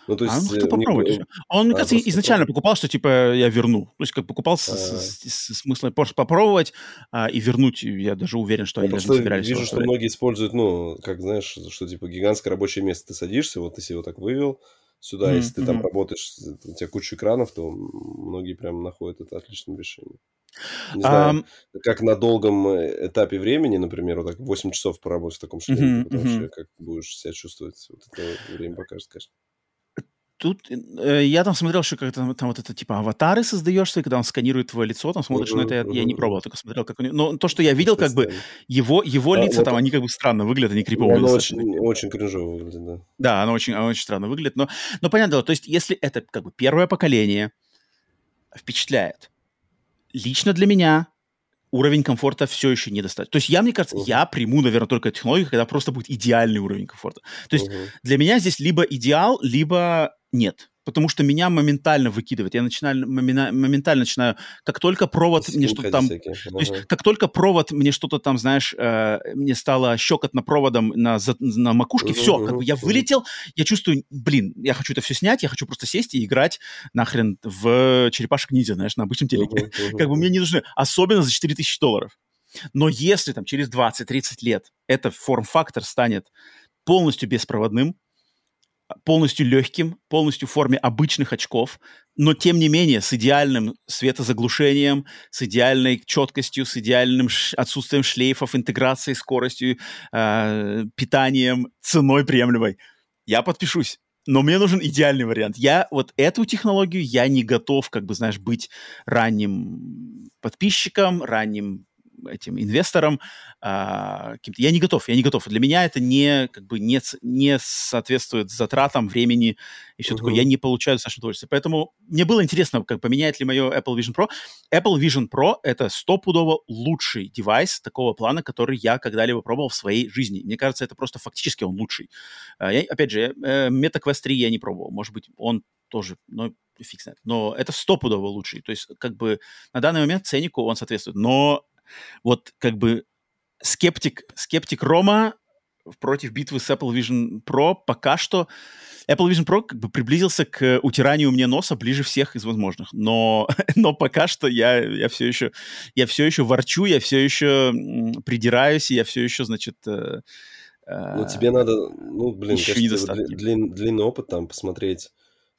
Ну, то А, есть... ну, э, кто у них попробует, и был- всё. Он, мне А, кажется, изначально покупал, что, типа, я верну. То есть, как покупал с, А. с- с- с смыслом просто попробовать а, и вернуть. Я даже уверен, что Я они даже не собирались вижу, что многие используют, ну, как, знаешь, что, типа, гигантское рабочее место. Ты садишься, вот ты себе вот так вывел сюда, Мгм, если ты там работаешь, у тебя куча экранов, то многие прям находят это отличным решением. Не знаю, Ам, как на долгом э, этапе времени, например, вот так 8 часов поработать в таком шлеме, Мгм, ты потом как будешь себя чувствовать, вот это время покажет, конечно. Тут э, я там смотрел, что как там, там вот это типа аватары создаешь свои, когда он сканирует твое лицо, там смотришь, но Мгм, это я, я не пробовал, только смотрел, как него. Но то, что я видел, как бы его, его А, лица вот там, они как бы странно выглядят, они И криповые оно достаточно. очень, очень кринжово выглядит, да. Да, оно очень, оно очень странно выглядит, но, но понятно, то есть если это как бы первое поколение впечатляет, лично для меня уровень комфорта все еще недостаточно. То есть я, мне кажется, Мгм. я приму, наверное, только технологию, когда просто будет идеальный уровень комфорта. То есть Мгм. для меня здесь либо идеал, либо нет. Потому что меня моментально выкидывает. Я начинаю, моментально начинаю, как только провод мне что-то там всякие. то есть, как только провод мне что-то там, знаешь, э, мне стало щекотно проводом на, за- на макушке, все, как бы я вылетел, я чувствую, блин, я хочу это все снять, я хочу просто сесть и играть нахрен в черепашек ниндзя, знаешь, на обычном телеке. Как бы мне не нужны, особенно за 4000 долларов. Но если там через 20-30 лет этот форм-фактор станет полностью беспроводным, полностью легким, полностью в форме обычных очков, но тем не менее с идеальным светозаглушением, с идеальной четкостью, с идеальным отсутствием шлейфов, интеграцией, скоростью, э, питанием, ценой приемлемой. Я подпишусь. Но мне нужен идеальный вариант. Я вот эту технологию я не готов, как бы, знаешь, быть ранним подписчиком, ранним этим инвесторам, а, я не готов, я не готов. Для меня это не, как бы, не, не соответствует затратам времени и все uh-huh. такое. Я не получаю достаточно удовольствия. Поэтому мне было интересно, как поменяет ли мое Apple Vision Pro. Apple Vision Pro — это стопудово лучший девайс такого плана, который я когда-либо пробовал в своей жизни. Мне кажется, это просто фактически он лучший. А, я, опять же, э, MetaQuest 3 я не пробовал. Может быть, он тоже, но фиг знает. Но это стопудово лучший. То есть, как бы, на данный момент ценнику он соответствует. Но вот как бы скептик, скептик Рома против битвы с Apple Vision Pro пока что Apple Vision Pro как бы приблизился к утиранию мне носа ближе всех из возможных, но, <laughs> но пока что я, я все еще я все еще ворчу, я все еще придираюсь, и я все еще, значит, э, ну тебе надо, ну блин, кажется, длин, длинный опыт там посмотреть.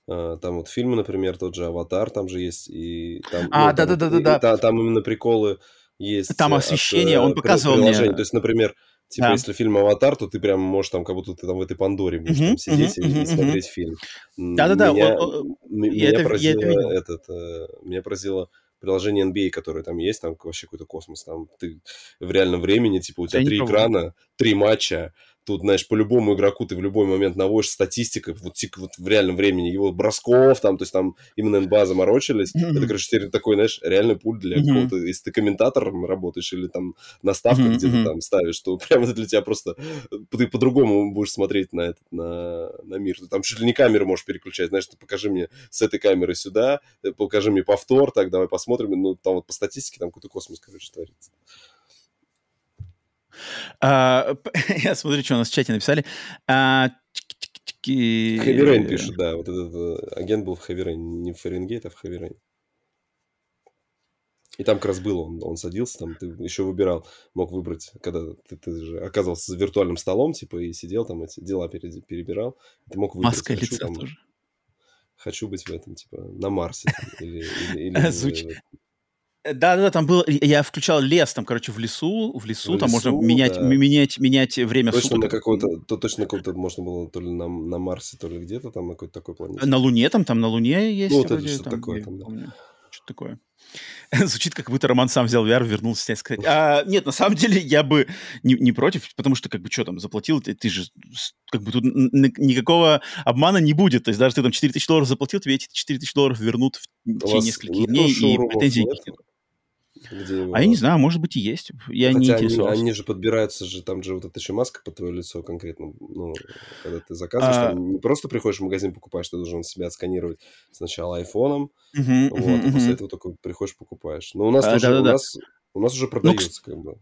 Uh, там вот фильмы, например, тот же «Аватар», там же есть, и там... А, да-да-да-да-да. Ну, там, там именно приколы есть... Там э, освещение, от, он показывал мне... То есть, например, типа, да. если фильм «Аватар», то ты прям можешь там, как будто ты там в этой Пандоре будешь uh-huh, там сидеть uh-huh, и, uh-huh, смотреть фильм. Да-да-да. Меня, меня, это, поразило это этот... Э, меня поразило приложение NBA, которое там есть, там вообще какой-то космос. Там ты в реальном времени, типа, у тебя три экрана, три матча, Тут, знаешь, по любому игроку ты в любой момент наводишь статистика вот, вот в реальном времени его бросков, там, то есть там именно НБА заморочились. Mm-hmm. Это, короче, теперь такой, знаешь, реальный пульт для mm-hmm. какого-то, если ты комментатором работаешь или там на ставках mm-hmm. где-то там ставишь, то <laughs> прямо для тебя просто ты по-другому будешь смотреть на этот, на, на мир. Ты там чуть ли не камеру можешь переключать, знаешь, ты покажи мне с этой камеры сюда, э, покажи мне повтор, так, давай посмотрим. Ну, там вот по статистике там какой-то космос, короче, творится. А, <laughs> я смотрю, что у нас в чате написали. А, Хэви пишет, да. Вот этот э, агент был в Хэви Не в Фаренгейт, а в Хэви И там как раз было, он, он садился, там ты еще выбирал, мог выбрать, когда ты, ты же оказывался за виртуальным столом, типа, и сидел там, эти дела перебирал. Ты мог выбрать. Маска хочу, лица там, тоже. Хочу быть в этом, типа, на Марсе. Там, или, или, <laughs> или Звучит, да, да, да, там был, я включал лес, там, короче, в лесу, в лесу, в там лесу, можно менять, да. менять, менять время точно суток. На какой-то, то точно на каком-то можно было то ли на, на Марсе, то ли где-то там на какой-то такой планете. На Луне там, там на Луне есть. Ну, вот вроде, это что такое там, да. Что такое. <laughs> Звучит, как будто Роман сам взял VR, вернулся снять сказать. А, нет, на самом деле я бы не, не против, потому что как бы что там, заплатил, ты, ты же как бы тут никакого обмана не будет. То есть даже ты там 4 тысячи долларов заплатил, тебе эти 4 тысячи долларов вернут в течение нескольких дней, и претензий нет. Где его... А я не знаю, может быть и есть. Я Хотя не интересовался. Они, они же подбираются же, там же вот эта еще маска под твое лицо конкретно. Ну, когда ты заказываешь, а... там не просто приходишь в магазин, покупаешь, ты должен себя отсканировать сначала айфоном, uh-huh, вот, uh-huh, а после этого только приходишь, покупаешь. Но у нас, а, да, да, у, нас, у нас уже продается, ну, как бы.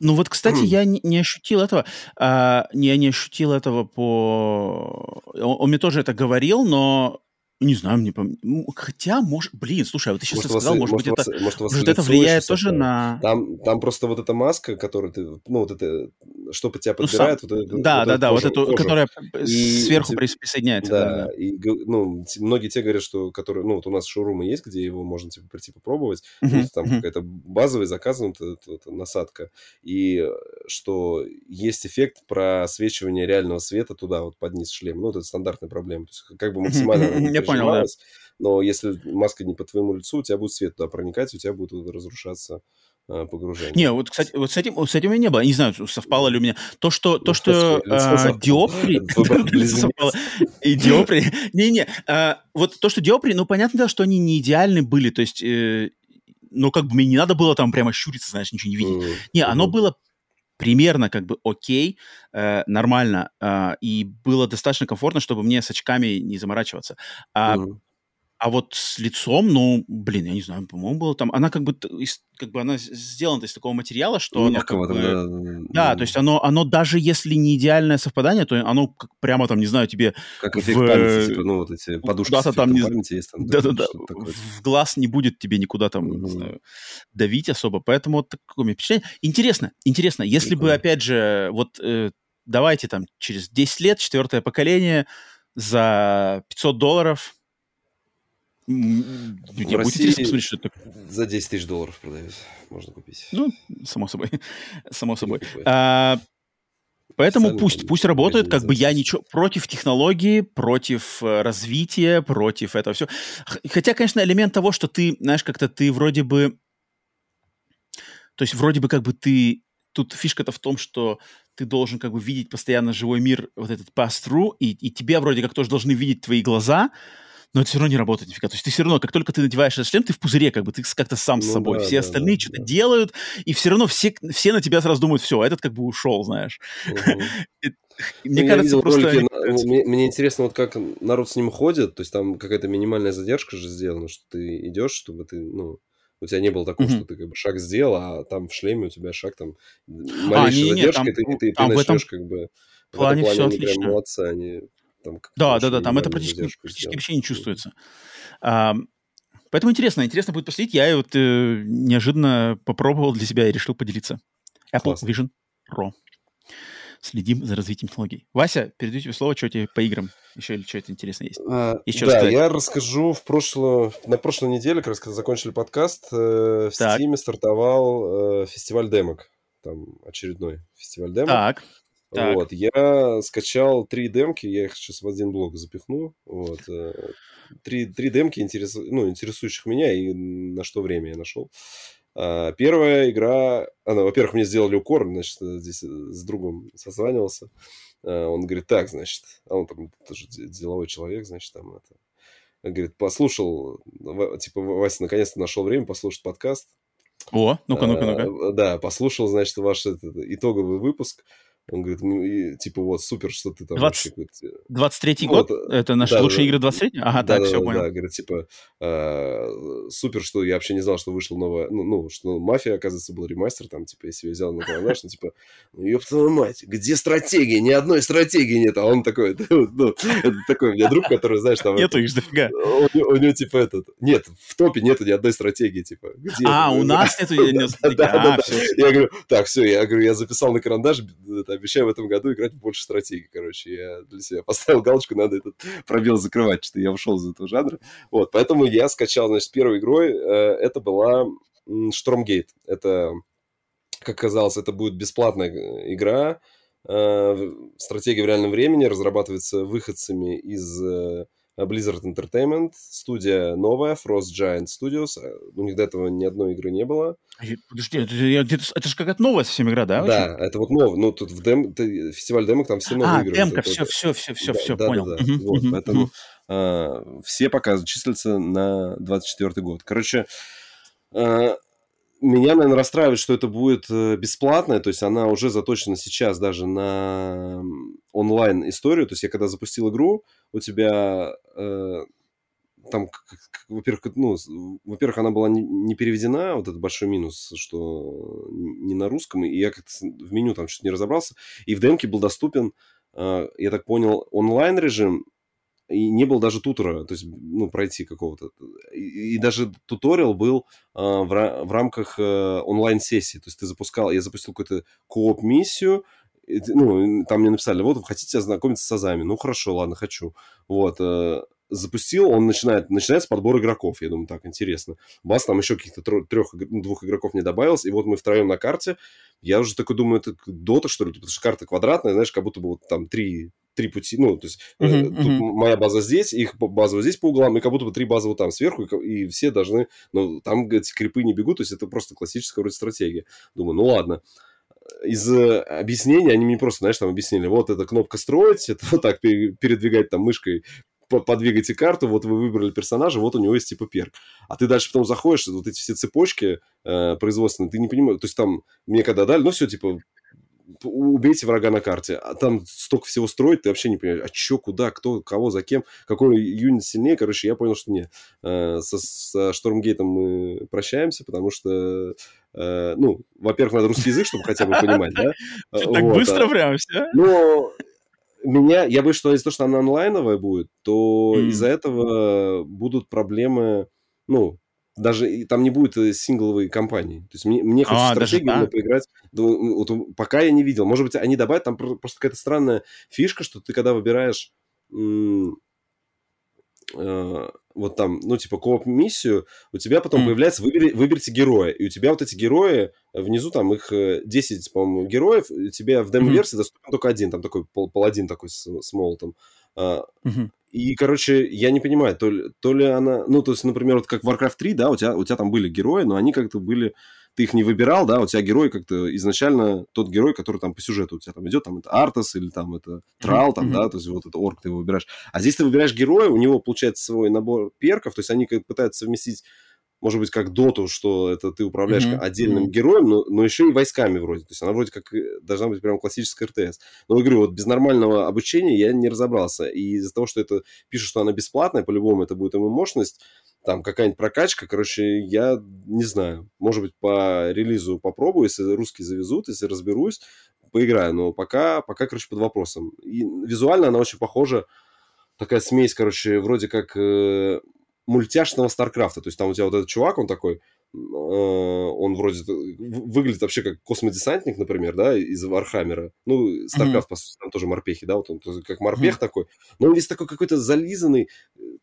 Ну вот, кстати, я <clears throat> не, не ощутил этого. А, я не ощутил этого по... Он, он мне тоже это говорил, но не знаю, мне пом... Хотя, может... Блин, слушай, а вот ты сейчас может, сказал, может, может быть, это, может, может это влияет тоже на... Там, там просто вот эта маска, которую ты... Ну, вот это... Что под тебя подбирает... Ну, сам... вот это, да, вот да, да, вот эту, кожу. которая и, сверху присоединяется. Да, да, да, и, ну, многие те говорят, что... Которые, ну, вот у нас шоурумы есть, где его можно, типа, прийти попробовать. Uh-huh, там uh-huh. какая-то базовый заказ, ну, это, это, насадка. И что есть эффект просвечивания реального света туда, вот под низ шлема. Ну, это стандартная проблема. То есть, как бы максимально понял, да. Но если маска не по твоему лицу, у тебя будет свет туда проникать, у тебя будет разрушаться э, погружение. Не, вот, кстати, вот с этим, с этим и не было. Не знаю, совпало ли у меня. То, что, то, что э, диоптрий... <laughs> И диоптрий... Не-не, а, вот то, что диоптрий, ну, понятно, что они не идеальны были, то есть... Э, ну, как бы мне не надо было там прямо щуриться, знаешь, ничего не видеть. Не, оно было примерно как бы окей, э, нормально, э, и было достаточно комфортно, чтобы мне с очками не заморачиваться. А, mm. А вот с лицом, ну, блин, я не знаю, по-моему, было там... Она как бы, как бы она сделана из такого материала, что... Мягкого как бы, тогда. да, то есть оно, оно даже если не идеальное совпадание, то оно как прямо там, не знаю, тебе... Как эффект в... памяти, типа, ну, вот эти подушки с там, не... памяти есть. Да-да-да, в глаз не будет тебе никуда там, mm-hmm. не знаю, давить особо, поэтому вот такое мне впечатление. Интересно, интересно, если Прикольно. бы, опять же, вот э, давайте там через 10 лет, четвертое поколение, за 500 долларов в России посмотреть, что это За 10 тысяч долларов продают. Можно купить. Ну, само собой. <laughs> само собой. А, поэтому пусть, пусть работает, как бы я ничего против технологии, против э, развития, против этого все. Хотя, конечно, элемент того, что ты, знаешь, как-то ты вроде бы... То есть вроде бы как бы ты... Тут фишка-то в том, что ты должен как бы видеть постоянно живой мир, вот этот pass-through, и, и тебя вроде как тоже должны видеть твои глаза, но это все равно не работает нифига. То есть ты все равно, как только ты надеваешь этот шлем, ты в пузыре, как бы ты как-то сам ну, с собой. Да, все да, остальные да, что-то да. делают, и все равно все, все на тебя сразу думают, все, этот как бы ушел, знаешь. <laughs> Мне ну, кажется, просто... Мне интересно, вот как народ с ним ходит, то есть там какая-то минимальная задержка же сделана, что ты идешь, чтобы ты, ну, у тебя не было такого, mm-hmm. что ты как бы шаг сделал, а там в шлеме у тебя шаг там малейшая а, не, задержка, не, там, и ты, ты, ты начнешь как бы... В этом плане все отлично. прям молодцы, они там да, да, да, там это практически, практически вообще не чувствуется. А, поэтому интересно, интересно будет последить. Я вот э, неожиданно попробовал для себя и решил поделиться. Apple Классно. Vision Pro. Следим за развитием технологий. Вася, передаю тебе слово, что тебе по играм еще или что-то интересное есть? А, Еще да, рассказать. я расскажу в прошлую, на прошлой неделе, как раз когда закончили подкаст, э, в так. Steam стартовал э, фестиваль демок. Там очередной фестиваль демок. Так. Так. Вот, я скачал три демки, я их сейчас в один блок запихну. Вот, э, три, три демки, интерес, ну, интересующих меня и на что время я нашел. А, первая игра, она, во-первых, мне сделали укор, значит, здесь с другом созванивался. А, он говорит, так, значит, а он там тоже деловой человек, значит, там это... Говорит, послушал, типа, Вася наконец-то нашел время послушать подкаст. О, ну-ка, ну-ка, ну-ка. А, да, послушал, значит, ваш этот, итоговый выпуск. Он говорит, ну, типа, вот, супер, что ты там... 20... 23-й ну, год? Вот, это наши да, лучшие да, игры 23 Ага, да, так, да, все, да, понял. Да, говорит, типа, э, супер, что я вообще не знал, что вышла новая... Ну, ну что «Мафия», оказывается, был ремастер, там, типа, если я взял на карандаш, ну, типа, ну, ёб твою мать, где стратегия? Ни одной стратегии нет. А он такой, <laughs> ну, это такой у меня друг, который, знаешь, там... Нету их дофига. У него, типа, этот... Нет, в топе нету ни одной стратегии, типа. А, у нас нету ни одной <laughs> стратегии. А, я говорю, так, все, я говорю, я записал на карандаш, обещаю в этом году играть больше стратегии, короче. Я для себя поставил галочку, надо этот пробел закрывать, что я ушел из этого жанра. Вот, поэтому я скачал, значит, первой игрой, э, это была Штормгейт. Это, как казалось, это будет бесплатная э, игра, э, стратегия в реальном времени, разрабатывается выходцами из Blizzard Entertainment, студия новая, Frost Giant Studios. У них до этого ни одной игры не было. Подожди, это, это, это же какая-то новая совсем игра, да? Да, очень? это вот новая. Ну, тут в дем... фестиваль демок там все новые а, игры. А, демка, все, все, все, все, да, все, да, понял. Да, да. Угу, вот, угу, поэтому угу. А, все показы числятся на 24 год. Короче, а, меня, наверное, расстраивает, что это будет э, бесплатное, то есть она уже заточена сейчас даже на онлайн историю. То есть я когда запустил игру, у тебя э, там, во-первых, ну, во-первых, она была не, не переведена, вот этот большой минус, что не на русском, и я как-то в меню там что-то не разобрался, и в демке был доступен, э, я так понял, онлайн режим, и не было даже тутора, то есть, ну, пройти какого-то. И, и даже туториал был э, в, в рамках э, онлайн-сессии, то есть ты запускал, я запустил какую-то кооп-миссию, ну, там мне написали, вот, вы хотите ознакомиться с азами. Ну, хорошо, ладно, хочу. Вот, э, запустил, он начинает, начинается подбор игроков. Я думаю, так, интересно. Бас там еще каких-то трех, двух игроков не добавилось, и вот мы втроем на карте. Я уже такой думаю, это дота, что ли, потому что карта квадратная, знаешь, как будто бы вот там три, три пути, ну, то есть uh-huh, тут uh-huh. моя база здесь, их база вот здесь по углам, и как будто бы три базы вот там сверху, и, и все должны, ну, там эти крипы не бегут, то есть это просто классическая вроде стратегия. Думаю, ну, ладно из э, объяснений они мне просто, знаешь, там объяснили, вот эта кнопка строить, это вот так передвигать там мышкой подвигайте карту, вот вы выбрали персонажа, вот у него есть типа перк. А ты дальше потом заходишь, вот эти все цепочки э, производственные, ты не понимаешь, то есть там мне когда дали, ну все, типа, убейте врага на карте. А там столько всего строить, ты вообще не понимаешь, а что, куда, кто, кого, за кем, какой юнит сильнее. Короче, я понял, что нет. Э, со, со Штормгейтом мы прощаемся, потому что, э, ну, во-первых, надо русский язык, чтобы хотя бы понимать, да? <laughs> Так быстро прям все? Ну, меня, я боюсь, что из-за того, что она онлайновая будет, то из-за этого будут проблемы, ну, даже там не будет э, сингловой кампании. То есть мне, мне хочется а, стратегию даже, поиграть. Вот, пока я не видел. Может быть, они добавят, там просто какая-то странная фишка, что ты когда выбираешь э, вот там, ну, типа, кооп-миссию, у тебя потом mm. появляется, выбери, выберите героя, и у тебя вот эти герои, внизу там их 10, э, по-моему, героев, у тебя в демо-версии mm-hmm. доступен только один, там такой пол, паладин такой с, с молотом. Mm-hmm. И, короче, я не понимаю, то ли, то ли она... Ну, то есть, например, вот как Warcraft 3, да, у тебя, у тебя там были герои, но они как-то были... Ты их не выбирал, да, у тебя герой как-то изначально тот герой, который там по сюжету у тебя там идет, там это Артас или там это Трал, там, mm-hmm. да, то есть вот это Орк ты его выбираешь. А здесь ты выбираешь героя, у него получается свой набор перков, то есть они как пытаются совместить может быть, как доту, что это ты управляешь mm-hmm. отдельным mm-hmm. героем, но, но еще и войсками вроде. То есть она вроде как э, должна быть прям классическая РТС. Но я говорю, вот без нормального обучения я не разобрался. И из-за того, что это пишут, что она бесплатная, по-любому это будет ему мощность, там какая-нибудь прокачка, короче, я не знаю. Может быть, по релизу попробую, если русские завезут, если разберусь, поиграю. Но пока, пока короче, под вопросом. И визуально она очень похожа, такая смесь, короче, вроде как э, мультяшного StarCraft'а. То есть там у тебя вот этот чувак, он такой, э, он вроде выглядит вообще как космодесантник, например, да, из Warhammer'а. Ну, StarCraft, mm-hmm. по сути, там тоже морпехи, да, вот он как морпех mm-hmm. такой. Но он весь такой какой-то зализанный,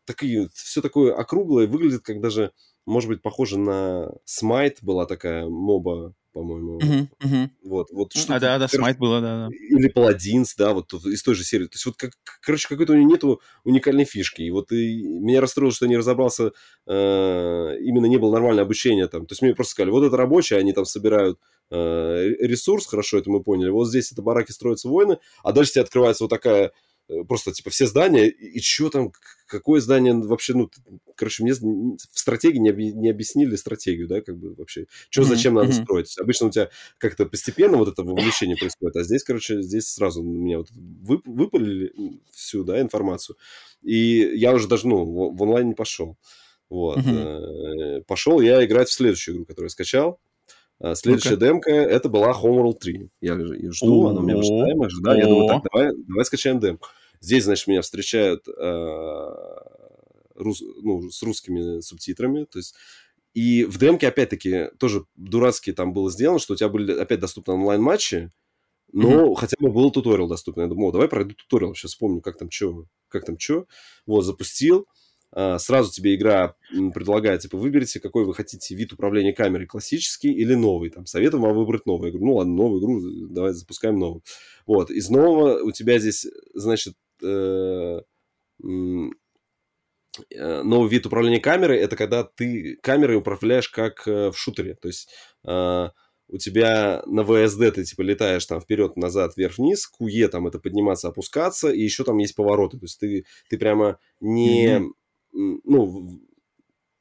такие, все такое округлое, выглядит как даже, может быть, похоже на Smite была такая MOBA по-моему. Uh-huh, uh-huh. Вот, вот что а, да, да, Smite было, да, да. Или Paladins, да, вот из той же серии. То есть вот, как, короче, какой-то у него нету уникальной фишки. И вот и меня расстроило, что я не разобрался, э, именно не было нормального обучения там. То есть мне просто сказали, вот это рабочие, они там собирают э, ресурс, хорошо, это мы поняли. Вот здесь это бараки строятся войны, а дальше тебе открывается вот такая просто, типа, все здания, и, и что там, какое здание вообще, ну, короче, мне в стратегии не, объ, не объяснили стратегию, да, как бы вообще, что, зачем mm-hmm. надо строить. Обычно у тебя как-то постепенно вот это вовлечение происходит, а здесь, короче, здесь сразу меня вот вып, выпалили всю, да, информацию, и я уже даже, ну, в, в онлайн не пошел. Вот. Mm-hmm. Пошел я играть в следующую игру, которую я скачал. А, следующая okay. демка это была Homeworld 3. Я ее жду, она у меня в ожидаемых. Да, я думаю, так, давай, давай скачаем демку. Здесь, значит, меня встречают э, рус, ну, с русскими субтитрами. То есть и в демке, опять-таки, тоже дурацки там было сделано, что у тебя были опять доступны онлайн-матчи, но mm-hmm. хотя бы был туториал доступен. Я думал, давай пройду туториал, сейчас вспомню, как там что, как там что. Вот, запустил. А, сразу тебе игра предлагает, типа, выберите, какой вы хотите вид управления камерой, классический или новый. Там, советую вам выбрать. Я говорю, ну ладно, новую игру, давай запускаем новую. Вот, из нового у тебя здесь, значит, э, э, новый вид управления камерой, это когда ты камерой управляешь как э, в шутере. То есть э, у тебя на ВСД ты типа летаешь там вперед, назад, вверх, вниз, КУЕ там это подниматься, опускаться, и еще там есть повороты. То есть ты, ты прямо не... Mm-hmm ну,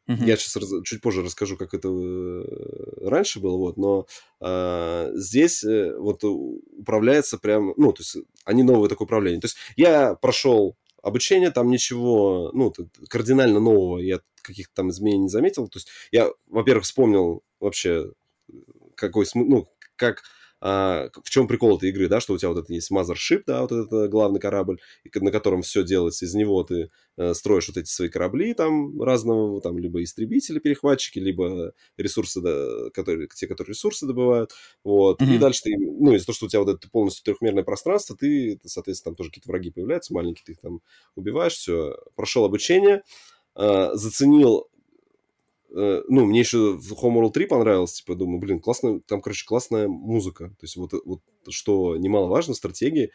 Uh-huh. Я сейчас раз, чуть позже расскажу, как это э, раньше было, вот, но э, здесь э, вот управляется прям, ну, то есть они новое такое управление. То есть я прошел обучение, там ничего, ну, кардинально нового я каких-то там изменений не заметил. То есть я, во-первых, вспомнил вообще, какой, ну, как а, в чем прикол этой игры, да, что у тебя вот это есть Mothership, да, вот этот главный корабль, на котором все делается, из него ты э, строишь вот эти свои корабли там разного, там либо истребители, перехватчики, либо ресурсы, да, которые, те, которые ресурсы добывают, вот, mm-hmm. и дальше ты, ну, из-за того, что у тебя вот это полностью трехмерное пространство, ты, соответственно, там тоже какие-то враги появляются маленькие, ты их там убиваешь, все, прошел обучение, э, заценил Э, ну, мне еще в Homeworld 3 понравилось, типа, думаю, блин, классно, там, короче, классная музыка. То есть вот, вот что немаловажно стратегии,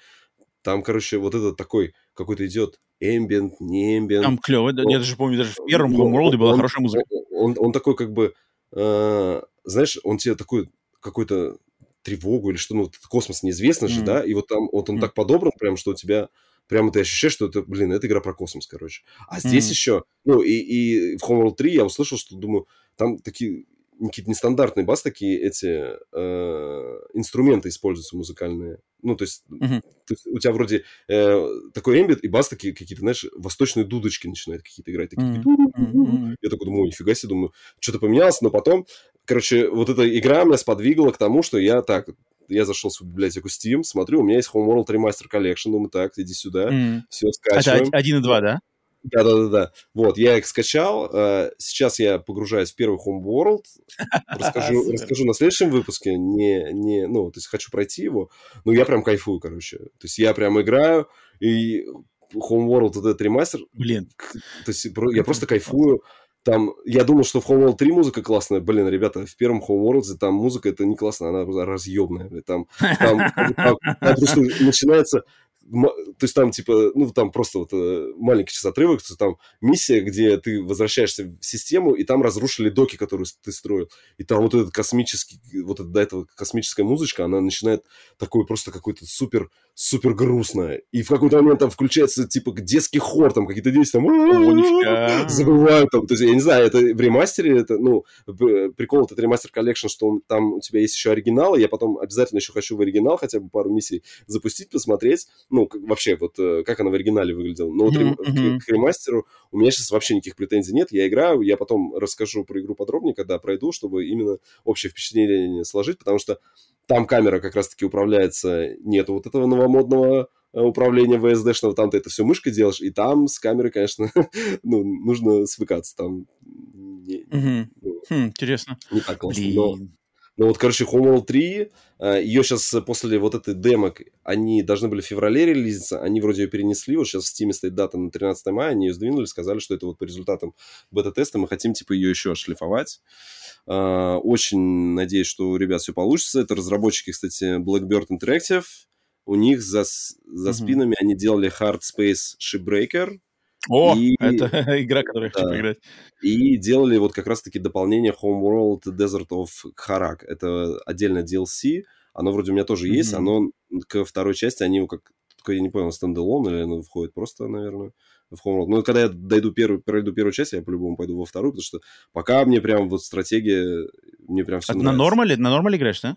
там, короче, вот этот такой какой-то идет эмбиент, не эмбиент. Там клево, да, я даже помню, даже в первом Homeworld была он, хорошая музыка. Он, он, он такой как бы, э, знаешь, он тебе такой какой-то тревогу или что, ну, космос неизвестно mm. же, да, и вот там вот он mm. так подобран прям, что у тебя прямо ты ощущаешь, что это, блин, это игра про космос, короче. А здесь mm-hmm. еще, ну, и, и в Homeworld 3 я услышал, что, думаю, там такие какие-то нестандартные бас, такие эти э, инструменты используются музыкальные. Ну, то есть, Мгм. то есть у тебя вроде э, такой эмбит, и бас такие какие-то, знаешь, восточные дудочки начинают какие-то играть. Такие. Мгм. Я такой думаю, нифига себе, думаю, что-то поменялось, но потом, короче, вот эта игра меня сподвигла к тому, что я так, я зашел в свою библиотеку Steam, смотрю, у меня есть Homeworld Remaster Collection, думаю, так, иди сюда, Мгм. все, Это скачиваем. од- один и два, да? Да-да-да. Вот, я их скачал. э, Сейчас я погружаюсь в первый Homeworld. <laughs> Расскажу, расскажу на следующем выпуске. Не, не, ну, то есть хочу пройти его. Ну, я прям кайфую, короче. То есть я прям играю, и Homeworld, вот этот ремастер, Блин. то есть я просто кайфую. Там, я думал, что в Homeworld 3 музыка классная. Блин, ребята, в первом Homeworld там музыка это не классная, она блин. Там, там, там- <laughs> там просто начинается... То есть там, типа, ну, там просто вот э, маленький сейчас отрывок, то есть там миссия, где ты возвращаешься в систему, и там разрушили доки, которые ты строил. И там вот этот космический, вот это, до этого космическая музычка, она начинает такой просто какой-то супер, супер грустная. И в какой-то момент там включается, типа, детский хор, там какие-то дети там... Забывают там. То есть, я не знаю, это в ремастере, это, ну, прикол этот Remastered Collection, что он- там у тебя есть еще оригиналы, я потом обязательно еще хочу в оригинал хотя бы пару миссий запустить, посмотреть, ну, как- вообще, вот, э, как она в оригинале выглядела. Но вот рем- к- ремастеру у меня сейчас вообще никаких претензий нет, я играю, я потом расскажу про игру подробнее, когда пройду, чтобы именно общее впечатление сложить, потому что там камера как раз-таки управляется, нету вот этого новомодного э, управления VSD-шного, там ты это все мышкой делаешь, и там с камерой, конечно, <laughs> ну, нужно свыкаться, там не, Мгм. ну, Хм, интересно. не так классно. Но, Блин. но вот, короче, Homeworld 3, э, ее сейчас после вот этой демок, они должны были в феврале релизиться, они вроде ее перенесли, вот сейчас в Steam стоит дата на 13 мая, они ее сдвинули, сказали, что это вот по результатам бета-теста мы хотим, типа, ее еще отшлифовать. Э, Очень надеюсь, что у ребят все получится. Это разработчики, кстати, Blackbird Interactive. У них за, за Мгм. спинами они делали Hard Space Shipbreaker О, И- это <laughs> игра, которую я хочу поиграть. и делали вот как раз-таки дополнение Homeworld Desert of Kharak. Это отдельное DLC. Оно вроде у меня тоже есть. Мгм. Оно ко второй части, они его как... Я не понял, стендалон или оно входит просто, наверное, в Homeworld. Ну, когда я дойду первую, пройду первую часть, я по-любому пойду во вторую, потому что пока мне прям вот стратегия, мне прям все А на нормале, на нормале играешь, да?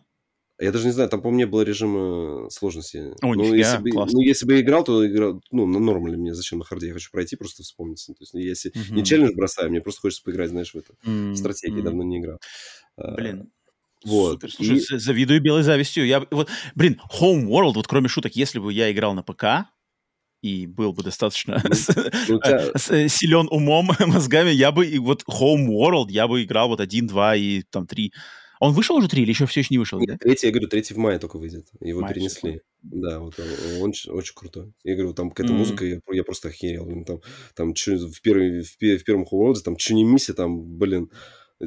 Я даже не знаю, там, по-моему, не было режима сложности. О, ну, нифига, если бы, классно. ну, если бы я играл, то играл, ну, на нормале мне. Зачем на харде? Я хочу пройти, просто вспомнить. То есть, если не Мгм. челлендж бросаю, мне просто хочется поиграть, знаешь, в это. М, В стратегии давно не играл. А, Блин. Вот. Супер. Слушай, И- завидую белой завистью. Я, вот, блин, Homeworld, вот кроме шуток, если бы я играл на ПК и был бы достаточно ну, у тебя- силен умом, <laughs> мозгами, я бы, вот Homeworld, я бы играл вот один, два и там три. Он вышел уже три или еще все еще не вышел, да? Нет, третий, я говорю, третий в мае только выйдет. Его Мае перенесли. Да, вот он, он очень, крутой. Я говорю, там какая-то Мгм. музыка, я, я просто охерел. Там, там чё, в, первой, в, в первом Хоуворде, там что не миссия, там, блин,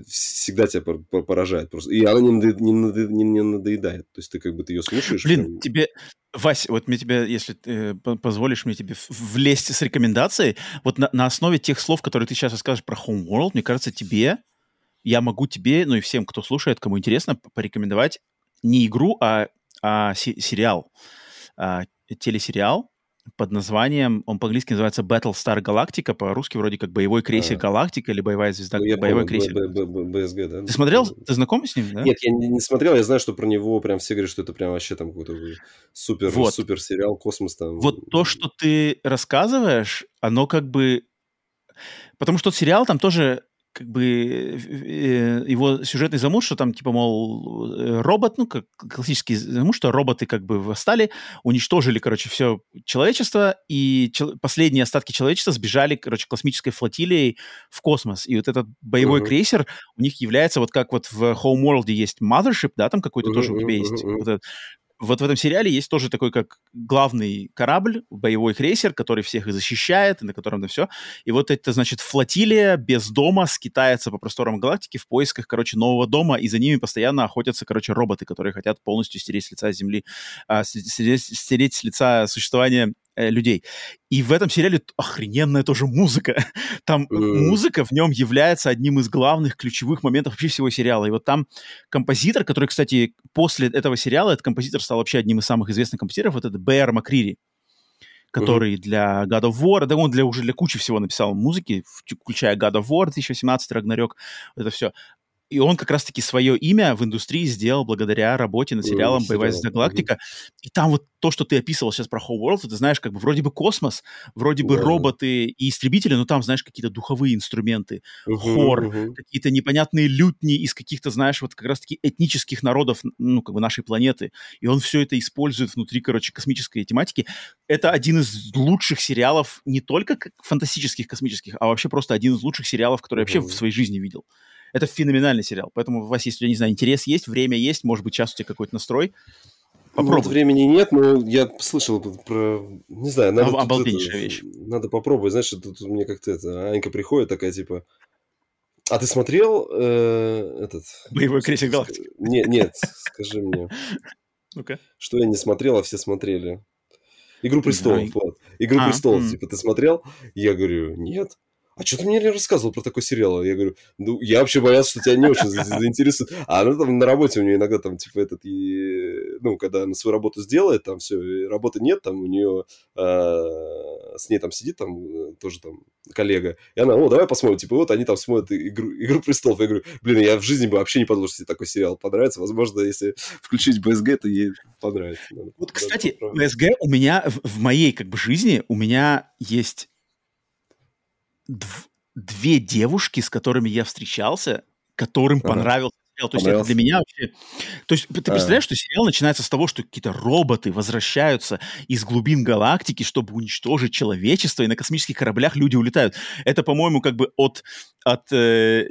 всегда тебя пор- пор- поражает просто. И она не, надо- не, надо- не- не надоедает. То есть ты как бы ты ее слушаешь. Блин, прям- тебе, Вась, вот мне тебе, если ты э, по- позволишь мне тебе влезть с рекомендацией, вот на, на основе тех слов, которые ты сейчас расскажешь про Homeworld, мне кажется, тебе, я могу тебе, ну и всем, кто слушает, кому интересно, порекомендовать не игру, а, а се- сериал, А, телесериал под названием, он по-английски называется Battlestar Galactica, по-русски вроде как боевой крейсер А. Галактика или боевая звезда, ну, я боевой помню, крейсер. Б- Б- Б- БСГ, да? Ты смотрел? Ты знаком с ним, да? Нет, я не, не смотрел, я знаю, что про него прям все говорят, что это прям вообще там какой-то супер, Вот. супер сериал, космос там. вот то, что ты рассказываешь, оно как бы... Потому что сериал там тоже как бы э, его сюжетный замут, что там типа, мол, э, робот, ну, как классический замут, что роботы как бы восстали, уничтожили, короче, все человечество, и чел- последние остатки человечества сбежали, короче, космической флотилией в космос. И вот этот боевой Мгм. крейсер у них является вот как вот в Homeworld есть Mothership, да, там какой-то Мгм, тоже у тебя есть мгм. вот этот вот в этом сериале есть тоже такой, как главный корабль, боевой крейсер, который всех и защищает, и на котором да все. И вот это, значит, флотилия без дома скитается по просторам галактики в поисках, короче, нового дома, и за ними постоянно охотятся, короче, роботы, которые хотят полностью стереть с лица Земли, а, стереть, стереть с лица существования э, людей. И в этом сериале охрененная тоже музыка. <laughs> Там музыка в нем является одним из главных ключевых моментов вообще всего сериала. И вот там композитор, который, кстати, после этого сериала, этот композитор стал вообще одним из самых известных композиторов, вот этот Бэр Макрири, который для God of War, да он для, уже для кучи всего написал музыки, включая God of War 2017, Рагнарёк, это все. И он как раз-таки свое имя в индустрии сделал благодаря работе над сериалом «Боевая звезда Галактика». Mm-hmm. И там вот то, что ты описывал сейчас про Whole World, ты знаешь, как бы вроде бы космос, вроде бы yeah. роботы и истребители, но там, знаешь, какие-то духовые инструменты, uh-huh, хор, uh-huh. какие-то непонятные лютни из каких-то, знаешь, вот как раз-таки этнических народов, ну, как бы нашей планеты. И он все это использует внутри, короче, космической тематики. Это один из лучших сериалов, не только фантастических, космических, а вообще просто один из лучших сериалов, который я вообще в своей жизни видел. Это феноменальный сериал. Поэтому у вас, если, не знаю, интерес есть, время есть, может быть, сейчас у тебя какой-то настрой, Попробуй. Ну, вот времени нет, но я слышал про... Не знаю, надо... А, обалденнейшая это, вещь. Надо попробовать. Знаешь, тут мне как-то это... Анька приходит такая, типа... А ты смотрел э, этот... Боевой крейсер галактики? Нет, нет, скажи мне. Ну-ка. Что я не смотрел, а все смотрели. Игру престолов, вот. Игру а, престолов, типа, ты смотрел? Я говорю, нет а что ты мне не рассказывал про такой сериал? Я говорю, ну, я вообще боялся, что тебя не очень заинтересует. А она там на работе у нее иногда там, типа, этот, и, ну, когда она свою работу сделает, там все, работы нет, там у нее э, с ней там сидит там э, тоже там коллега, и она, о, давай посмотрим, типа, вот они там смотрят игру, игру престолов. Я говорю, блин, я в жизни бы вообще не подумал, что тебе такой сериал понравится. Возможно, если включить БСГ, то ей понравится. Вот, кстати, БСГ у меня в моей, как бы, жизни, у меня есть дв- две девушки, с которыми я встречался, которым ага. понравился сериал. То есть это для меня вообще... То есть ты представляешь, а. что сериал начинается с того, что какие-то роботы возвращаются из глубин галактики, чтобы уничтожить человечество, и на космических кораблях люди улетают. Это, по-моему, как бы от, от э,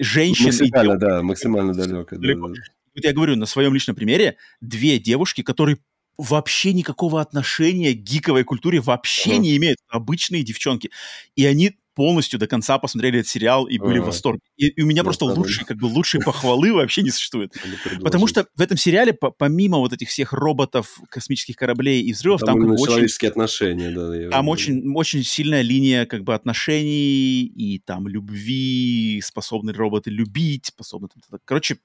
женщин... Максимально, да, максимально далеко. Да, да. Вот я говорю на своем личном примере, две девушки, которые вообще никакого отношения к гиковой культуре вообще uh не имеют. Обычные девчонки. И они полностью до конца посмотрели этот сериал и были а. в восторге. И, и у меня просто лучшие, как бы лучшие похвалы вообще не существует. <laughs> Потому что в этом сериале, помимо вот этих всех роботов, космических кораблей и взрывов, там, там как бы человеческие очень, отношения, да. Там очень, очень сильная линия как бы отношений и там любви, способны роботы любить, способны... Короче,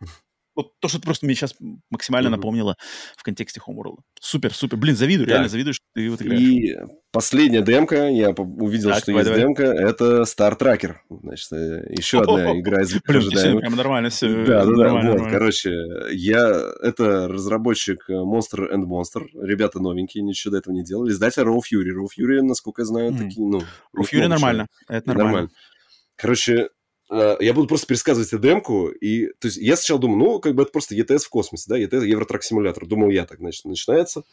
вот то, что ты просто мне сейчас максимально mm-hmm. напомнила в контексте Homeworld. Супер, супер. Блин, завидую, да. реально завидую, что ты вот играешь. И последняя демка, я увидел, так, что давай, есть давай. демка, это Star Tracker. Значит, э, еще одна игра из Блин, прям нормально все. Да, да, да. Вот, короче, я... Это разработчик э, Monster and Monster. Ребята новенькие, ничего до этого не делали. Издатель Raw Fury. Raw Fury, насколько я знаю, такие, ну... Raw Fury нормально. Это нормально. Короче, я буду просто пересказывать эту демку, и, то есть, я сначала думаю, ну, как бы это просто ETS в космосе, да, ETS, Евротрак-симулятор, думал я так, значит, начинается,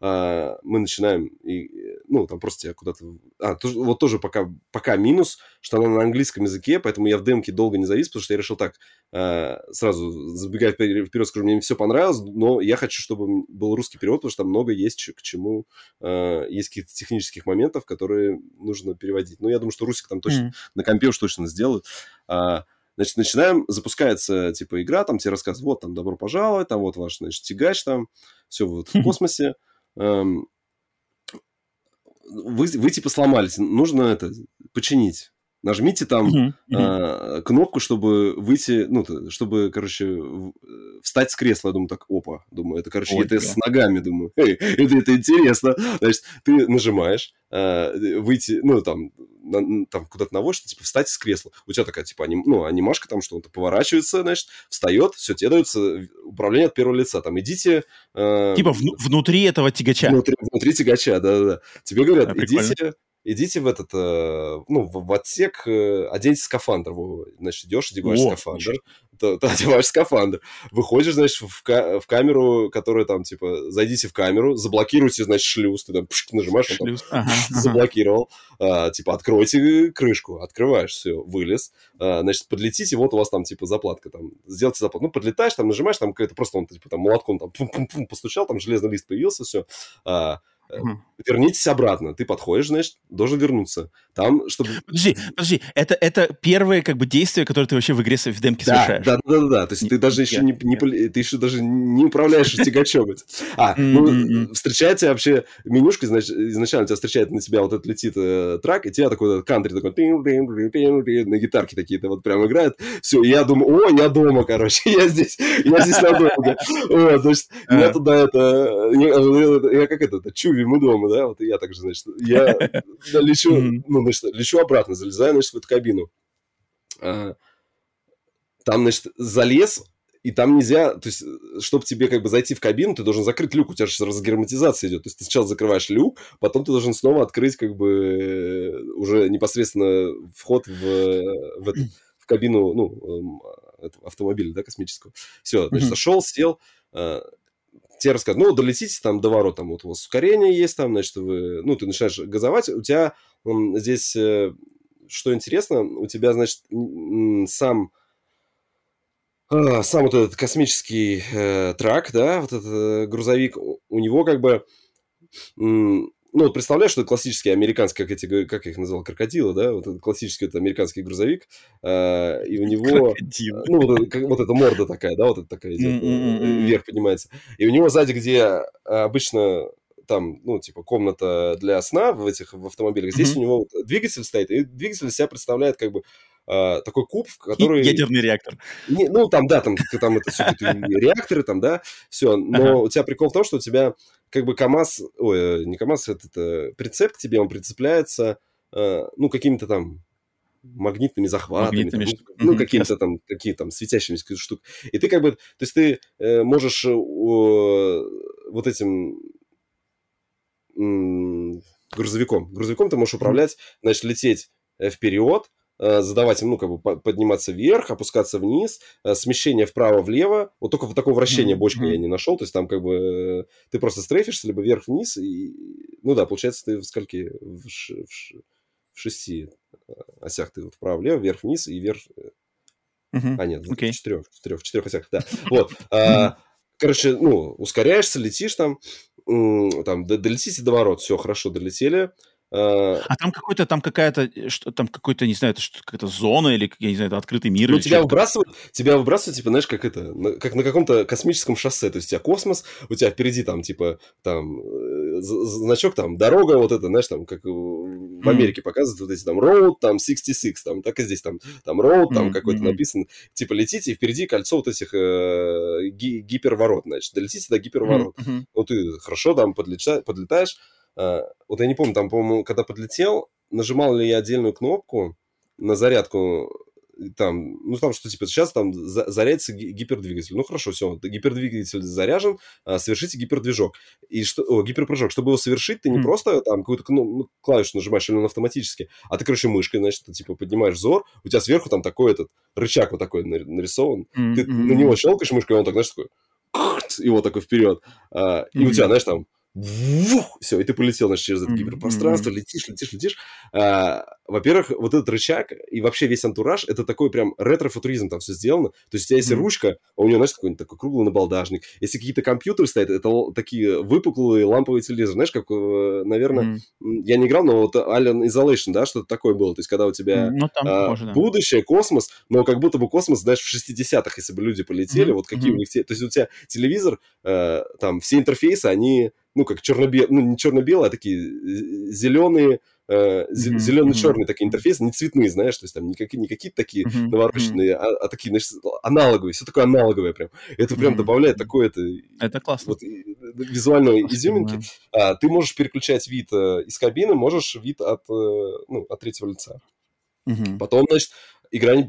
а, мы начинаем, и, ну, там просто я куда-то... А, вот тоже пока, пока минус, что она на английском языке, поэтому я в демке долго не завис, потому что я решил так, а, сразу забегая вперед, скажу, мне все понравилось, но я хочу, чтобы был русский перевод, потому что там много есть к чему, а, есть каких-то технических моментов, которые нужно переводить. Ну, я думаю, что русик там точно, mm. на компе уж точно сделают. А, Значит, начинаем, запускается, типа, игра, там тебе рассказывают, вот, там, добро пожаловать, там, вот ваш, значит, тягач там, все вот в <laughs> космосе вы, вы типа сломались, нужно это починить. Нажмите там uh-huh, uh-huh. Э, кнопку, чтобы выйти, ну, чтобы, короче, встать с кресла. Я думаю, так, опа, думаю, это, короче, Ой, это да. с ногами, думаю, эй, это, это интересно. Значит, ты нажимаешь, э, выйти, ну, там, на, там куда-то наводишь, типа, встать с кресла. У тебя такая, типа, аним, ну, анимашка там, что он поворачивается, значит, встает, все, тебе дается управление от первого лица. Там, идите... Э, типа вну- внутри этого тягача. Внутри, внутри тягача, да-да-да. Тебе говорят, а, идите идите в этот, э, ну, в, отсек, э, оденьте скафандр. Значит, идешь, одеваешь О, скафандр. Ты, ты одеваешь скафандр. Выходишь, значит, в, ка- в камеру, которая там, типа, зайдите в камеру, заблокируйте, значит, шлюз. Ты там пш, нажимаешь, он там, ага, <laughs> заблокировал. А, типа, откройте крышку. Открываешь, все, вылез. А, значит, подлетите, вот у вас там, типа, заплатка там. Сделайте заплатку. Ну, подлетаешь, там, нажимаешь, там какая-то просто он, типа, там, молотком там пум-пум-пум постучал, там железный лист появился, все. А. Вернитесь обратно. Ты подходишь, значит, должен вернуться. Там, чтобы... Подожди, подожди. Это, это первое, как бы, действие, которое ты вообще в игре в демке да, совершаешь. Да, да, да, да. То есть нет, ты даже еще не, не, ты еще даже не управляешь <laughs> тягачом. А, ну, встречается вообще менюшка, значит, изначально тебя встречает на тебя вот этот летит э, трак, и тебя такой кантри такой на гитарке такие-то вот прям играют. Все, я думаю, о, я дома, короче, <laughs> я здесь, я здесь надолго. <laughs> Вот, значит, я туда это, я как это, чуви мы дома, да, вот я также, значит, я <laughs> лечу, ну, значит, лечу обратно, залезаю, значит, в эту кабину. А, там, значит, залез, и там нельзя, то есть, чтобы тебе как бы зайти в кабину, ты должен закрыть люк, у тебя сейчас разгерметизация идет. То есть ты сначала закрываешь люк, потом ты должен снова открыть как бы уже непосредственно вход в, в, эту, в кабину, ну, эм, автомобиля, да, космического. Все, значит, зашел, сел, э, тебе рассказывают, ну, долетите там до ворот, там вот у вас ускорение есть, там, значит, вы, ну, ты начинаешь газовать, у тебя здесь, э, что интересно, у тебя, значит, сам а, сам вот этот космический э, трак, да, вот этот э, грузовик, у него как бы, ну, вот представляешь, что классический американский, как эти, как я их назвал, крокодилы, да, вот этот классический это американский грузовик, э, и у него, Крокодил. ну, вот, как, вот эта морда такая, да, вот эта такая идет, mm-hmm. вверх поднимается, и у него сзади, где обычно там, ну, типа, комната для сна в этих в автомобилях, здесь mm-hmm. у него двигатель стоит, и двигатель себя представляет как бы э, такой куб, который... Ядерный реактор. Не, ну, там, да, там, там это все <laughs> реакторы, там, да, все. Но ага. у тебя прикол в том, что у тебя как бы КАМАЗ, ой, не КАМАЗ, это, это прицеп к тебе, он прицепляется, э, ну, какими-то там магнитными захватами, магнитными там, штук... ну, какими-то там, такие там светящимися штук. И ты как бы, то есть ты э, можешь э, вот этим грузовиком, грузовиком ты можешь управлять, значит, лететь э, вперед, Э, задавать им, ну, как бы подниматься вверх, опускаться вниз, э, смещение вправо-влево. Вот только вот такого вращения mm-hmm. бочка я не нашел. То есть там как бы э, ты просто стрейфишься либо вверх-вниз. И, ну да, получается, ты в скольки? В, ш, в, ш, в шести осях ты вот вправо-влево, вверх-вниз и вверх... Mm-hmm. А, нет, okay. в четырех, в четырех, в четырех осях, да. <laughs> Вот. Короче, ну, ускоряешься, летишь там, там, долетите до ворот, все, хорошо, долетели, Э, а там какой-то, там какая-то, э, что там какой-то, не знаю, это что какая-то зона или, я не знаю, это открытый мир. Ну, тебя выбрасывают, тебя выбрасывают, типа, знаешь, как это, как на каком-то космическом шоссе. То есть у тебя космос, у тебя впереди там, типа, там, э, значок, там, дорога вот это, знаешь, там, как в Америке показывают вот эти там road, там, 66, там, так и здесь там, там road, там какой-то написано. Типа, летите, и впереди кольцо вот этих э, ги- гиперворот, значит, долетите до гиперворот. Ну, ты хорошо там подлета- подлетаешь, Э, вот я не помню, там, по-моему, когда подлетел, нажимал ли я отдельную кнопку на зарядку, там, ну, там, что, типа, сейчас там зарядится гипердвигатель. Ну, хорошо, все, гипердвигатель заряжен, а, совершите гипердвижок. И что, о, гиперпрыжок. Чтобы его совершить, ты не mm. просто там какую-то ну, клавишу нажимаешь, или он автоматически, а ты, короче, мышкой, значит, ты, типа, поднимаешь взор, у тебя сверху там такой этот рычаг вот такой нарисован, mm-hmm. ты на него щелкаешь мышкой, и он так, знаешь, такой, и вот такой вперед. А, и mm-hmm. у тебя, знаешь, там все, и ты полетел значит, через это гиперпространство, летишь, летишь, летишь. А, во-первых, вот этот рычаг и вообще весь антураж, это такой прям ретро-футуризм там все сделано. То есть у тебя есть mm-hmm. ручка, а у нее, знаешь, какой-нибудь такой круглый набалдажник. Если какие-то компьютеры стоят, это такие выпуклые ламповые телевизоры. Знаешь, как, э, наверное, mm-hmm. я не играл, но вот Alien Isolation, да, что-то такое было. То есть когда у тебя mm-hmm. а, похоже, да. будущее, космос, но как будто бы космос, знаешь, в 60-х, если бы люди полетели, mm-hmm. вот какие mm-hmm. у них... То есть у тебя телевизор, э, там все интерфейсы, они ну, как черно-белые, ну, не черно-белые, а такие зеленые, э, mm-hmm. зелено-черные mm-hmm. такие интерфейсы, не цветные, знаешь, то есть там не, какие, не какие-то такие mm-hmm. навороченные, а, а такие, значит, аналоговые, все такое аналоговое прям. Это прям mm-hmm. добавляет такое это... Это классно. Вот, визуальной изюминки. А, ты можешь переключать вид э, из кабины, можешь вид от, э, ну, от третьего лица. Mm-hmm. Потом, значит, игра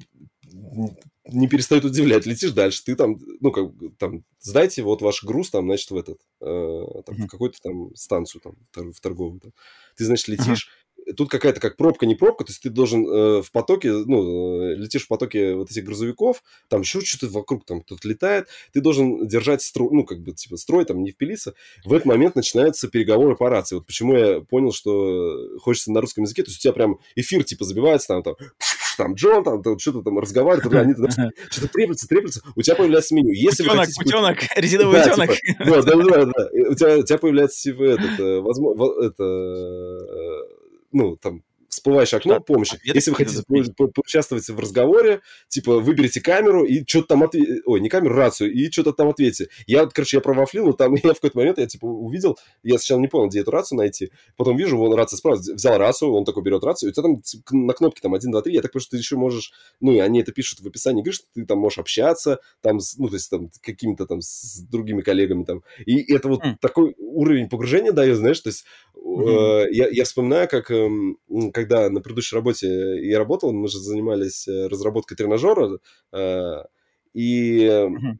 не, перестает удивлять. Летишь дальше, ты там, ну, как там, сдайте вот ваш груз там, значит, в этот, э, там, mm-hmm. в какую-то там станцию там, в торговую. Там. Ты, значит, летишь, тут какая-то как пробка, не пробка, то есть ты должен э, в потоке, ну, э, летишь в потоке вот этих грузовиков, там еще что-то вокруг там кто-то летает, ты должен держать строй, ну, как бы, типа, строй, там, не впилиться. В этот момент начинаются переговоры по рации. Вот почему я понял, что хочется на русском языке, то есть у тебя прям эфир, типа, забивается, там, там, там Джон, там, там что-то там разговаривает, они туда <laughs> что-то треплются, треплются, у тебя появляется меню. Если утенок, хотите... утенок, <laughs> резиновый да, утенок. Типа, да, да, да, да. У тебя, у тебя появляется, типа, этот, э, возможно, это, э, ну, там, всплывающее окно помощи. Ответы Если вы хотите по- поучаствовать в разговоре, типа, выберите камеру и что-то там ответите. Ой, не камеру, рацию, и что-то там ответьте. Я, короче, я провафлил, но там <laughs> я в какой-то момент, я, типа, увидел, я сначала не понял, где эту рацию найти. Потом вижу, вон рация справа, взял рацию, он такой берет рацию, и у тебя там типа, на кнопке там 1, 2, 3, я так понимаю, что ты еще можешь, ну, и они это пишут в описании игры, что ты там можешь общаться, там, ну, то есть там какими-то там с другими коллегами там. И это вот mm. такой уровень погружения дает, знаешь, то есть mm-hmm. э, я, я вспоминаю, как, э, когда на предыдущей работе я работал, мы же занимались э, разработкой тренажера, э, и mm-hmm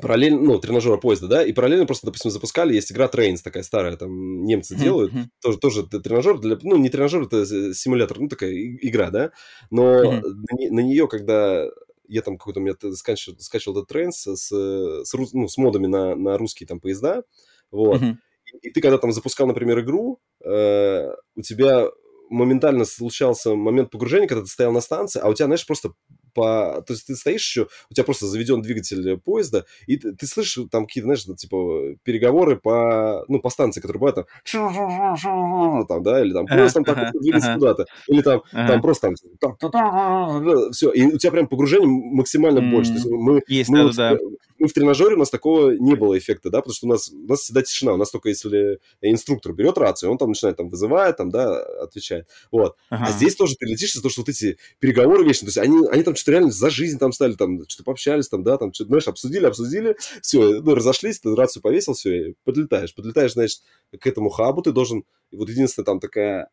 параллельно, ну, тренажера поезда, да, и параллельно просто, допустим, запускали, есть игра Trains такая старая, там немцы делают, тоже, тоже тренажер для, ну, не тренажер, это симулятор, ну, такая игра, да, но mm-hmm. на, на нее, когда я там какой-то, у меня скачивал, скачивал этот Trains с, с, ну, с модами на, на русские там поезда, вот, mm-hmm. и, и ты когда там запускал, например, игру, э, у тебя моментально случался момент погружения, когда ты стоял на станции, а у тебя, знаешь, просто по... То есть ты стоишь еще, у тебя просто заведен двигатель поезда, и ты, ты слышишь там какие-то, знаешь, типа переговоры по, ну, по станции, которые бывают там, там, да, или там поезд там так двигается куда-то, или там, там просто там, все, и у тебя прям погружение максимально больше. То есть мы, Есть, мы, да, вот, мы в тренажере, у нас такого не было эффекта, да, потому что у нас, у нас всегда тишина, у нас только если инструктор берет рацию, он там начинает там вызывает, там, да, отвечает, вот. А здесь тоже ты летишь из-за того, что вот эти переговоры вечные, то есть они, они там что-то реально за жизнь там стали, там, что-то пообщались, там, да, там, что-то, знаешь, обсудили, обсудили, все, ну, разошлись, ты рацию повесил, все, и подлетаешь. Подлетаешь, значит, к этому хабу ты должен, вот единственная там такая...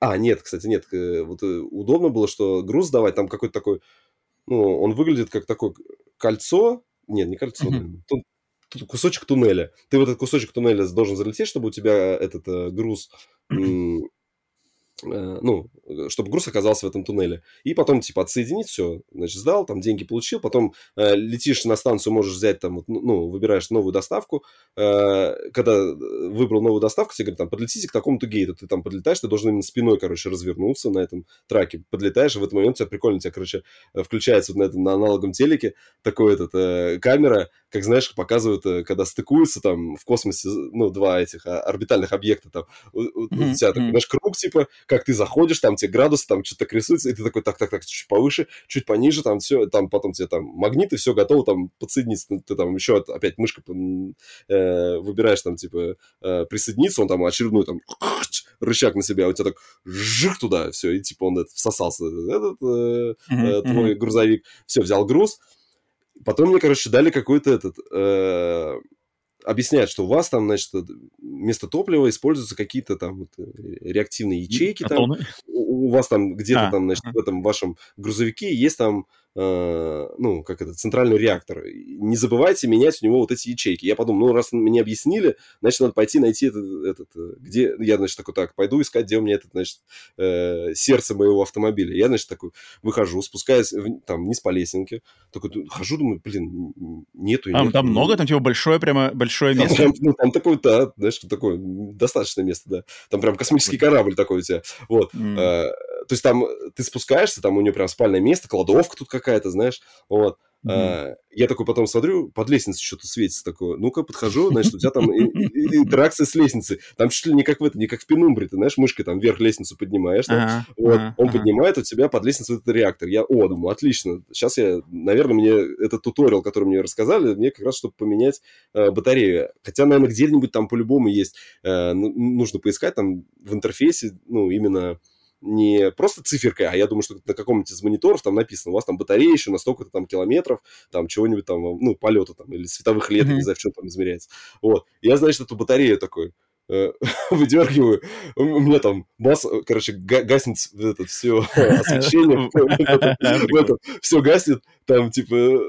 А, нет, кстати, нет, вот э, удобно было, что груз давать, там какой-то такой, ну, он выглядит как такое кольцо, нет, не кольцо, mm-hmm. тут, тут кусочек туннеля. Ты в этот кусочек туннеля должен залететь, чтобы у тебя этот э, груз Э, ну, чтобы груз оказался в этом туннеле. И потом, типа, отсоединить все, значит, сдал, там деньги получил, потом э, летишь на станцию, можешь взять там, ну, ну, выбираешь новую доставку. Э, когда выбрал новую доставку, тебе говорят, там, подлетите к такому-то гейту. Ты там подлетаешь, ты должен именно спиной, короче, развернуться на этом траке. Подлетаешь, и в этот момент у тебя прикольно, у тебя, короче, включается вот на этом на аналоговом телеке такой этот э, камера, как, знаешь, показывают, э, когда стыкуются там в космосе, ну, два этих а, орбитальных объекта там. У, mm-hmm. у тебя такой, знаешь, круг, типа, как ты заходишь, там тебе градусы, там что-то так рисуется, и ты такой, так-так-так, чуть повыше, чуть пониже, там все, там потом тебе там магниты, все готово, там подсоединиться, ну, ты там еще опять мышкой э, выбираешь там, типа, э, присоединиться, он там очередной там <laughs> рычаг на себя, а у тебя так жих туда, все, и типа он это, всосался, этот э, э, твой грузовик, все, взял груз, Потом мне, короче, дали какой-то этот... Э, объясняют, что у вас там, значит, вместо топлива используются какие-то там вот, э, реактивные ячейки. Там, у, у вас там где-то а, там, значит, в этом вашем грузовике есть там Э, ну, как это, центральный реактор. Не забывайте менять у него вот эти ячейки. Я подумал, ну, раз мне объяснили, значит, надо пойти найти этот, этот э, где... Я, значит, такой, так, пойду искать, где у меня этот, значит, э, сердце моего автомобиля. Я, значит, такой выхожу, спускаюсь там вниз по лесенке. Такой, хожу, думаю, блин, нету. А, там много? Там типа большое, прямо большое место? Там, ну, там такое, да, знаешь, такое, достаточное место, да. Там прям космический корабль такой у тебя. Вот. Mm то есть там ты спускаешься, там у нее прям спальное место, кладовка тут какая-то, знаешь, вот. Mm-hmm. Я такой потом смотрю, под лестницей что-то светится такое. Ну-ка, подхожу, значит, у тебя там <laughs> интеракция с лестницей. Там чуть ли не как в это, не как в пенумбре, ты знаешь, мышкой там вверх лестницу поднимаешь, там, вот, он поднимает у тебя под лестницу этот реактор. Я, о, думаю, отлично. Сейчас я, наверное, мне этот туториал, который мне рассказали, мне как раз, чтобы поменять э, батарею. Хотя, наверное, где-нибудь там по-любому есть, э, ну, нужно поискать там в интерфейсе, ну, именно не просто циферкой, а я думаю, что на каком-нибудь из мониторов там написано, у вас там батарея еще на столько-то там километров, там чего-нибудь там, ну, полета там, или световых лет, mm-hmm. не знаю, в чем там измеряется. Вот. Я, значит, эту батарею такой э, <laughs> выдергиваю, у меня там бас, короче, гаснет это все <laughs> освещение, <laughs> все гаснет, там, типа,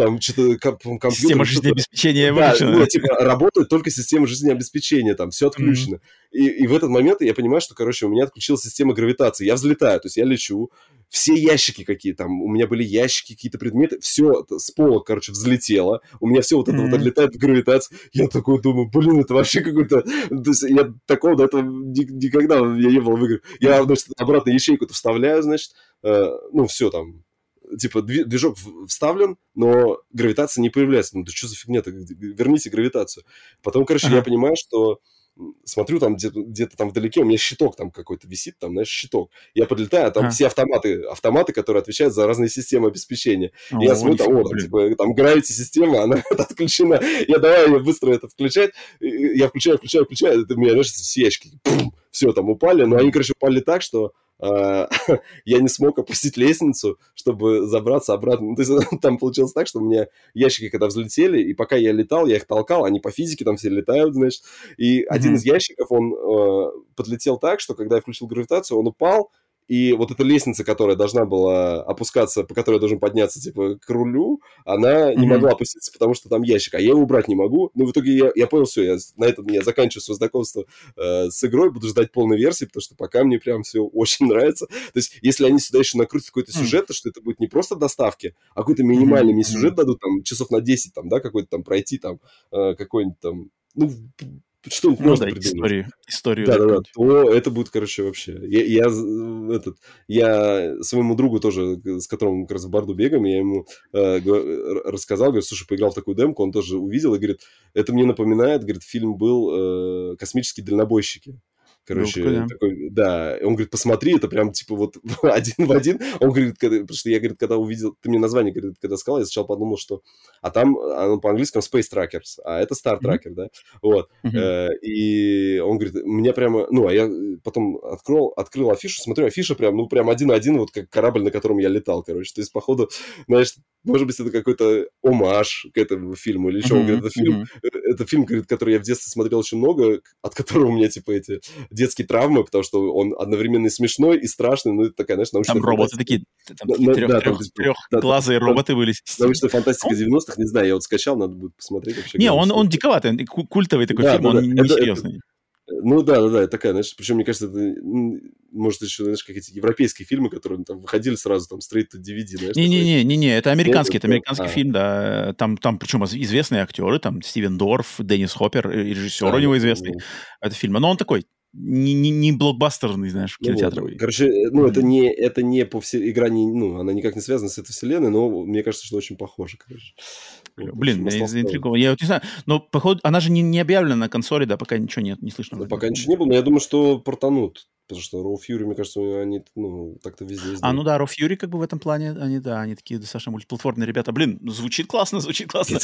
там что-то компьютер... Система жизнеобеспечения да, ну, типа, работает только система жизнеобеспечения, там все отключено. Mm-hmm. И, и в этот момент я понимаю, что, короче, у меня отключилась система гравитации. Я взлетаю, то есть я лечу, все ящики какие там, у меня были ящики, какие-то предметы, все с пола, короче, взлетело. У меня все вот это mm-hmm. вот отлетает в гравитацию. Я такой думаю, блин, это вообще какой-то... То есть я такого до этого никогда я не был в игре. Я, значит, обратно ячейку-то вставляю, значит, э, ну, все там, типа, движок вставлен, но гравитация не появляется. Ну, да что за фигня-то? Верните гравитацию. Потом, короче, ага. я понимаю, что смотрю, там где-то, там вдалеке, у меня щиток там какой-то висит, там, знаешь, щиток. Я подлетаю, а там а. все автоматы, автоматы, которые отвечают за разные системы обеспечения. О, и я смотрю, там, о, там, типа, там гравити система, она <laughs> отключена. Я давай ее быстро это включать. Я включаю, включаю, включаю, это у меня, знаешь, все ящики, все там упали, но они, короче, упали так, что <laughs> я не смог опустить лестницу, чтобы забраться обратно. Ну, то есть <laughs> там получилось так, что у меня ящики когда взлетели, и пока я летал, я их толкал, они по физике там все летают, значит. И mm-hmm. один из ящиков, он э, подлетел так, что когда я включил гравитацию, он упал, и вот эта лестница, которая должна была опускаться, по которой я должен подняться, типа, к рулю, она не mm-hmm. могла опуститься, потому что там ящик, а я его убрать не могу. Ну, в итоге я, я понял, все, я на этом я заканчиваю свое знакомство э, с игрой, буду ждать полной версии, потому что пока мне прям все очень <laughs> нравится. То есть, если они сюда еще накрутят какой-то сюжет, mm-hmm. то что это будет не просто доставки, а какой-то минимальный mm-hmm. мне сюжет дадут, там, часов на 10, там, да, какой-то там пройти, там, э, какой-нибудь там, ну, что ну, можно да, придумать. Историю, историю да, да, да, то это будет, короче, вообще. Я, я, этот, я своему другу тоже, с которым как раз в Барду бегаем, я ему э, рассказал, говорю, слушай, поиграл в такую демку, он тоже увидел и говорит, это мне напоминает, говорит, фильм был э, «Космические дальнобойщики». Короче, ну, такой, да, он говорит, посмотри, это прям типа вот <laughs> один в один. Он говорит, когда, потому что я, говорит, когда увидел, ты мне название, говорит, когда сказал, я сначала подумал, что, а там, оно по-английски Space Trackers, а это Star Tracker, mm-hmm. да, вот. Mm-hmm. И он говорит, меня прямо, ну, а я потом открыл, открыл афишу, смотрю, афиша прям, ну, прям один-один, вот как корабль, на котором я летал, короче. То есть, походу, знаешь, может быть, это какой-то омаж к этому фильму или еще. Mm-hmm. Он говорит, это фильм, mm-hmm. это фильм, говорит, который я в детстве смотрел очень много, от которого у меня, типа, эти детские травмы, потому что он одновременно и смешной, и страшный, ну, это такая, знаешь, научная Там роботы такие, там такие трех, да, трех, там, трехглазые да, роботы вылезли. Научная фантастика 90-х, не знаю, я вот скачал, надо будет посмотреть вообще. Не, он, он диковатый, культовый такой да, фильм, да, он да. не это, серьезный. Это, ну да, да, да, такая, знаешь, причем, мне кажется, это, может, еще, знаешь, как эти европейские фильмы, которые там выходили сразу, там, straight to DVD, знаешь. Не-не-не, не, не, это американский, это американский а. фильм, да, там, там, причем известные актеры, там, Стивен Дорф, Деннис Хоппер, режиссер а, у него известный, ну, это фильм, но он такой, не, не, не блокбастерный, знаешь, кинотеатровый. Ну, короче, э, ну, это не, это не по все... игра, не, ну, она никак не связана с этой вселенной, но мне кажется, что очень похоже, короче. Блин, я заинтригован. Я вот не знаю, но, походу, она же не, не объявлена на консоли, да, пока ничего нет, не слышно. Да, пока ничего не было, но я думаю, что портанут. Потому что Raw Fury, мне кажется, они, ну, так-то везде А, ну да, Raw Fury как бы в этом плане, они, да, они такие достаточно мультиплатформенные ребята. Блин, ну, звучит классно, звучит классно.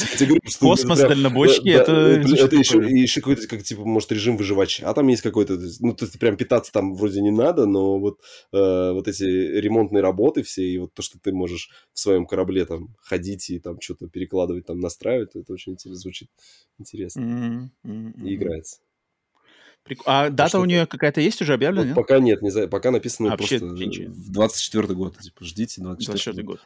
Космос, дальнобойщики, да, это... Это, еще, какой-то, как, типа, может, режим выживача. А там есть какой-то, ну, то есть прям питаться там вроде не надо, но вот, э, вот эти ремонтные работы все, и вот то, что ты можешь в своем корабле там ходить и там что-то перекладывать, там настраивать, это очень интересно, звучит интересно. И играется. Прик... А дата у нее какая-то есть уже объявлена? Вот нет? Пока нет, не знаю, пока написано а, просто в 24 год. Типа, ждите 24, 24 год.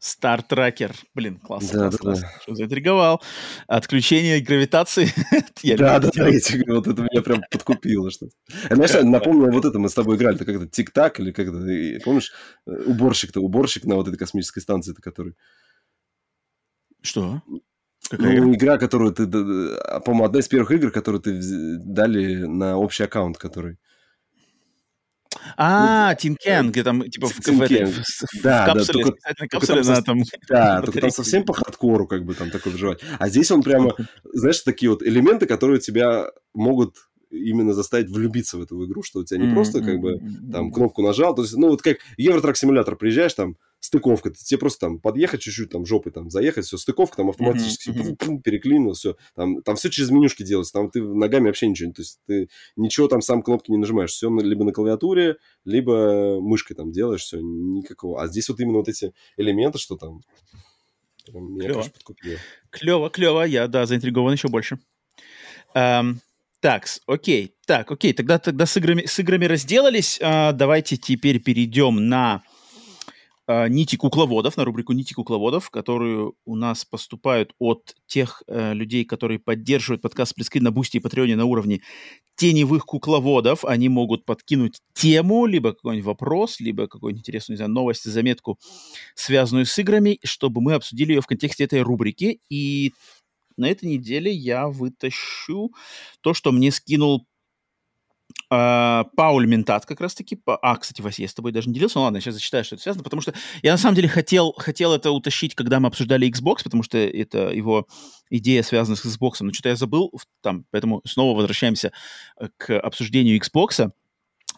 Tracker. Блин, классно. Да, классно, да, классно. Да. Заинтриговал. Отключение гравитации. <laughs> да, да, да, я тебе вот это меня прям подкупило. Что Знаешь, напомнил, вот это мы с тобой играли, это как-то тик-так или как-то, помнишь, э, уборщик-то, уборщик на вот этой космической станции-то, который... Что? Какая ну, игра? которую ты... По-моему, одна из первых игр, которую ты дали на общий аккаунт, который... А, Тинкен, где там, типа, в, да, капсуле, да, только, капсуле только там, <laughs> Да, только там совсем по хардкору, как бы, там такой выживать. А здесь он прямо, знаешь, такие вот элементы, которые тебя могут именно заставить влюбиться в эту игру, что у тебя не mm-hmm. просто как бы там кнопку нажал, то есть, ну вот как Евротрак симулятор приезжаешь там, стыковка, тебе просто там подъехать чуть-чуть, там жопой там заехать, все, стыковка там автоматически mm-hmm. пум, переклинил, все, там, там все через менюшки делается, там ты ногами вообще ничего, то есть ты ничего там сам кнопки не нажимаешь, все либо на клавиатуре, либо мышкой там делаешь, все, никакого. А здесь вот именно вот эти элементы, что там, меня, клево. конечно, подкупило. Клево, клево, я, да, заинтригован еще больше. Эм, так, окей, так, окей, тогда, тогда с, играми, с играми разделались. А, давайте теперь перейдем на а, нити кукловодов, на рубрику нити кукловодов, которые у нас поступают от тех а, людей, которые поддерживают подкаст Split Скрин на Boosty и Patreon е на уровне теневых кукловодов. Они могут подкинуть тему, либо какой-нибудь вопрос, либо какую-нибудь интересную, не знаю, новость, заметку, связанную с играми, чтобы мы обсудили ее в контексте этой рубрики. И на этой неделе я вытащу то, что мне скинул Uh, Пауль Ментат как раз-таки. А, кстати, Вася, я с тобой даже не делился. Ну ладно, сейчас зачитаю, что это связано, потому что я на самом деле хотел, хотел это утащить, когда мы обсуждали Xbox, потому что это его идея связана с Xbox, но что-то я забыл там, поэтому снова возвращаемся э, к обсуждению Xbox.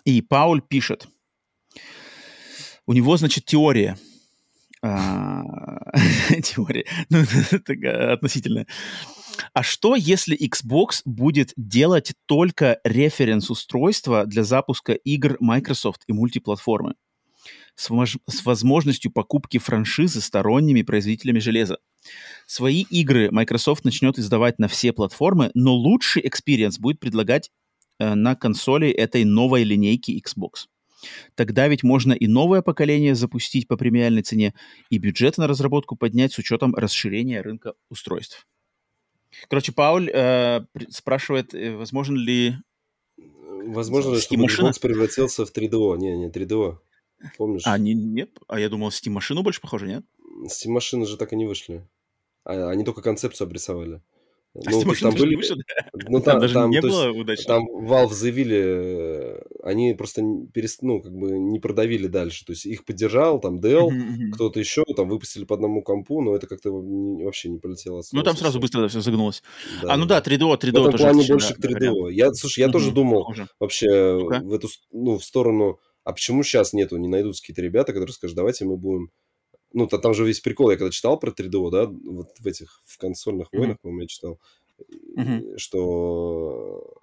И Пауль пишет. У него, значит, теория – <laughs> теория, ну, относительно. А что, если Xbox будет делать только референс-устройства для запуска игр Microsoft и мультиплатформы? С, с возможностью покупки франшизы сторонними производителями железа. Свои игры Microsoft начнет издавать на все платформы, но лучший experience будет предлагать э, на консоли этой новой линейки Xbox. Тогда ведь можно и новое поколение запустить по премиальной цене, и бюджет на разработку поднять с учетом расширения рынка устройств. Короче, Пауль э, спрашивает, э, возможно ли... Возможно чтобы Xbox превратился в 3DO? Не, не 3DO. Помнишь? А, не, нет? А я думал, Steam машину больше похоже, нет? Steam машины же так и не вышли. А, они только концепцию обрисовали. А ну, там были... Вышло, да? ну, там, там даже там, не было удачно. Там Valve заявили, э, они просто перест... ну, как бы не продавили дальше. То есть их поддержал, там, Dell, кто-то еще, там, выпустили по одному компу, но это как-то вообще не полетело. Ну, там сразу быстро все загнулось. Да, а, ну да, 3DO, 3DO в этом тоже. плане больше к 3DO. Я, слушай, я тоже думал похоже. вообще okay. в эту, ну, в сторону, а почему сейчас нету, не найдутся какие-то ребята, которые скажут, давайте мы будем ну, то, там же весь прикол, я когда читал про 3DO, да, вот в этих, в консольных войнах, mm-hmm. по-моему, я читал, mm-hmm. что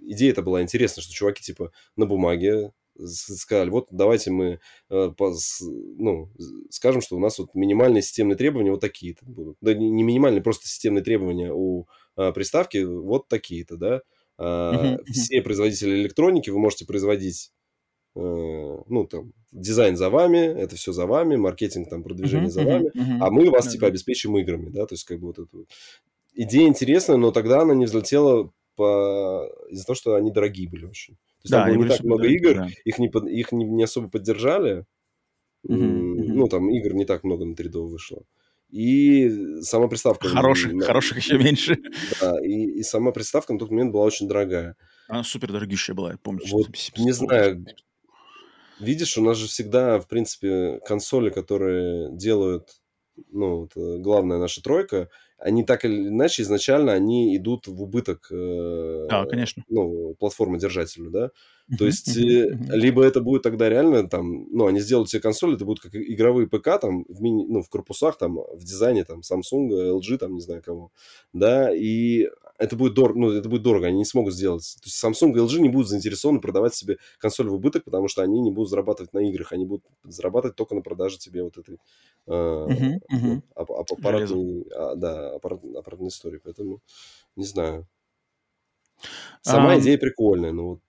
идея это была интересна, что чуваки, типа, на бумаге сказали, вот давайте мы э, по, ну, скажем, что у нас вот минимальные системные требования вот такие-то будут. Да не, не минимальные, просто системные требования у э, приставки вот такие-то, да. Uh, mm-hmm. Все производители электроники вы можете производить Э, ну, там, дизайн за вами, это все за вами, маркетинг, там, продвижение uh-huh, за вами, uh-huh, а мы вас, типа, обеспечим играми, да, то есть, как бы вот эту... Идея интересная, но тогда она не взлетела по... из-за того, что они дорогие были очень. То есть, да, там было не так много игр, да. их, не, под... их не, не особо поддержали, uh-huh, uh-huh. ну, там, игр не так много на 3D вышло. И сама приставка... Хороших, на... хороших еще меньше. Да, и, и сама приставка на тот момент была очень дорогая. Она супер дорогущая была, я помню. Вот, не знаю, Видишь, у нас же всегда, в принципе, консоли, которые делают, ну, вот, э, главная наша тройка, они так или иначе изначально они идут в убыток э, да, конечно. ну, платформодержателю, да. То есть, uh-huh. либо это будет тогда реально там, ну, они сделают себе консоли, это будут как игровые ПК там, в мини, ну, в корпусах там, в дизайне там, Samsung, LG там, не знаю кого, да, и это будет дорого, ну, это будет дорого, они не смогут сделать. То есть Samsung и LG не будут заинтересованы продавать себе консоль в убыток, потому что они не будут зарабатывать на играх, они будут зарабатывать только на продаже тебе вот этой э, uh-huh, uh-huh. аппаратной, а, да, аппарат, аппаратной истории. Поэтому не знаю. Сама идея прикольная, но вот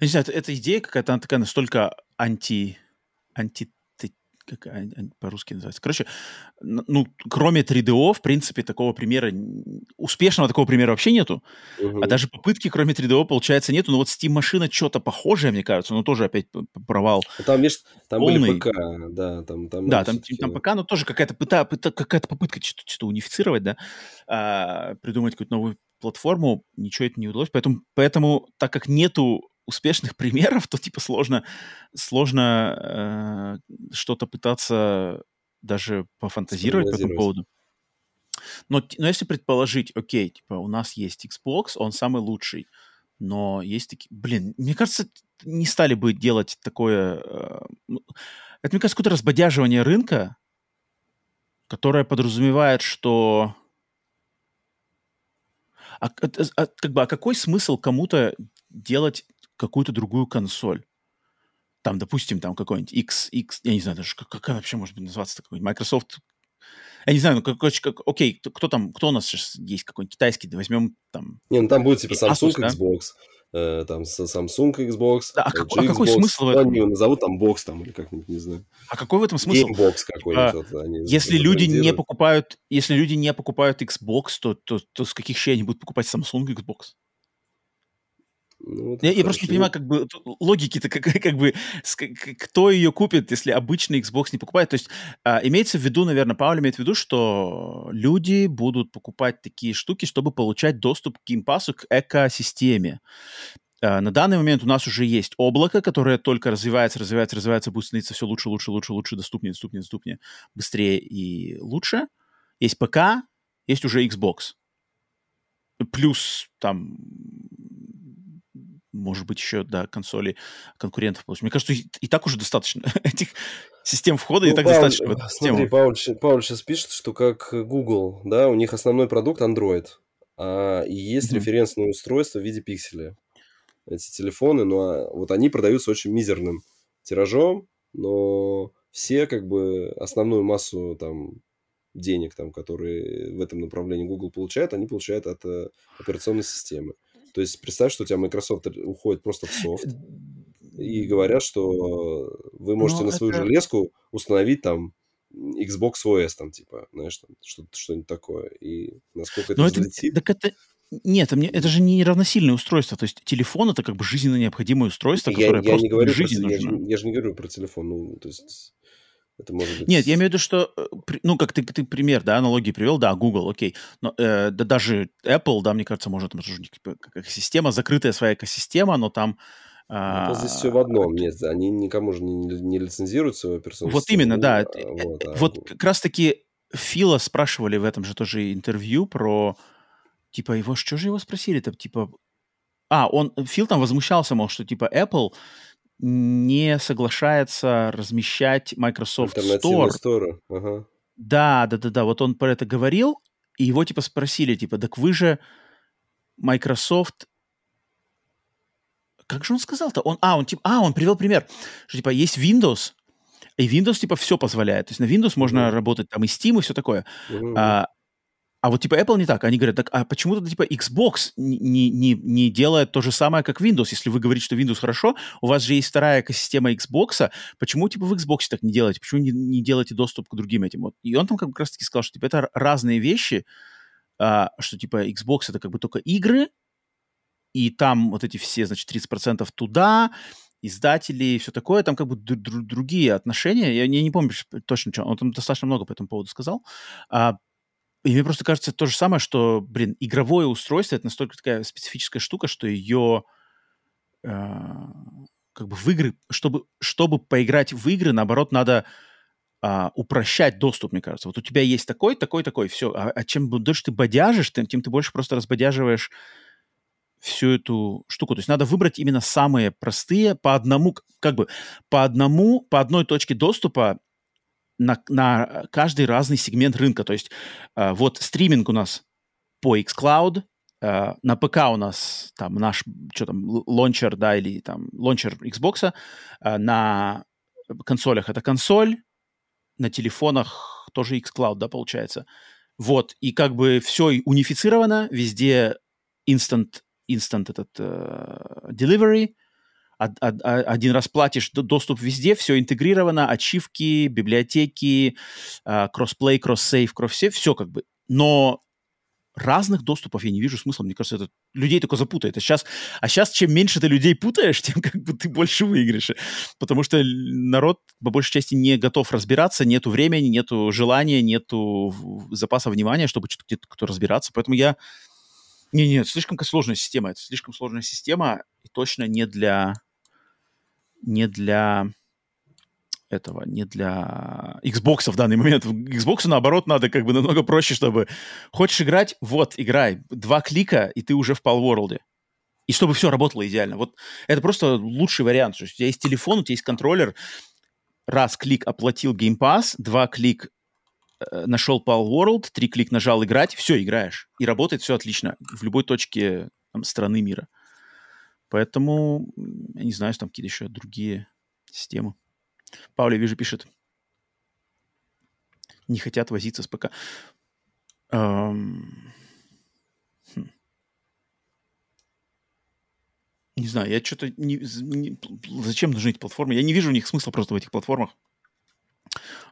я не знаю, эта идея какая-то, она такая настолько анти, анти как по-русски называется. Короче, ну, кроме 3DO, в принципе, такого примера, успешного такого примера вообще нету. Угу. А даже попытки, кроме 3DO, получается, нету. Но вот Steam машина что-то похожее, мне кажется, но тоже опять провал. А там, видишь, там Полный. были ПК, да, там, там, да, там, там ПК, но тоже какая-то, пыта, пыта, какая-то попытка что-то, что-то унифицировать, да, а, придумать какую-то новую платформу, ничего это не удалось. Поэтому, поэтому так как нету успешных <laughs> примеров, то типа сложно, сложно э, что-то пытаться даже пофантазировать по этому поводу. Но, но если предположить, окей, типа у нас есть Xbox, он самый лучший, но есть такие... Блин, мне кажется, не стали бы делать такое... Э, ну, это, мне кажется, какое-то разбодяживание рынка, которое подразумевает, что... А, а, а, как бы, а какой смысл кому-то делать какую-то другую консоль. Там, допустим, там какой-нибудь X, X, я не знаю даже, как, как вообще может быть называться такой, Microsoft я не знаю, ну, как, как, окей, кто, кто там, кто у нас сейчас есть, какой-нибудь китайский, возьмем там... Не, ну там будет типа Samsung, Asus, Xbox, да? э, там Samsung, Xbox, да, а, как, а какой смысл в этом? Они назовут там бокс там или как-нибудь, не знаю. А какой в этом смысл? Gamebox какой-нибудь. А, вот, если люди не покупают, если люди не покупают Xbox, то, то, то с каких щей они будут покупать Samsung Xbox? Ну, вот я, я просто не понимаю, как бы логики-то как, <laughs> как бы кто ее купит, если обычный Xbox не покупает. То есть а, имеется в виду, наверное, Пауль имеет в виду, что люди будут покупать такие штуки, чтобы получать доступ к геймпасу, к экосистеме. А, на данный момент у нас уже есть облако, которое только развивается, развивается, развивается, будет становиться все лучше, лучше, лучше, лучше, доступнее, доступнее, доступнее, быстрее и лучше. Есть ПК, есть уже Xbox. Плюс там может быть, еще, да, консоли конкурентов. Мне кажется, и, и так уже достаточно <laughs> этих систем входа ну, и так Пауль, достаточно. <laughs> Смотри, Пауль, Пауль сейчас пишет, что как Google, да, у них основной продукт Android, а есть mm-hmm. референсное устройство в виде пикселя. Эти телефоны, но ну, а вот они продаются очень мизерным тиражом, но все как бы основную массу там денег, там, которые в этом направлении Google получает, они получают от э, операционной системы. То есть представь, что у тебя Microsoft уходит просто в софт, и говорят, что вы можете Но ну, на свою это... железку установить там Xbox OS, там, типа, знаешь, там, что-то, что-нибудь такое. И насколько это взлетит... Так это... Нет, это же не равносильное устройство. То есть телефон это как бы жизненно необходимое устройство, я, которое я просто не говорю нужно. Я, я же не говорю про телефон. Ну, то есть это может быть... Нет, я имею в виду, что, э, ну, как ты, ты пример, да, аналогии привел, да, Google, окей, но э, да даже Apple, да, мне кажется, может, там тоже как экосистема, закрытая своя экосистема, но там... Ну, здесь все в одном. Нет, они никому же не, не лицензируют свою персону. Вот именно, да. А, вот, а... вот как раз-таки Фила спрашивали в этом же тоже интервью про, типа, его, что же его спросили-то, типа, а, он, Фил там возмущался, мол, что, типа, Apple не соглашается размещать Microsoft Store. Store. Ага. Да, да, да, да. Вот он про это говорил, и его типа спросили, типа, так вы же Microsoft... Как же он сказал-то? Он, а, он типа, а, он привел пример, что типа есть Windows, и Windows типа все позволяет. То есть на Windows mm-hmm. можно работать там и Steam и все такое. Mm-hmm. А, а вот типа Apple не так. Они говорят, так а почему тогда типа Xbox не, не, не делает то же самое, как Windows? Если вы говорите, что Windows хорошо, у вас же есть вторая экосистема Xbox, почему типа в Xbox так не делаете? Почему не, не делаете доступ к другим этим? Вот. И он там как раз таки сказал, что типа это разные вещи, а, что типа Xbox это как бы только игры, и там вот эти все, значит, 30% туда, издатели и все такое, там как бы др- другие отношения. Я не, не помню точно, что он там достаточно много по этому поводу сказал. А, и мне просто кажется то же самое, что, блин, игровое устройство это настолько такая специфическая штука, что ее э, как бы в игры, чтобы, чтобы поиграть в игры, наоборот, надо э, упрощать доступ, мне кажется. Вот у тебя есть такой, такой, такой, все. А, а чем дольше ты бодяжишь, тем, тем ты больше просто разбодяживаешь всю эту штуку. То есть надо выбрать именно самые простые по одному, как бы по одному, по одной точке доступа на, на каждый разный сегмент рынка. То есть э, вот стриминг у нас по xCloud, э, на ПК у нас там наш, что там, лончер, да, или там лончер Xbox, э, на консолях это консоль, на телефонах тоже xCloud, да, получается. Вот, и как бы все унифицировано, везде instant, instant этот uh, delivery, один раз платишь, доступ везде, все интегрировано, ачивки, библиотеки, а, кроссплей, кросс-сейв, кросс-сейв, все как бы. Но разных доступов я не вижу смысла. Мне кажется, это людей только запутает. А сейчас, а сейчас чем меньше ты людей путаешь, <laughs> тем как бы ты больше выиграешь. Потому что народ по большей части не готов разбираться, нету времени, нету желания, нету запаса внимания, чтобы что-то где-то кто разбираться. Поэтому я... Не, нет, слишком сложная система. Это слишком сложная система и точно не для не для этого, не для Xbox в данный момент. Xbox, наоборот, надо как бы намного проще, чтобы... Хочешь играть? Вот, играй. Два клика, и ты уже в Palworld. И чтобы все работало идеально. Вот это просто лучший вариант. То есть у тебя есть телефон, у тебя есть контроллер. Раз клик оплатил Game Pass, два клик э, нашел Palworld, три клик нажал играть, все, играешь. И работает все отлично в любой точке там, страны мира. Поэтому, я не знаю, там какие-то еще другие системы. Пауля, вижу, пишет. Не хотят возиться с ПК. Эм... Хм. Не знаю, я что-то не, не... Зачем нужны эти платформы? Я не вижу у них смысла просто в этих платформах.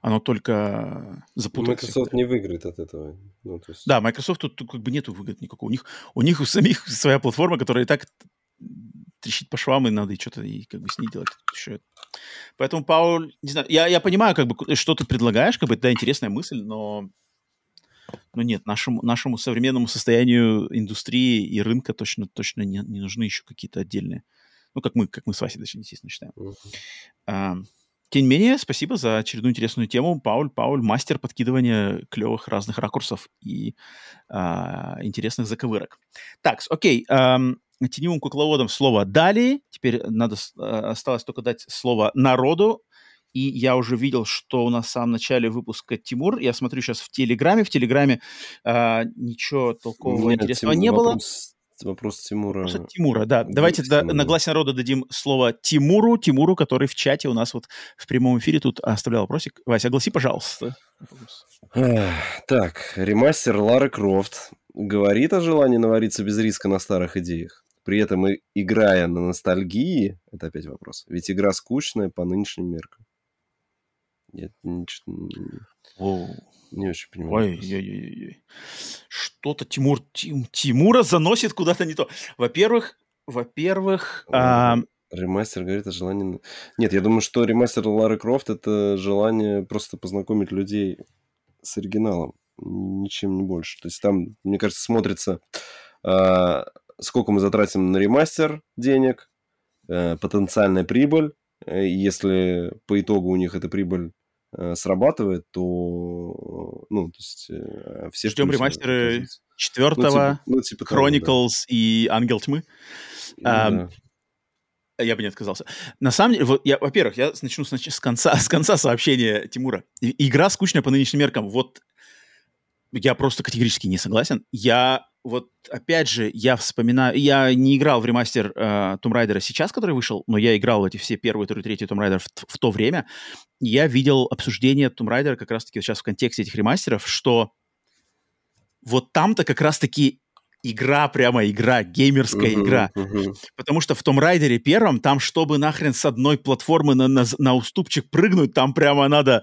Оно только запутает. Microsoft не выиграет от этого. Ну, есть... Да, Microsoft тут, тут как бы нету выгод никакого. У них, у них у самих своя платформа, которая и так трещит по швам, и надо что-то и как бы с ней делать. Еще. Поэтому, Пауль, не знаю, я, я понимаю, как бы, что ты предлагаешь, как бы, да, интересная мысль, но, но нет, нашему, нашему современному состоянию индустрии и рынка точно, точно не, не нужны еще какие-то отдельные, ну, как мы, как мы с Васей, даже, естественно, считаем. Uh-huh. А, тем не менее, спасибо за очередную интересную тему. Пауль, Пауль, мастер подкидывания клевых разных ракурсов и а, интересных заковырок. Так, окей. Эм, теневым кукловодам слово дали. Теперь надо, э, осталось только дать слово народу. и я уже видел, что у нас в самом начале выпуска Тимур. Я смотрю сейчас в Телеграме. В Телеграме э, ничего толкового Нет, интересного Тим, не вопрос, было. Вопрос Тимура. Вопрос Тимура, да. Давайте да, на гласе народа дадим слово Тимуру, Тимуру, который в чате у нас вот в прямом эфире тут оставлял вопросик. Вася, огласи, пожалуйста. Так, ремастер Лары Крофт говорит о желании навариться без риска на старых идеях. При этом и играя на ностальгии, это опять вопрос, ведь игра скучная по нынешним меркам. Нет, ничего, не, не очень понимаю. Ой, ой, ой, ой. Что-то Тимур, Тим, Тимура заносит куда-то не то. Во-первых, во-первых... А... Ремастер говорит о желании... Нет, я думаю, что ремастер Лары Крофт это желание просто познакомить людей с оригиналом. Ничем не больше. То есть там, мне кажется, смотрится а, сколько мы затратим на ремастер денег, э, потенциальная прибыль. Э, если по итогу у них эта прибыль э, срабатывает, то, ну, то есть все... Ждем ремастеры четвертого, ну, типа, ну, типа Chronicles того, да. и Ангел Тьмы. Да. Я бы не отказался. На самом деле, вот я, во-первых, я начну с, с, конца, с конца сообщения Тимура. Игра скучная по нынешним меркам. Вот я просто категорически не согласен. Я вот, опять же, я вспоминаю... Я не играл в ремастер э, Tomb Raider сейчас, который вышел, но я играл в эти все первые, второй, третий Tomb Raider в, в то время. Я видел обсуждение Tomb Raider как раз-таки сейчас в контексте этих ремастеров, что вот там-то как раз-таки игра, прямо игра, геймерская uh-huh, игра. Uh-huh. Потому что в том райдере первом, там, чтобы нахрен с одной платформы на, на, на уступчик прыгнуть, там прямо надо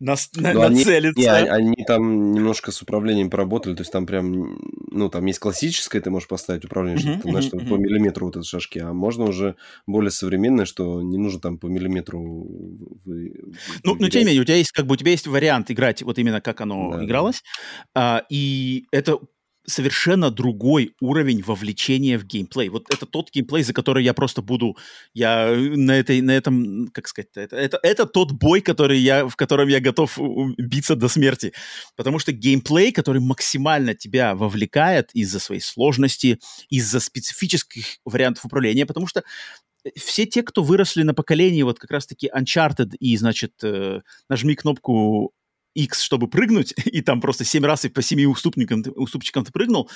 на, на, ну, нацелиться. Они, не, они там немножко с управлением поработали, то есть там прям, ну, там есть классическое, ты можешь поставить управление, что, uh-huh, знаешь, uh-huh. по миллиметру вот эти шашки, а можно уже более современное, что не нужно там по миллиметру Ну, но тем не менее, у тебя есть, как бы, у тебя есть вариант играть вот именно как оно да, игралось, да. А, и это совершенно другой уровень вовлечения в геймплей. Вот это тот геймплей, за который я просто буду, я э, на этой, на этом, как сказать, это, это, это тот бой, который я, в котором я готов биться до смерти, потому что геймплей, который максимально тебя вовлекает из-за своей сложности, из-за специфических вариантов управления, потому что э, все те, кто выросли на поколении вот как раз-таки Uncharted и, значит, э, нажми кнопку X, чтобы прыгнуть, <laughs> и там просто 7 раз и по 7 уступникам, уступчикам ты прыгнул,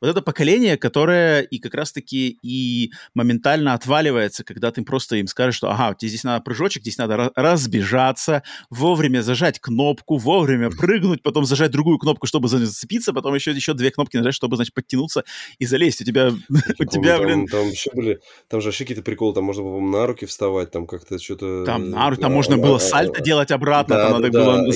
вот это поколение, которое и как раз-таки и моментально отваливается, когда ты просто им скажешь, что ага, тебе здесь надо прыжочек, здесь надо разбежаться, вовремя зажать кнопку, вовремя прыгнуть, потом зажать другую кнопку, чтобы зацепиться, потом еще, еще две кнопки нажать, чтобы, значит, подтянуться и залезть. У тебя, <laughs> у тебя, блин... Там вообще были, там же вообще какие-то приколы, там можно было на руки вставать, там как-то что-то... Там на руки, там можно было сальто делать обратно, там надо было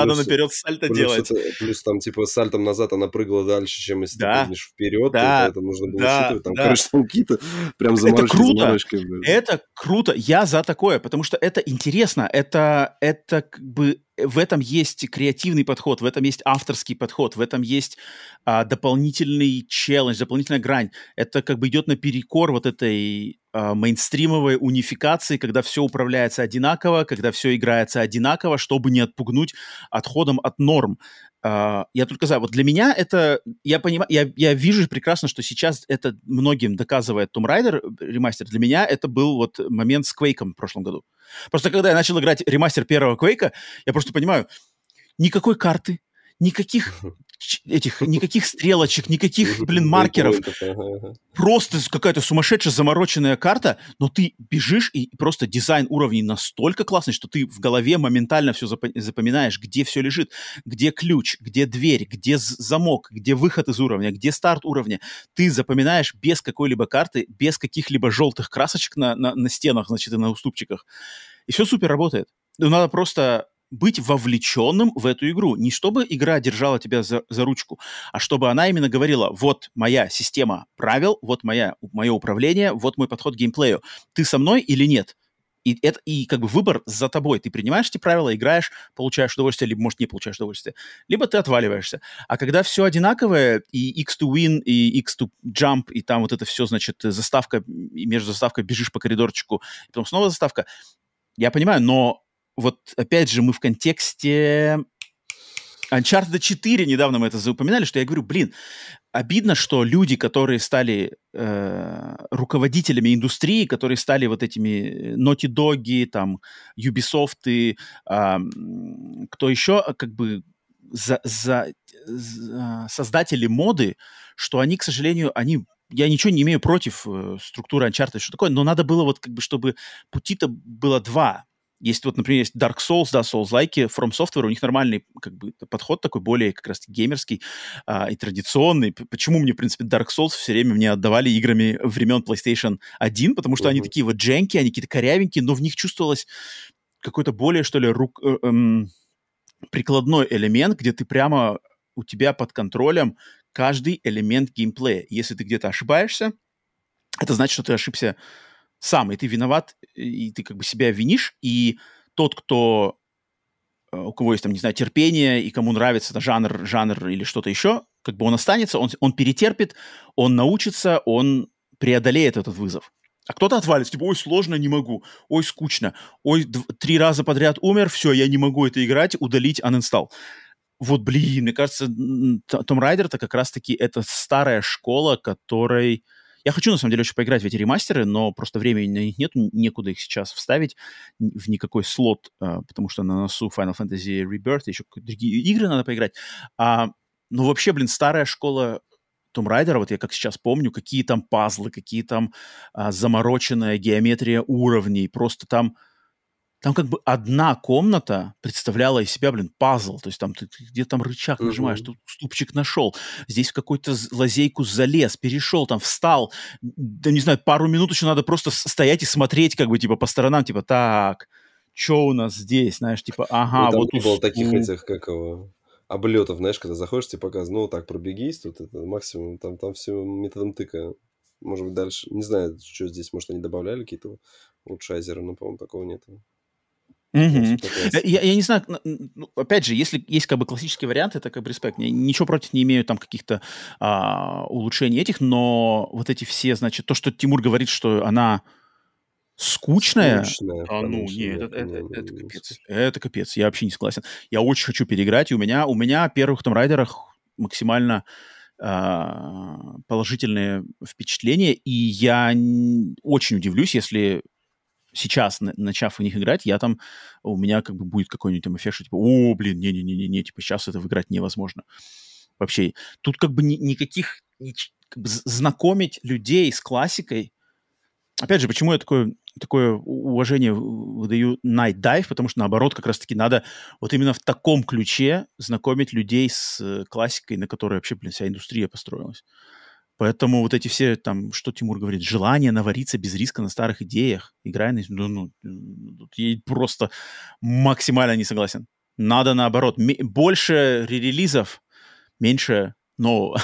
задом наперед сальто делать. Плюс там, типа, сальтом назад она прыгала дальше, чем если ты прыгнешь вперед, да, это нужно было да, считывать. Там, да. короче, там какие-то прям заморочки, это круто. заморочки. Это круто. Я за такое, потому что это интересно. Это, это как бы в этом есть креативный подход, в этом есть авторский подход, в этом есть а, дополнительный челлендж, дополнительная грань. Это как бы идет наперекор вот этой мейнстримовой унификации, когда все управляется одинаково, когда все играется одинаково, чтобы не отпугнуть отходом от норм. Uh, я только за. Вот для меня это... Я понимаю... Я, я вижу прекрасно, что сейчас это многим доказывает Tomb Raider ремастер. Для меня это был вот момент с Quake в прошлом году. Просто когда я начал играть ремастер первого Quake, я просто понимаю, никакой карты, никаких <laughs> этих, никаких стрелочек, никаких, блин, маркеров. Просто какая-то сумасшедшая замороченная карта, но ты бежишь, и просто дизайн уровней настолько классный, что ты в голове моментально все запоминаешь, где все лежит, где ключ, где дверь, где замок, где выход из уровня, где старт уровня. Ты запоминаешь без какой-либо карты, без каких-либо желтых красочек на, на, на стенах, значит, и на уступчиках. И все супер работает. Ну, надо просто быть вовлеченным в эту игру. Не чтобы игра держала тебя за, за ручку, а чтобы она именно говорила, вот моя система правил, вот моя, мое управление, вот мой подход к геймплею. Ты со мной или нет? И, это, и как бы выбор за тобой. Ты принимаешь эти правила, играешь, получаешь удовольствие, либо, может, не получаешь удовольствие. Либо ты отваливаешься. А когда все одинаковое, и X to win, и X to jump, и там вот это все, значит, заставка, и между заставкой бежишь по коридорчику, и потом снова заставка, я понимаю, но вот опять же мы в контексте Uncharted 4 недавно мы это заупоминали, что я говорю, блин, обидно, что люди, которые стали э, руководителями индустрии, которые стали вот этими Naughty Dog, там, Ubisoft, э, кто еще, как бы за, за, за создатели моды, что они, к сожалению, они я ничего не имею против э, структуры Uncharted, что такое, но надо было вот как бы, чтобы пути-то было два. Есть вот, например, есть Dark Souls, да, Souls-like, From Software, у них нормальный как бы подход такой более как раз геймерский а, и традиционный. Почему мне, в принципе, Dark Souls все время мне отдавали играми времен PlayStation 1, потому что uh-huh. они такие вот дженки, они какие-то корявенькие, но в них чувствовалось какой-то более, что ли, рук, э, э, прикладной элемент, где ты прямо у тебя под контролем каждый элемент геймплея. Если ты где-то ошибаешься, это значит, что ты ошибся сам, и ты виноват, и ты как бы себя винишь, и тот, кто э, у кого есть там, не знаю, терпение, и кому нравится это жанр, жанр или что-то еще, как бы он останется, он, он перетерпит, он научится, он преодолеет этот вызов. А кто-то отвалится, типа, ой, сложно, не могу, ой, скучно, ой, три раза подряд умер, все, я не могу это играть, удалить, uninstall. Вот, блин, мне кажется, Том Райдер это как раз-таки это старая школа, которой... Я хочу, на самом деле, очень поиграть в эти ремастеры, но просто времени на них нет, некуда их сейчас вставить в никакой слот, а, потому что на носу Final Fantasy Rebirth, еще другие игры надо поиграть. А, ну, вообще, блин, старая школа том Райдера, вот я как сейчас помню, какие там пазлы, какие там а, замороченная геометрия уровней, просто там там как бы одна комната представляла из себя, блин, пазл. То есть там ты, ты где там рычаг нажимаешь, тут ступчик нашел, здесь в какую-то лазейку залез, перешел, там встал. Да не знаю, пару минут еще надо просто стоять и смотреть как бы типа по сторонам, типа так, что у нас здесь, знаешь, типа, ага, ну, вот не было таких этих, как его, облетов, знаешь, когда заходишь, тебе показывают, ну, так, пробегись, тут это максимум, там, там все методом тыка. Может быть, дальше, не знаю, что здесь, может, они добавляли какие-то улучшайзеры, но, по-моему, такого нет. Угу. Я, я не знаю, ну, опять же, если есть как бы классический вариант, это как бы респект. Я ничего против не имею там каких-то а, улучшений этих, но вот эти все, значит, то, что Тимур говорит, что она скучная, Скучная, а ну нет, это, это, не- это не капец, скучная. это капец, я вообще не согласен. Я очень хочу переиграть, и у меня, у меня первых Том Райдерах максимально а, положительные впечатления, и я очень удивлюсь, если сейчас, на- начав в них играть, я там, у меня как бы будет какой-нибудь там эффект, что типа, о, блин, не-не-не-не, типа сейчас это выиграть невозможно. Вообще, тут как бы ни- никаких, нич- как бы знакомить людей с классикой, опять же, почему я такое, такое уважение выдаю Night Dive, потому что, наоборот, как раз-таки надо вот именно в таком ключе знакомить людей с э, классикой, на которой вообще, блин, вся индустрия построилась. Поэтому вот эти все, там, что Тимур говорит, желание навариться без риска на старых идеях, играя на... Ну, ну, ну, я просто максимально не согласен. Надо наоборот. больше ререлизов, меньше нового.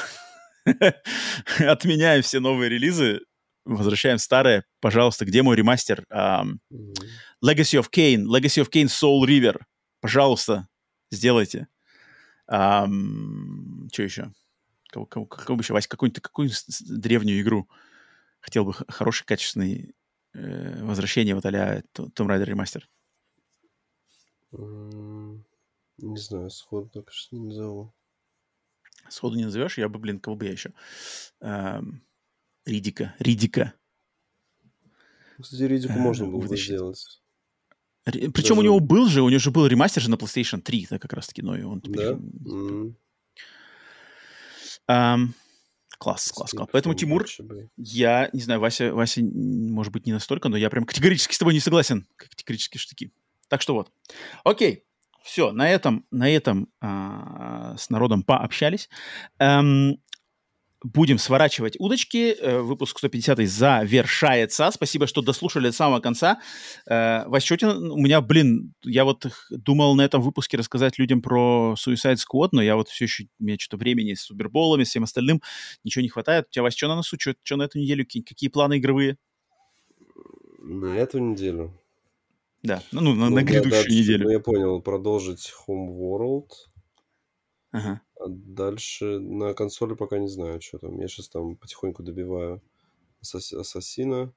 <laughs> Отменяем все новые релизы, возвращаем старые. Пожалуйста, где мой ремастер? Legacy of Kane, Legacy of Kane Soul River. Пожалуйста, сделайте. что еще? Кого, кого, кого бы еще? Вась, какую-нибудь какую древнюю игру хотел бы хороший, качественный э, возвращение вот а-ля Tomb Raider ремастер. М, Не знаю, сходу так что не назову. Сходу не назовешь, я бы, блин, кого бы я еще? Эм, Ридика. Ридика. Кстати, Ридику Э, можно было бы сделать. Причем у Даже- него был же, у него же был ремастер же на PlayStation 3, да, как раз-таки, но и он теперь Да? же Ам, класс, класс, класс. Поэтому, Тимур, бы. я не знаю, Вася, Вася, может быть, не настолько, но я прям категорически с тобой не согласен. Категорически штыки. Так что вот. Окей. Все, на этом, на этом а, с народом пообщались. Эм, будем сворачивать удочки. Э, выпуск 150 завершается. Спасибо, что дослушали до самого конца. Э, что у меня, блин, я вот думал на этом выпуске рассказать людям про Suicide Squad, но я вот все еще, у меня что-то времени с Суберболами, всем остальным, ничего не хватает. У тебя, Вась, что на носу? Что на эту неделю? Какие, планы игровые? На эту неделю. Да, ну, ну, на, Ну, на да, грядущую дальше, неделю. ну, я понял, продолжить Homeworld. Ага. А дальше на консоли пока не знаю, что там. Я сейчас там потихоньку добиваю Ассас- Ассасина.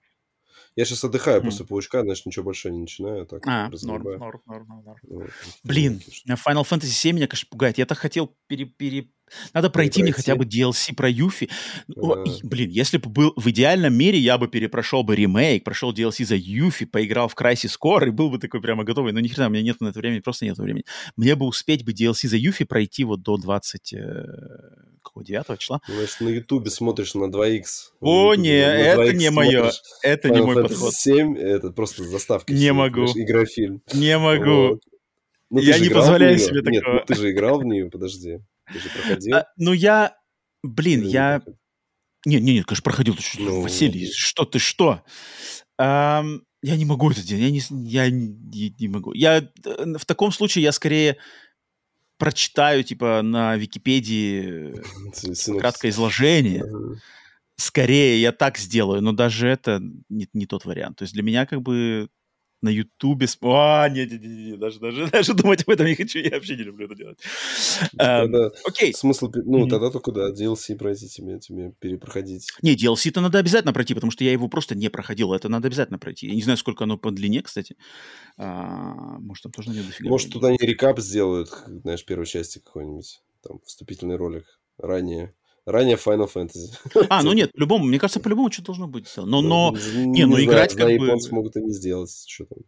Я сейчас отдыхаю mm. после паучка, значит, ничего больше не начинаю. Так, а, норм, норм, норм, норм. Вот. Блин, Final Fantasy 7 меня, конечно, пугает. Я так хотел пере, пере, надо пройти, мне хотя бы DLC про Юфи. И, блин, если бы был в идеальном мире, я бы перепрошел бы ремейк, прошел DLC за Юфи, поиграл в Crysis Core и был бы такой прямо готовый. Но ни хрена, у меня нет на это времени, просто нет времени. Мне бы успеть бы DLC за Юфи пройти вот до 20... Э, какого, 9 числа? Значит, на Ютубе смотришь на 2х. О, не, это не мое. Это не мой подход. 7, это просто заставка. Не могу. Игрофильм. Не могу. Ну, я не позволяю себе такого. Нет, ну ты же играл в нее, подожди. Ты же проходил? А, ну, я... Блин, ну, я... Нет, нет, нет, конечно, проходил. Ну... Василий, что ты, что? А, я не могу это делать. Я не, я не, не могу. Я э, в таком случае я скорее прочитаю, типа, на Википедии краткое изложение. Скорее я так сделаю, но даже это не, не тот вариант. То есть для меня как бы на Ютубе... А, нет, нет, нет, нет, даже, даже, <laughs> даже думать об этом не хочу, я вообще не люблю это делать. Тогда, Окей. Смысл, ну, mm-hmm. тогда только, да, DLC пройти тебе, тебе перепроходить. Не, DLC-то надо обязательно пройти, потому что я его просто не проходил, это надо обязательно пройти. Я не знаю, сколько оно по длине, кстати. А, может, там тоже не дофига. Может, тут они рекап сделают, знаешь, первой части какой-нибудь, там, вступительный ролик ранее. Ранее Final Fantasy. А, ну <laughs> нет, по-любому, мне кажется, по-любому что должно быть. Но, но, ну, не, ну играть как бы... японцы могут и не сделать, что там.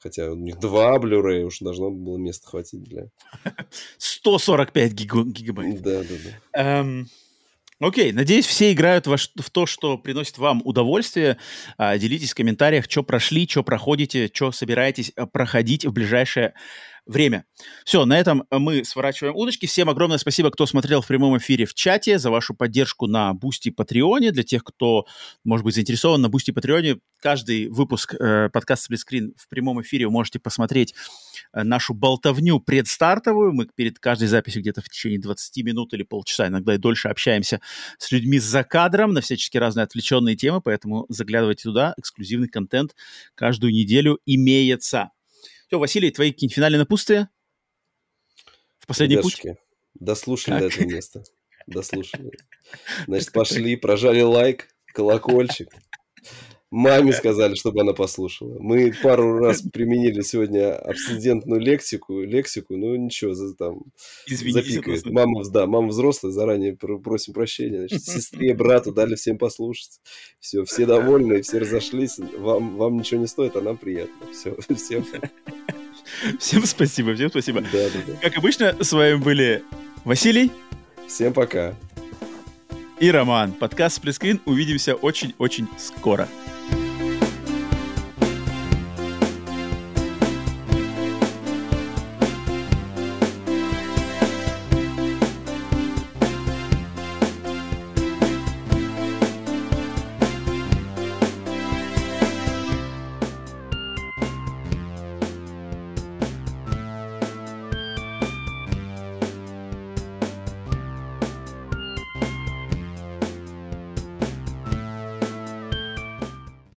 Хотя у них два Blu-ray уж должно было места хватить для... <laughs> 145 гигабайт. Да, да, да. Эм, окей, надеюсь, все играют в, в то, что приносит вам удовольствие. А, делитесь в комментариях, что прошли, что проходите, что собираетесь э, проходить в ближайшее время. Все, на этом мы сворачиваем удочки. Всем огромное спасибо, кто смотрел в прямом эфире в чате, за вашу поддержку на Boosty Patreon е. Для тех, кто, может быть, заинтересован на Boosty Patreon е, каждый выпуск э, подкаста «Split Скрин» в прямом эфире вы можете посмотреть э, нашу болтовню предстартовую. Мы перед каждой записью где-то в течение 20 минут или полчаса, иногда и дольше, общаемся с людьми за кадром на всячески разные отвлеченные темы, поэтому заглядывайте туда. Эксклюзивный контент каждую неделю имеется. Все, Василий, твои какие-нибудь финальные напутствия? В последний Ребятушки, путь? дослушали как? до этого места. Дослушали. <laughs> Значит, пошли, прожали лайк, колокольчик. Маме сказали, чтобы она послушала. Мы пару раз применили сегодня абсцендентную лексику, лексику, ну ничего, за, там Извините, запикает. Мама, да, мама взрослая, заранее просим прощения. Значит, сестре, брату дали всем послушать. Все, все довольны, все разошлись. Вам, вам ничего не стоит, а нам приятно. Все, всем. Всем спасибо, всем спасибо. Да, да, да. Как обычно, с вами были Василий. Всем пока. И Роман. Подкаст Сплескрин. Увидимся очень-очень скоро.